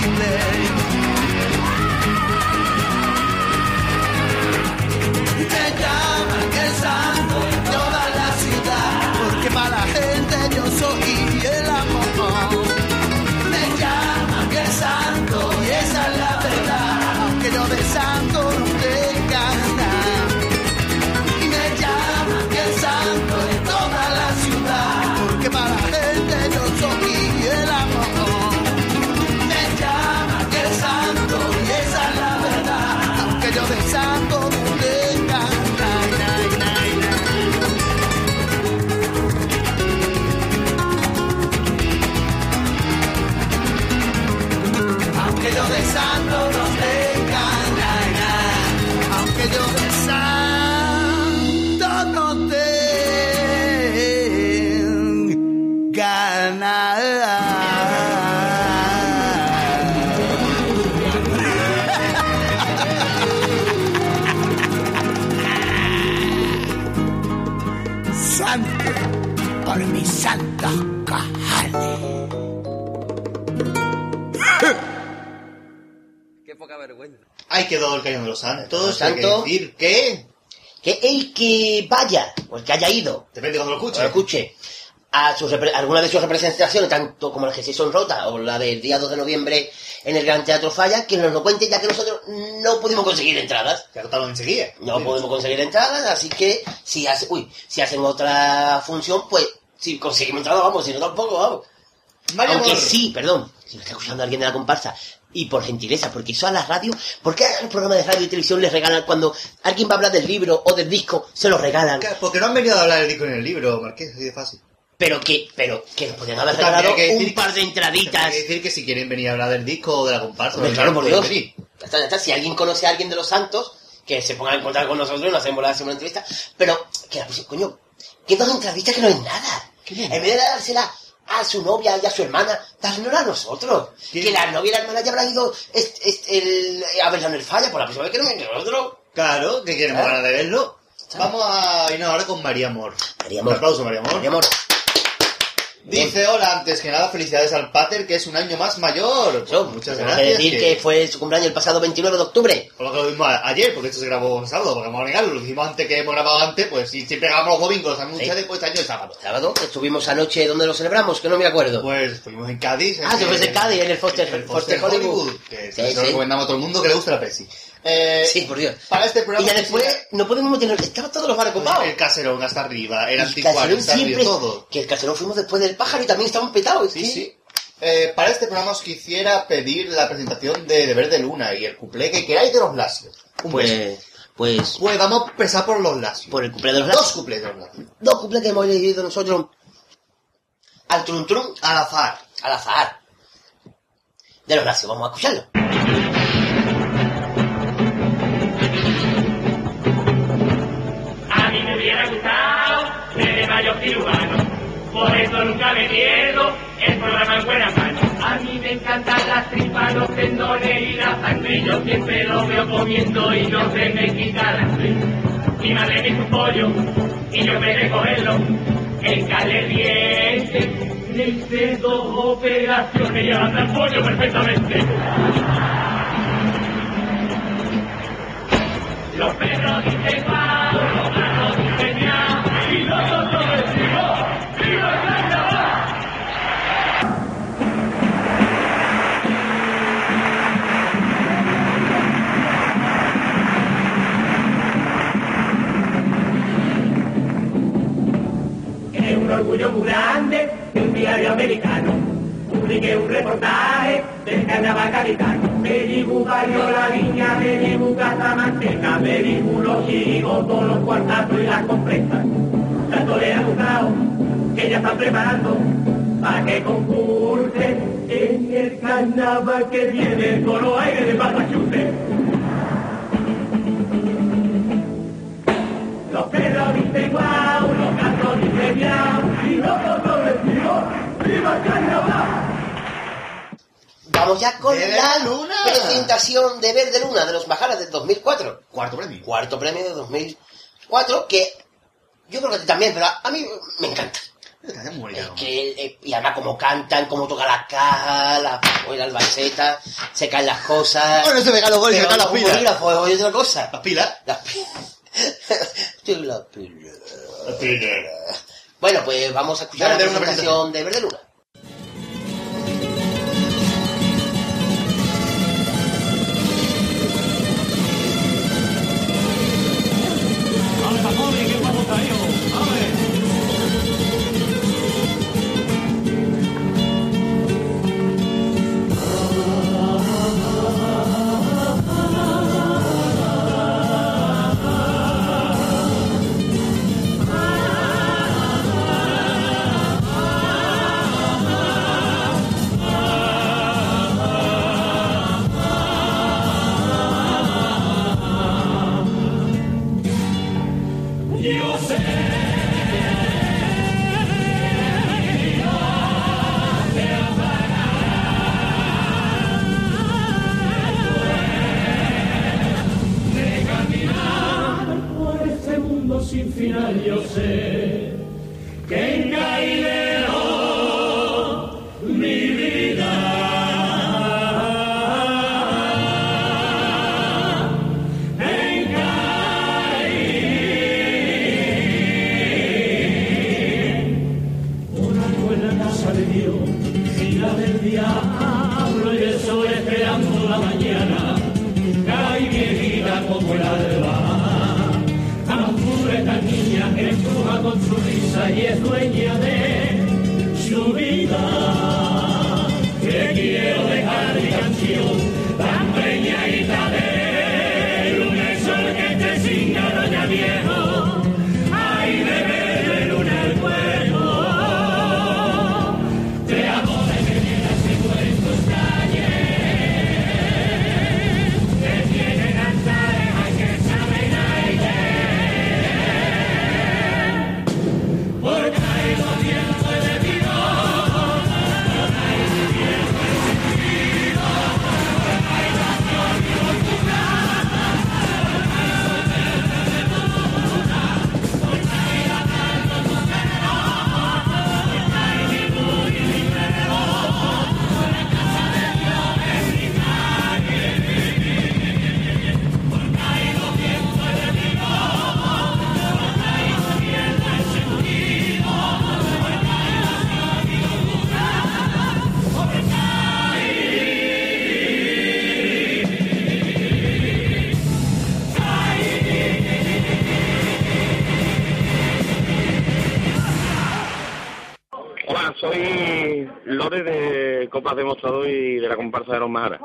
Quedó el cañón de los santos. Los Hay que santos. decir que... Que el que vaya, o el que haya ido, Depende cuando lo escuche. o lo escuche, a sus alguna de sus representaciones, tanto como las que sí son rotas, o la del día 2 de noviembre en el Gran Teatro Falla, que nos lo cuente, ya que nosotros no pudimos conseguir entradas. Que agotaron enseguida. No pudimos conseguir entradas, así que si, hace, uy, si hacen otra función, pues si conseguimos entradas, vamos, si no tampoco, vamos. Aunque Amor. sí, perdón, si me está escuchando alguien de la comparsa, y por gentileza, porque eso a la radio, ¿por qué a los programas de radio y televisión les regalan cuando alguien va a hablar del libro o del disco, se lo regalan? Porque no han venido a hablar del disco en el libro, Marqués, así de fácil. Pero que, pero que nos podrían haber regalado que un par de entraditas. Que decir que si quieren venir a hablar del disco o de la comparsa, pues claro, por Dios. venir. Ya está, ya está. Si alguien conoce a alguien de los santos, que se ponga a encontrar con nosotros y nos hacemos la una entrevista. Pero, que la pues, coño, que dos entrevistas que no es nada. En vez de dársela a su novia y a su hermana, dárnosla a nosotros. Que la novia y la hermana ya habrán ido est- est- el- a verla en el falla, por la próxima vez que no venga nosotros. Claro, que queremos ganas de verlo. Vamos a irnos ahora con María Amor. María Amor. Un aplauso, María Amor. María Amor. Dice, hola, antes que nada, felicidades al Pater, que es un año más mayor. Pues, muchas gracias. que decir que fue su cumpleaños el pasado 29 de octubre. Por lo que lo vimos a- ayer, porque esto se grabó sábado, porque vamos a negarlo. Lo hicimos antes que hemos grabado antes, pues si siempre grabamos los domingos, los anuncios Sí. después este año el sábado. Sábado, estuvimos anoche donde lo celebramos, que no me acuerdo. Pues estuvimos en Cádiz. Ah, estuvimos en Cádiz, en el Foster, en el Foster Foster Hollywood. Hollywood. Que Sí, se lo sí. recomendamos a todo el mundo que le guste la Pepsi. Eh, Sí, por Dios. Para este programa... Y ya después no podemos meternos, estaban todos los bares ocupados. El caserón hasta arriba, el anticuario, siempre, todo. que el caserón fuimos después del pájaro y también estaban petados. Sí, sí. Eh, para este programa os quisiera pedir la presentación de Deber de Luna y el cuplé que queráis de los. Un beso. Pues, pues, Pues vamos a empezar por los Lasios. por el cumple de los Dos Lasios. cuplés de los Lasios. Dos cumples que hemos elegido nosotros al trum trum, Al azar. al azar. De los Lasios, vamos a escucharlo. Por eso nunca me pierdo el programa en buena mano. A mí me encantan las tripas, los tendones y la sangre, yo siempre lo veo comiendo y no se me quita la hambre. Mi madre me hizo un pollo y yo me de cogerlo, en caliente, hice dos operaciones y anda el pollo perfectamente. Los perros dicen guau, americano publique un reportaje del carnaval gaditano. Me dibuja yo la niña, me dibuja esta manteca, me dibujo los chirigotos, los cuartazos y las compresas. Tanto le ha gustado que ya están preparando para que concurse en el carnaval que viene con los aires de Massachusetts. Los perros dicen guau, los gatos dicen miau, y nosotros decimos ¡Viva el carnaval! Vamos ya con la Luna. presentación de Verde Luna de los Majaras del 2004. Cuarto premio. Cuarto premio de 2004, que yo creo que también, pero a mí me encanta. Está muy bonito. Es que, eh, y además como cantan, como tocan las cajas, las la albacetas, se caen las cosas. Bueno, se me caen los goles se caen las pilas. otra cosa. Las pilas. Las pilas. Las pilas. Las pilas. Bueno, pues vamos a escuchar Dale, la presentación de Verde Luna. De Copas Demostrador y de la comparsa de los Majaras.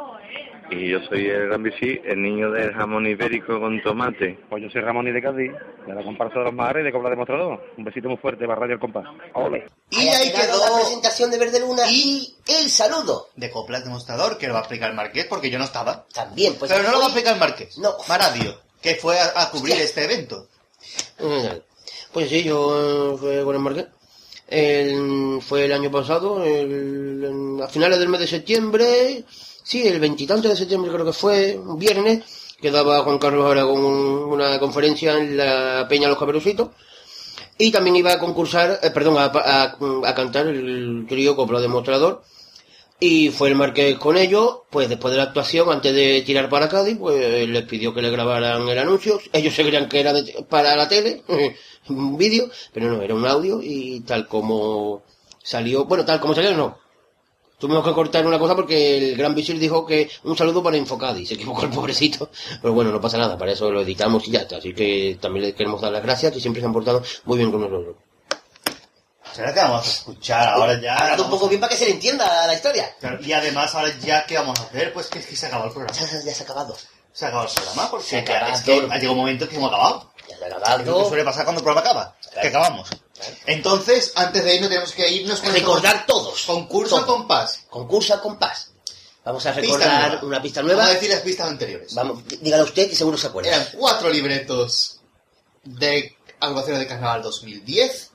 Y yo soy el Gran Bici, el niño del jamón ibérico con tomate. Pues yo soy Ramón y de Cádiz, de la comparsa de los Majares y de Cobra Demostrador. Un besito muy fuerte para Radio El Compás. Ole. Y ahí quedó la presentación de Verde Luna y el saludo. De Coplas Demostrador, que lo va a explicar Marqués, porque yo no estaba. También, pues. Pero no lo va a explicar Marqués. No. Maradio, que fue a, a cubrir este evento. Mm, Pues sí, yo eh, fui con el Marqués. El- fue el año pasado, el- a finales del mes de septiembre, sí, el veintitantos de septiembre creo que fue, un viernes, que daba Juan Carlos Aragón un- una conferencia en la Peña Los Caperucitos. Y también iba a concursar, eh, perdón, a, a- a cantar el trío Copla Demostrador. Y fue el Marqués con ellos, pues después de la actuación, antes de tirar para Cádiz, pues les pidió que le grabaran el anuncio. Ellos se creían que era de- para la tele, un vídeo, pero no, era un audio y tal como salió, bueno, tal como salió no. Tuvimos que cortar una cosa porque el gran visir dijo que un saludo para Infocadi, se equivocó el pobrecito, pero bueno, no pasa nada, para eso lo editamos y ya está. Así que también le queremos dar las gracias, que siempre se han portado muy bien con nosotros. ¿Será que vamos a escuchar ahora ya? Hablando un poco bien para que se le entienda la historia. Claro, Y además, ahora ya, ¿qué vamos a hacer? Pues que es que se ha acabado el programa. Ya, ya se ha acabado. Se ha acabado el programa porque Se ha acabado. es que ha llegado un momento que hemos acabado. Ya se ha Es lo acabado. que suele pasar cuando el programa acaba. Que acabamos. Entonces, antes de irnos, tenemos que irnos con Recordar todos. concurso Todo. compás. Concurso a compás. Vamos a Pista recordar nueva. una pista Vamos nueva. a decir las pistas anteriores. Vamos, dígalo usted que seguro se acuerda. Eran cuatro libretos de agrupaciones de carnaval 2010,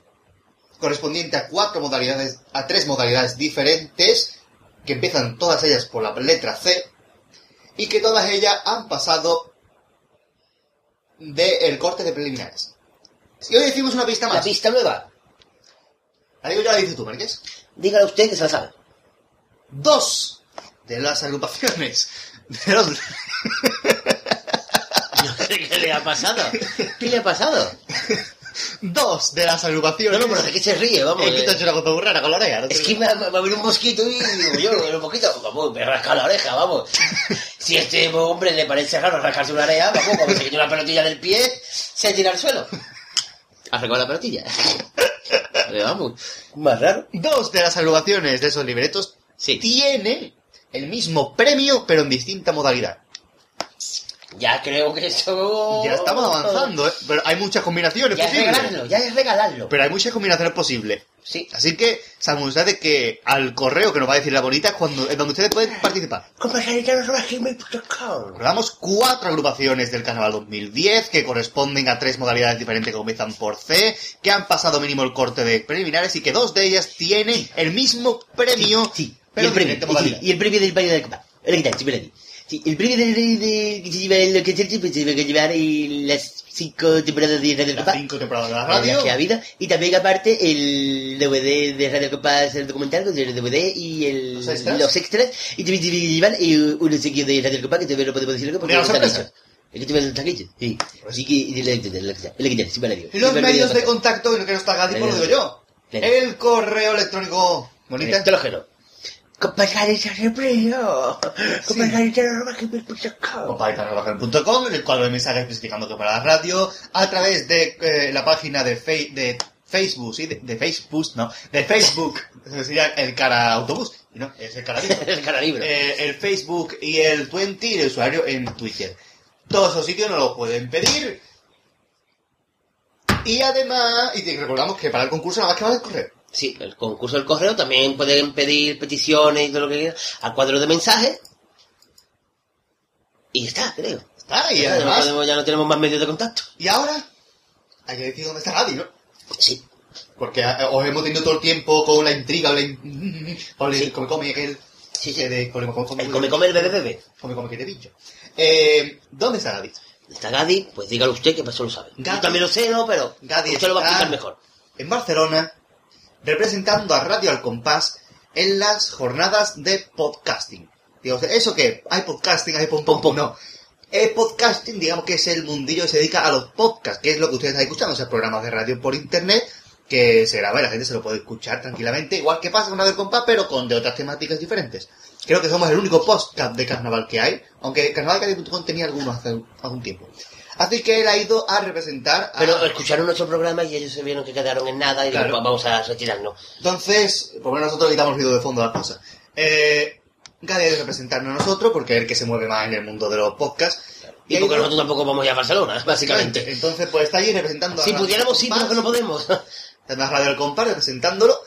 correspondiente a cuatro modalidades, a tres modalidades diferentes, que empiezan todas ellas por la letra C, y que todas ellas han pasado del corte de preliminares. Y hoy decimos una pista La más. pista nueva. La digo yo, la dices tú, Márquez. Dígalo usted que se la sabe. Dos de las agrupaciones de los... ¿Qué le ha pasado? ¿Qué le ha pasado? Dos de las agrupaciones... No, no, pero de qué se ríe, vamos. Es que te eh. ha hecho una cosa muy rara con la oreja. no Es que me va, me va a venir un mosquito y digo yo, un poquito, vamos, me rasca la oreja, vamos. Si a este hombre le parece raro rascarse una oreja, vamos, cuando se quita una pelotilla del pie, se tira al suelo. Ha la pelotilla. Vamos, más raro. Dos de las agrupaciones de esos libretos tienen el mismo premio, pero en distinta modalidad. Ya creo que eso... Ya estamos avanzando, ¿eh? Pero hay muchas combinaciones Ya es posibles. regalarlo, ya es regalarlo. Pero hay muchas combinaciones posibles. Sí. Así que, saben ustedes que al correo que nos va a decir la bonita es cuando, es donde ustedes pueden participar. Recordamos cuatro agrupaciones del Carnaval 2010 que corresponden a tres modalidades diferentes que comienzan por C, que han pasado mínimo el corte de preliminares y que dos de ellas tienen el mismo premio, Sí, y pero el premio, diferente sí, modalidad. y el premio del baño de copa. El que sí, el premio de, de, de- que se lleva el que se pues, se tiene que llevar las cinco temporadas de Radio Las Copa. cinco temporadas de la las radio. que ha habido. Y también aparte el DVD de Radio Copa, el documental con el DVD y el, Los extras. los extras. Y también tiene que llevar eh, un seguido de Radio Copa que todavía no podemos decirlo porque ¿De no la está dicho. El que tiene el taquillo, sí. Así que, el- el que tiene, sí, digo. Y los medios de contacto, y lo que no está Gadi, pues lo digo yo. El correo electrónico. Bonita. Electrógeno. Compañeritos de. Compañeritos.gmail.com Compañeritos.com, en el cual hay mensajes especificando que para la radio, a través de eh, la página de, Fe- de Facebook, sí, de, de Facebook, no, de Facebook, sería el cara autobús, no, es el cara libro. El cara libro. Eh, el Facebook y el 20 y el usuario en Twitter. Todos esos sitios nos los pueden pedir. Y además, y te recordamos que para el concurso nada más que vale el correo. Sí, el concurso del correo también pueden pedir peticiones y todo lo que quieran al cuadro de mensajes. Y está, creo. Está, y Ya, además, no podemos- ya no tenemos más medios de contacto. y ahora, hay que decir dónde está Gadi, ¿no? Sí. Porque eh, os hemos tenido todo el tiempo con la intriga, la in- con el come come aquel. Sí, que de come come come El come come el bebé bebé. come come que te pincho. Eh, ¿Dónde está Gadi? Está Gadi, pues dígalo usted que eso lo sabe. Gadi. Yo también lo sé, ¿no? Pero Gadi usted lo va a explicar mejor. En Barcelona, representando a Radio Al Compás en las jornadas de podcasting. Digo, ¿eso qué? ¿Hay podcasting? ¿Hay pom pom pom? No. El podcasting, digamos que es el mundillo que se dedica a los podcasts, que es lo que ustedes están escuchando, sea, programas de radio por internet que se graba y la gente se lo puede escuchar tranquilamente, igual que pasa con Radio Al Compás, pero con de otras temáticas diferentes. Creo que somos el único podcast de carnaval que hay, aunque carnavalcadio.com tenía algunos hace algún tiempo. Así que él ha ido a representar a... Pero escucharon nuestro programa y ellos se vieron que quedaron en nada y Claro. dijeron, vamos a retirarnos. Entonces, por lo menos nosotros quitamos ruido de fondo a las cosas. Eh, Gadi ha ido a representarnos a nosotros porque es el que se mueve más en el mundo de los podcasts. Y porque ido- nosotros tampoco vamos ya a Barcelona, básicamente. Entonces, pues está allí representando a Si pudiéramos, sí, pero que no podemos. Está Radio del Compás representándolo.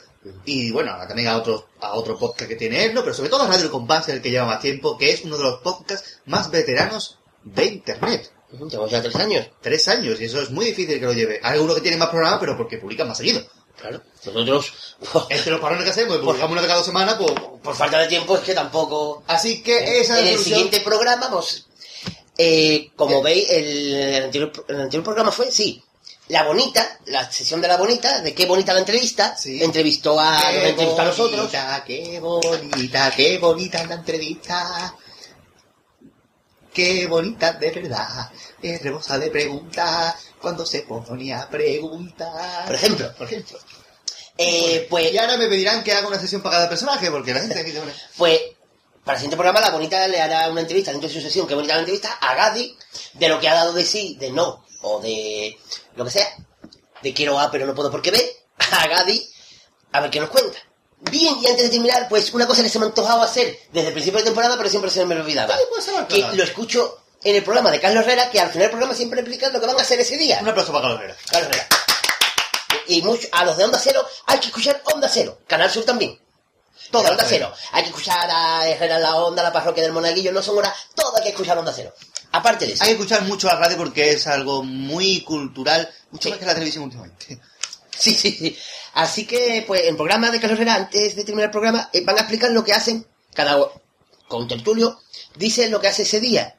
Y bueno, ahora también a otro, a otro podcast que tiene él, ¿no? Pero sobre todo a Radio del Compás, el que lleva más tiempo, que es uno de los podcasts más veteranos de Internet. Llevamos ya tres años. Tres años, y eso es muy difícil que lo lleve. Hay alguno que tiene más programas, pero porque publican más seguido. Claro. Nosotros, Entre los parones que hacemos, publicamos una de cada dos semanas, pues... por falta de tiempo, es que tampoco... Así que esa En es la el solución. siguiente programa, pues, eh, como veis, el, el anterior, el anterior programa fue, sí, La Bonita, la sesión de La Bonita, de qué bonita la entrevista, entrevistó a, nos Qué entrevistó a nosotros. bonita, qué bonita, qué bonita la entrevista. Qué bonita de verdad. Es rebosa de preguntas cuando se ponía a preguntar. Por ejemplo. Por ejemplo. Eh, pues, y ahora me pedirán que haga una sesión para cada personaje, porque la gente aquí una- Pues, para el siguiente programa, La Bonita le hará una entrevista dentro de su sesión, qué bonita la entrevista, a Gadi, de lo que ha dado de sí, de no, o de lo que sea, de quiero A pero no puedo porque B, a Gadi, a ver qué nos cuenta. Bien, y antes de terminar, pues una cosa que se me ha antojado hacer desde el principio de temporada, pero siempre se me olvidaba. Que lo escucho en el programa de Carlos Herrera, que al final del programa siempre explica lo que van a hacer ese día. Un aplauso para Carlos Herrera. Carlos Herrera. Y mucho, a los de Onda Cero hay que escuchar Onda Cero. Canal Sur también. Todo, Onda Cero. Hay que escuchar a Herrera la Onda, la parroquia del Monaguillo, no son horas, todo hay que escuchar Onda Cero. Aparte de eso. Hay que escuchar mucho la radio porque es algo muy cultural, mucho más que la televisión últimamente. Sí, sí, sí. Así que, pues, en el programa de Carlos Herrera, antes de terminar el programa, eh, van a explicar lo que hacen, cada uno, con tertulio, dice lo que hace ese día.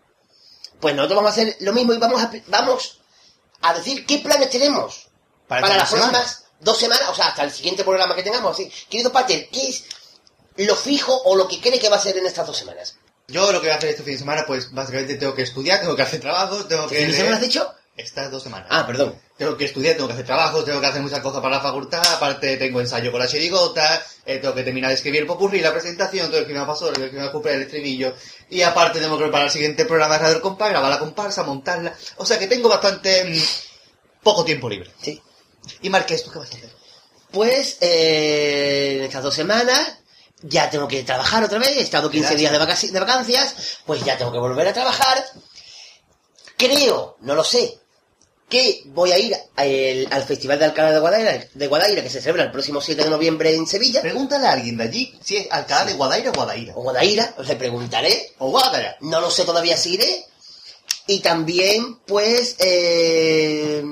Pues nosotros vamos a hacer lo mismo y vamos a, vamos a decir qué planes tenemos Para las semana. próximas dos semanas, o sea, hasta el siguiente programa que tengamos. Así, querido Pater, ¿qué es lo fijo o lo que cree que va a ser en estas dos semanas? Yo lo que voy a hacer este fin de semana, pues básicamente tengo que estudiar, tengo que hacer trabajos, tengo que... ¿Fin de leer- semana has dicho? Estas dos semanas. Ah, perdón. Tengo que estudiar, tengo que hacer trabajos, tengo que hacer muchas cosas para la facultad, aparte tengo ensayo con la chirigota, eh, tengo que terminar de escribir el popurrí, la presentación, tengo que escribir la pasora, tengo que la el estribillo, y aparte tengo que preparar el siguiente programa de Radio Compás, grabar la comparsa, montarla, o sea que tengo bastante mm, poco tiempo libre. Sí. Y Marqués, ¿tú qué vas a hacer? Pues eh, en estas dos semanas ya tengo que trabajar otra vez. He estado 15 Gracias. días de, vacaci- de vacancias, pues ya tengo que volver a trabajar. Creo, no lo sé, que voy a ir a el- al Festival de Alcalá de Guadaira, de Guadaira, que se celebra el próximo 7 de noviembre en Sevilla. Pregúntale a alguien de allí si es Alcalá de Guadaira o Guadaira. O Guadaira, os le preguntaré. O Guadaira. No lo sé todavía si iré. Y también, pues, eh,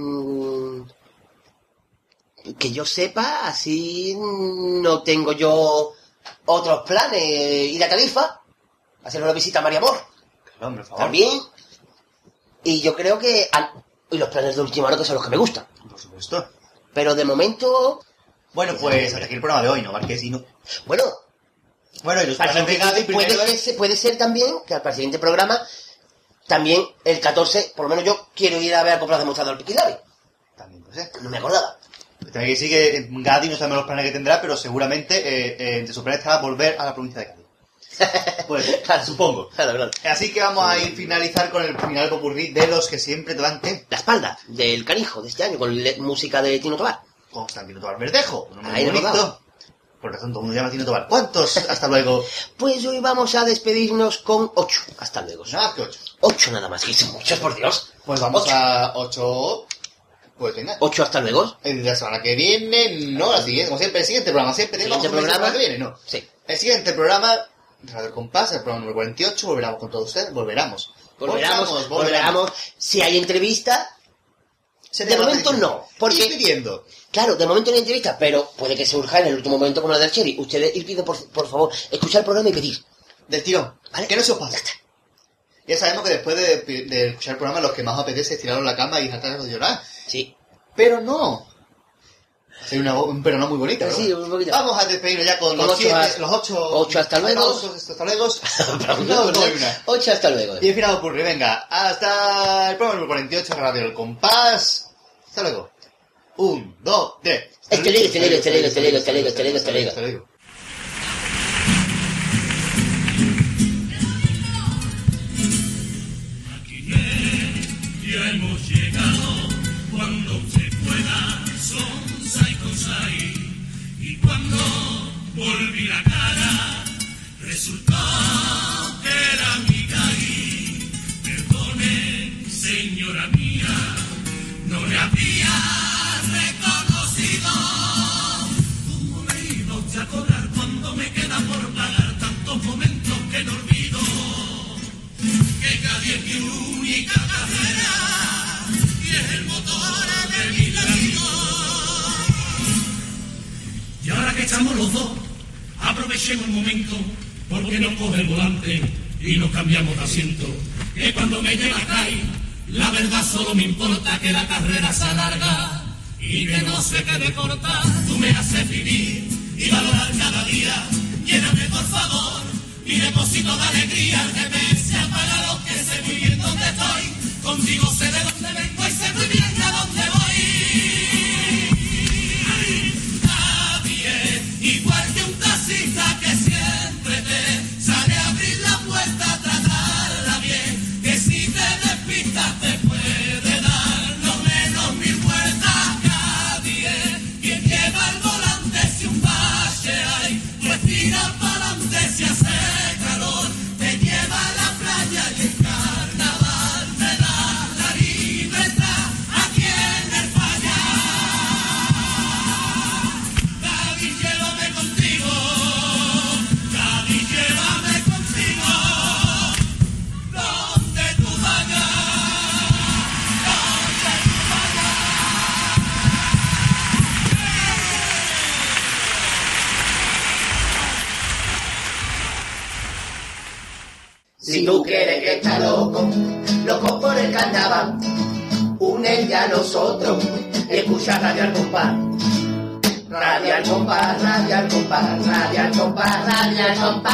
que yo sepa, así no tengo yo otros planes. Ir a Califa, hacer una visita a María Amor, Hombre, por favor. también. Y yo creo que... y los planes de última hora que son los que me gustan. Por supuesto. Pero de momento... Bueno, pues hasta aquí el programa de hoy, ¿no, Marqués? Y no... Bueno, Bueno, y los planes de siguiente- primero puede, ser, puede ser también que para el siguiente programa, también el 14, por lo menos yo quiero ir a ver a comprar de mostrado al Piquilabi. También, pues, ¿eh? No me acordaba. También que sí que Gadi no sabemos los planes que tendrá, pero seguramente eh, eh, entre sus planes estará volver a la provincia de Cádiz. Pues, supongo. Claro, claro. Así que vamos a ir finalizar con el final popurrí de los que siempre te dan que La espalda del canijo de este año, con música de Tino Tobar. Constantino Tobar Verdejo. Un Ahí lo bonito. Por todo el mundo llama Tino Tobar. ¿Cuántos? Hasta luego. Pues hoy vamos a despedirnos con 8. Hasta luego. Nada más que ocho. 8 nada más, que son muchos, por Dios. Pues vamos Ocho. a ocho. Pues venga. 8 hasta luego. La semana que viene, no, la siguiente, como siempre, el siguiente programa, siempre tenemos Siguiente un mes programa. que viene, no. Sí. El siguiente programa, Radio Compás, el programa número 48, volveremos con todos ustedes, volveremos. Volveremos, volveremos. Si hay entrevista, Se de momento no. Porque, Ir pidiendo. claro, de momento no hay entrevista, pero puede que surja en el último momento como la del Cherry. Ustedes ir pidiendo, por, por favor, escuchar el programa y pedir. Del tirón. ¿Vale? Que no se os pase. Ya sabemos que después de, de escuchar el programa, los que más apetece es tiraros en la cama y saltaros de llorar. Sí. Pero no. Sería una, un pero no muy bonito, ¿no? Sí, un poquito. Vamos a despedirnos ya con, Con los, ocho siete, los ocho... ocho hasta luego. Hasta luego. no, no hay una. 8 hasta luego. Y el final ocurre, venga, hasta el programa número 48 de Radio El Compás. Hasta luego. Un, dos, tres. Este ligo, este ligo, este ligo, este ligo, este ligo, estamos los dos, aprovechemos el momento, porque no coge el volante y nos cambiamos de asiento. Que cuando me llega CAI, la verdad solo me importa que la carrera se alarga y que no se quede corta. Tú me haces vivir y valorar cada día. Lléname por favor mi depósito de alegría. Que me se apaga estoy. Contigo sé de dónde vengo Si tú quieres que está loco, loco por el carnaval, ya a nosotros y escucha Radio al Compás. Radio al Compás, Radio al Compás, Radio Compás, Radio Compás.